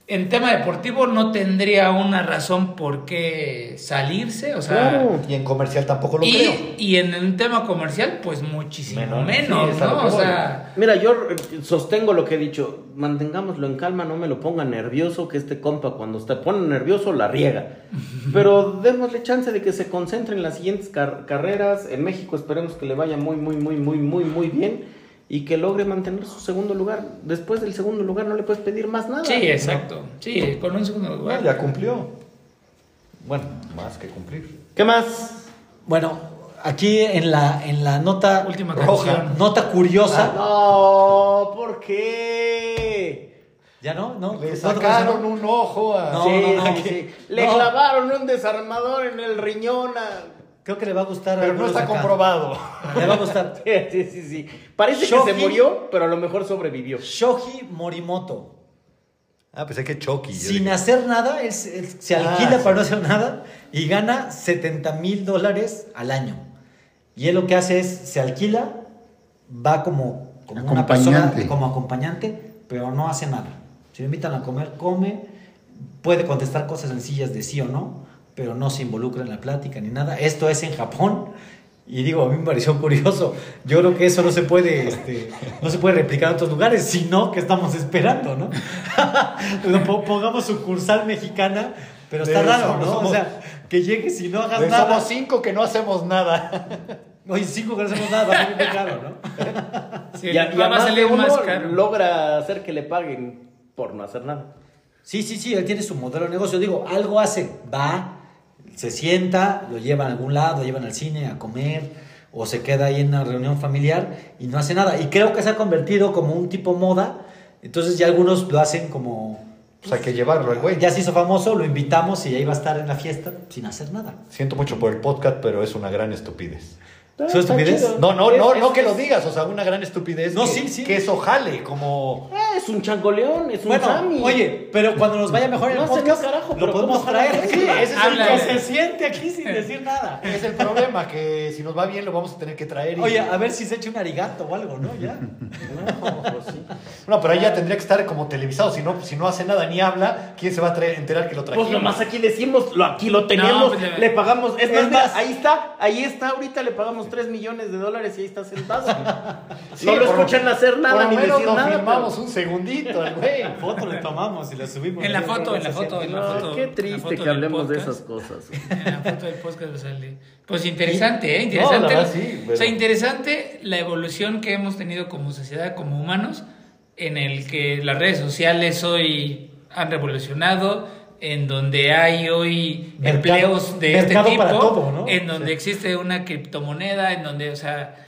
en tema deportivo no tendría una razón por qué salirse, o sea, Claro. Y en comercial tampoco lo creo. y, y en un tema comercial, pues muchísimo Menos, sí, ¿no? O sea, Mira, yo sostengo lo que he dicho. Mantengámoslo en calma, no me lo ponga nervioso, que este compa cuando se pone nervioso la riega. [laughs] Pero démosle chance de que se concentre en las siguientes car- carreras. En México esperemos que le vaya muy, muy, muy, muy, muy, muy bien y que logre mantener su segundo lugar. Después del segundo lugar no le puedes pedir más nada. sí, exacto. Sí, con un segundo lugar. Bueno, ya cumplió. Bueno, más que cumplir. ¿Qué más? Bueno, aquí en la, en la nota Última roja, canción. nota curiosa. No, ¿por qué? ¿Ya no? ¿No? Le ¿No sacaron un ojo a... No, sí, no, no. sí, sí. Le No. clavaron un desarmador en el riñón a... Creo que le va a gustar. a Pero no está acá. comprobado. Le va a gustar. [laughs] Sí, sí, sí. Parece que se murió, pero a lo mejor sobrevivió. Shoji Morimoto. Ah, pensé que Chucky. Sin dije, hacer nada, él, se él se Ah, alquila sí. para no hacer nada y gana 70 mil dólares al año. Y él lo que hace es, se alquila, va como, como una persona, como acompañante, pero no hace nada. Si lo invitan a comer, come, puede contestar cosas sencillas de sí o no, pero no se involucra en la plática ni nada. Esto es en Japón. Y digo, a mí me pareció curioso. Yo creo que eso no se puede, este, no se puede replicar en otros lugares, sino que estamos esperando, ¿no? [laughs] Pongamos sucursal mexicana, pero está raro, somos- ¿no? O sea, que llegues y no hagas "Pues nada. Somos cinco que no hacemos nada. [laughs] Oye, cinco que no hacemos nada, va muy caro, ¿no? [laughs] Sí, Y, a- y va a a más de salir uno más caro. logra hacer que le paguen por no hacer nada. Sí, sí, sí, él tiene su modelo de negocio. Digo, algo hace, va, se sienta, lo llevan a algún lado, lo llevan al cine a comer, o se queda ahí en una reunión familiar y no hace nada. Y creo que se ha convertido como un tipo moda, entonces ya algunos lo hacen como... Pues hay que llevarlo al güey. Ya se hizo famoso, lo invitamos y ahí va a estar en la fiesta sin hacer nada. Siento mucho por el podcast, pero es una gran estupidez. ¿Es estupidez? No, no, no, es- no que lo digas, o sea, una gran estupidez. No, que, sí, sí. Que eso jale, como. Ah, es un changoleón, es un Bueno, Sammy. oye, pero cuando nos vaya mejor en No el podcast, no, carajo, lo podemos traer. Sí, ese es el Háblale. que se siente aquí sin [laughs] decir nada. Es el problema, que si nos va bien lo vamos a tener que traer. y- Oye, a ver si se echa un arigato o algo, ¿no? Ya. [laughs] No, pues sí. No, pero ahí ya tendría que estar como televisado. Si no, si no hace nada ni habla, ¿quién se va a traer- enterar que lo trajimos? Pues nomás aquí decimos, lo, aquí lo tenemos, pues le- pagamos. Es, Es más, más- ahí está, ahí está, ahorita le pagamos 3 millones de dólares y ahí está sentado. [laughs] Sí, no lo por- escuchan hacer nada ni menos decir lo nada. filmamos pero- un segundito, güey. foto le tomamos y la subimos. En la foto, en la foto, en la No, foto. qué en la triste foto que del hablemos de podcast. esas cosas. En la foto del podcast sale. Pues interesante, ¿eh? No, Interesante. la verdad, sí, O pero- sea, interesante la evolución que hemos tenido como sociedad, como humanos, en el que las redes sociales hoy han revolucionado, en donde hay hoy Mercado- empleos de este tipo, todo, ¿no? en donde existe una criptomoneda, en donde, o sea,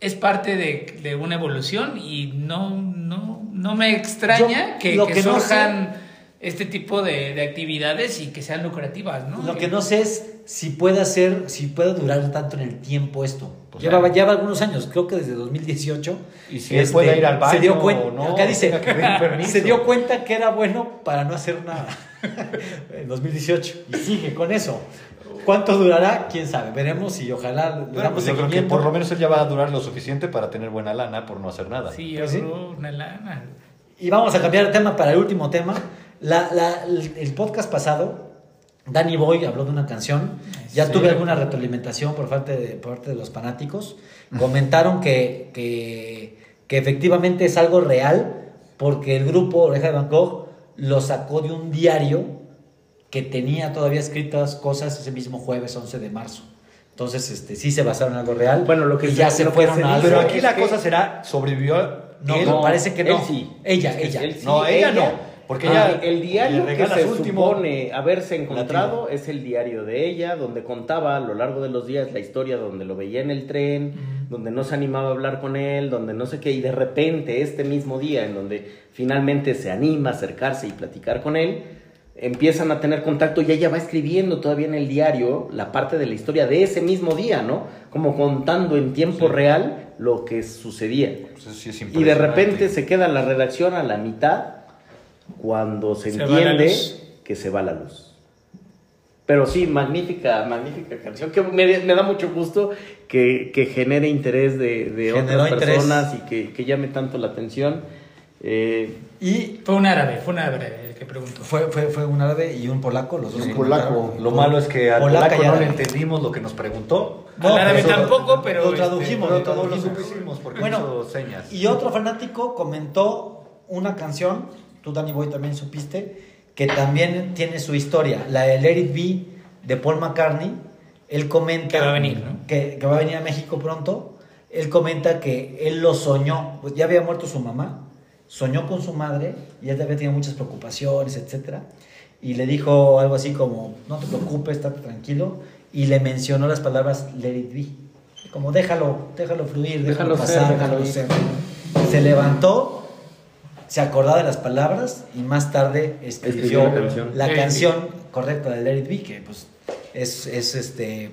es parte de, de una evolución y no, no, no me extraña Yo, que, lo que que no surjan este tipo de, de actividades y que sean lucrativas, ¿no? Lo que no sé es si puede hacer, si puede durar tanto en el tiempo esto. Pues lleva, claro. lleva algunos años, creo que desde 2018. Y si él puede ir al baño se dio cuenta, o no, acá dice, que se dio cuenta que era bueno para no hacer nada [laughs] en 2018 y sigue con eso. ¿Cuánto durará? Quién sabe. Veremos y ojalá Bueno, pues yo creo que por lo menos él ya va a durar lo suficiente para tener buena lana por no hacer nada. Sí, Pues sí. una lana. Y vamos a cambiar de tema para el último tema. La- la- el, podcast pasado, Danny Boy habló de una canción. Ya Sí. tuve alguna retroalimentación por parte de, por parte de los fanáticos. Comentaron que, que, que efectivamente es algo real porque el grupo Oreja de Gogh lo sacó de un diario que tenía todavía escritas cosas ese mismo jueves 11 de marzo. Entonces, este, sí se basaron en algo real. Bueno, lo que y se- ya se fueron a algo. Pero aquí la cosa será, sobrevivió No, él? no, parece que él no. sí. Ella, ella. él sí, No, ella no, porque Ah, ella el diario que se último supone haberse encontrado es el diario de ella, donde contaba a lo largo de los días la historia, donde lo veía en el tren, donde no se animaba a hablar con él, donde no sé qué, y de repente este mismo día, en donde finalmente se anima a acercarse y platicar con él, empiezan a tener contacto y ella va escribiendo todavía en el diario la parte de la historia de ese mismo día, ¿no? Como contando en tiempo real lo que sucedía. Pues sí es Y de repente se queda la redacción a la mitad cuando se, entiende que se va la luz. Pero sí, magnífica, magnífica canción que me, me da mucho gusto que, que genere interés de, de otras interés. personas y que, que llame tanto la atención. Eh, Y Fue un árabe, fue un árabe el que preguntó. Fue, fue, fue un árabe y un polaco, los dos. un polaco. Lo malo es que al polaco no le entendimos lo que nos preguntó. Al árabe eso- tampoco, pero, Lo este, tradujimos, pero lo todos lo tradujimos. supimos porque Bueno, hizo señas. Y otro fanático comentó una canción, tú Danny Boy también supiste, que también tiene su historia, la de Let It Be de Paul McCartney. Él comenta Que va a venir, ¿no? que, que va a venir a México pronto. Él comenta que él lo soñó, pues ya había muerto su mamá, soñó con su madre y él había tenido muchas preocupaciones, etcétera. Y le dijo algo así como, no te preocupes, estate tranquilo. Y le mencionó las palabras Let It Be. Como déjalo, déjalo fluir, déjalo, Déjalo ser, pasar, déjalo déjalo ser. Se levantó, se acordaba de las palabras y más tarde escribió Escribió la canción. la correcta de It Be, que pues es, es este,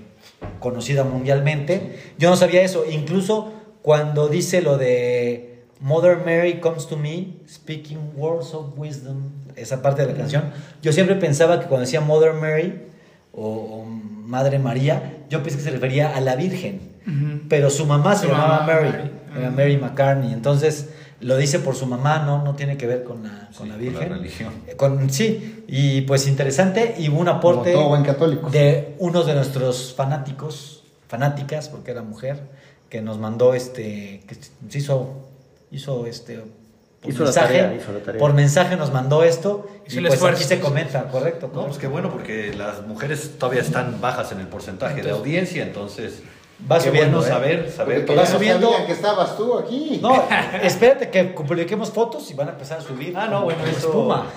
conocida mundialmente. Yo no sabía eso, incluso cuando dice lo de Mother Mary comes to me, speaking words of wisdom, esa parte de la canción, yo siempre pensaba que cuando decía Mother Mary o, o Madre María, yo pensé que se refería a la Virgen, pero su mamá se Su llamaba mamá, Mary, Mary. era. Mary McCartney, entonces lo dice por su mamá, no, no tiene que ver con la, con Sí, la con Virgen. la religión. Con- sí, y pues interesante y hubo un aporte Como todo buen católico. de uno de nuestros fanáticos, fanáticas, porque era mujer, que nos mandó este, que hizo, hizo este, por Hizo la mensaje, tarea, hizo la tarea. por mensaje nos mandó esto Hizo y pues esfuerzo. aquí se comenta, correcto. No, pues correcto. qué bueno, porque las mujeres todavía están bajas en el porcentaje de audiencia, entonces Va Qué subiendo. bueno ¿eh? saber, saber. que va subiendo. que estabas tú aquí. No, [laughs] espérate que publiquemos fotos y van a empezar a subir. Ah, no, bueno, eso- espuma.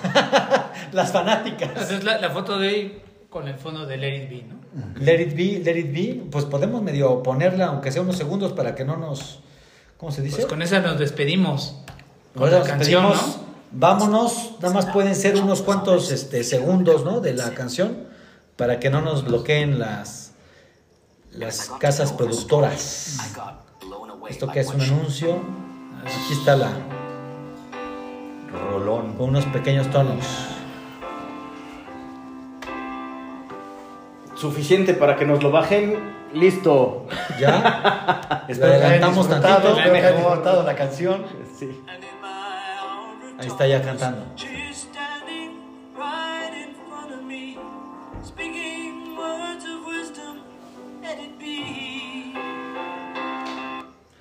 [laughs] Las fanáticas. Entonces la, la foto de hoy con el fondo de Let It Be, ¿no? Let it be, let it be. Pues podemos medio ponerla, aunque sea unos segundos, para que no nos. ¿Cómo se dice? Pues con esa nos despedimos. Con la nos canción. Vámonos, nada más pueden ser unos cuantos este, segundos ¿no? de la canción para que no nos bloqueen las, las casas productoras. Esto que es un anuncio, aquí está la, Rolón. con unos pequeños tonos. Suficiente para que nos lo bajen. Listo. ¿Ya? [laughs] Espero adelantamos disfrutado, tantito. espero que hayan disfrutado la canción. Sí. Ahí está ya cantando.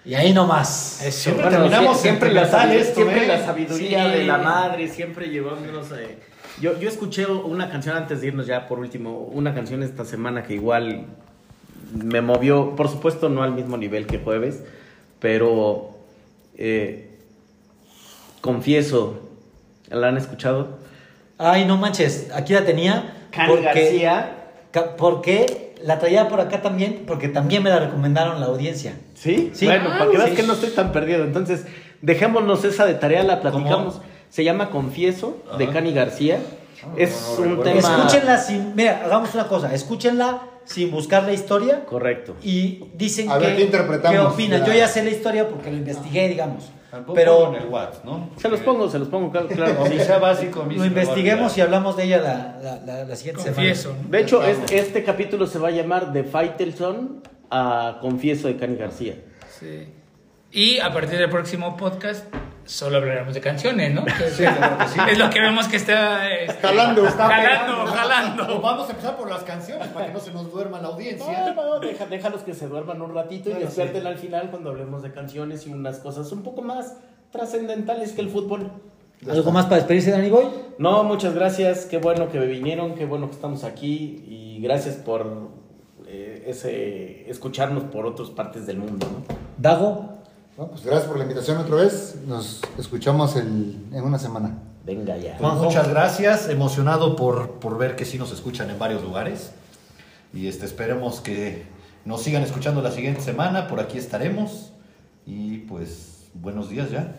Y ahí nomás. Eso. Siempre Bueno, terminamos sie- siempre, la, esto, siempre ¿eh? la sabiduría Sí. de la madre, siempre llevándonos a... Yo, yo escuché una canción antes de irnos ya por último, una canción esta semana que igual me movió, por supuesto no al mismo nivel que jueves, pero eh, confieso, ¿la han escuchado? Ay, no manches, aquí la tenía. Cani García. ca- Porque la traía por acá también, porque también me la recomendaron la audiencia. ¿Sí? Sí. Bueno, para que veas Sí. que no estoy tan perdido. Entonces, dejémonos esa de tarea, la platicamos. ¿Cómo? Se llama Confieso, de Cani García. es no un recuerdo. tema... Escúchenla sin. Mira, hagamos una cosa. Escúchenla sin buscar la historia. Correcto. Y dicen A que. ver, ¿qué interpretamos? ¿Qué opinan? Yo ya sé la historia porque lo investigué, digamos. Tampoco Pero en el WhatsApp, ¿no? Se los pongo, se los pongo, claro. claro que sí. Aunque sea básico, a mí lo se me va a investiguemos y hablamos de ella la, la, la- la siguiente Confieso. semana. De hecho, es- este capítulo se va a llamar de Faitelson a Confieso de Cani García. Sí. Y a partir del próximo podcast solo hablaremos de canciones, ¿no? [laughs] Que- claro que sí. Es lo que vemos que está este, Jalando, está jalando, jalando. vamos a empezar por las canciones para que no se nos duerma la audiencia. No, no, deja, déjalos que se duerman un ratito y despierten al final cuando hablemos de canciones y unas cosas un poco más trascendentales que el fútbol. ¿Algo más para despedirse, Dani Boy? No, muchas gracias, qué bueno que vinieron, qué bueno que estamos aquí y gracias por eh, ese escucharnos por otras partes del mundo. ¿no? Dago. No, pues gracias por la invitación otra vez. Nos escuchamos el- en una semana. Venga ya. Juanjo. muchas gracias, emocionado por, por ver que sí nos escuchan en varios lugares. Y este, esperemos que nos sigan escuchando la siguiente semana, por aquí estaremos. Y pues, buenos días ya.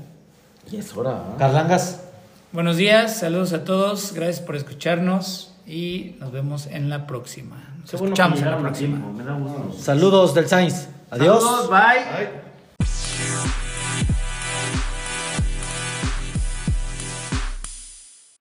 Y es hora. ¿ah? Carlangas. Buenos días, saludos a todos, gracias por escucharnos y nos vemos en la próxima. Nos Qué bueno escuchamos en la próxima. tiempo. Saludos del Sainz. Adiós. Saludos, bye. Ay.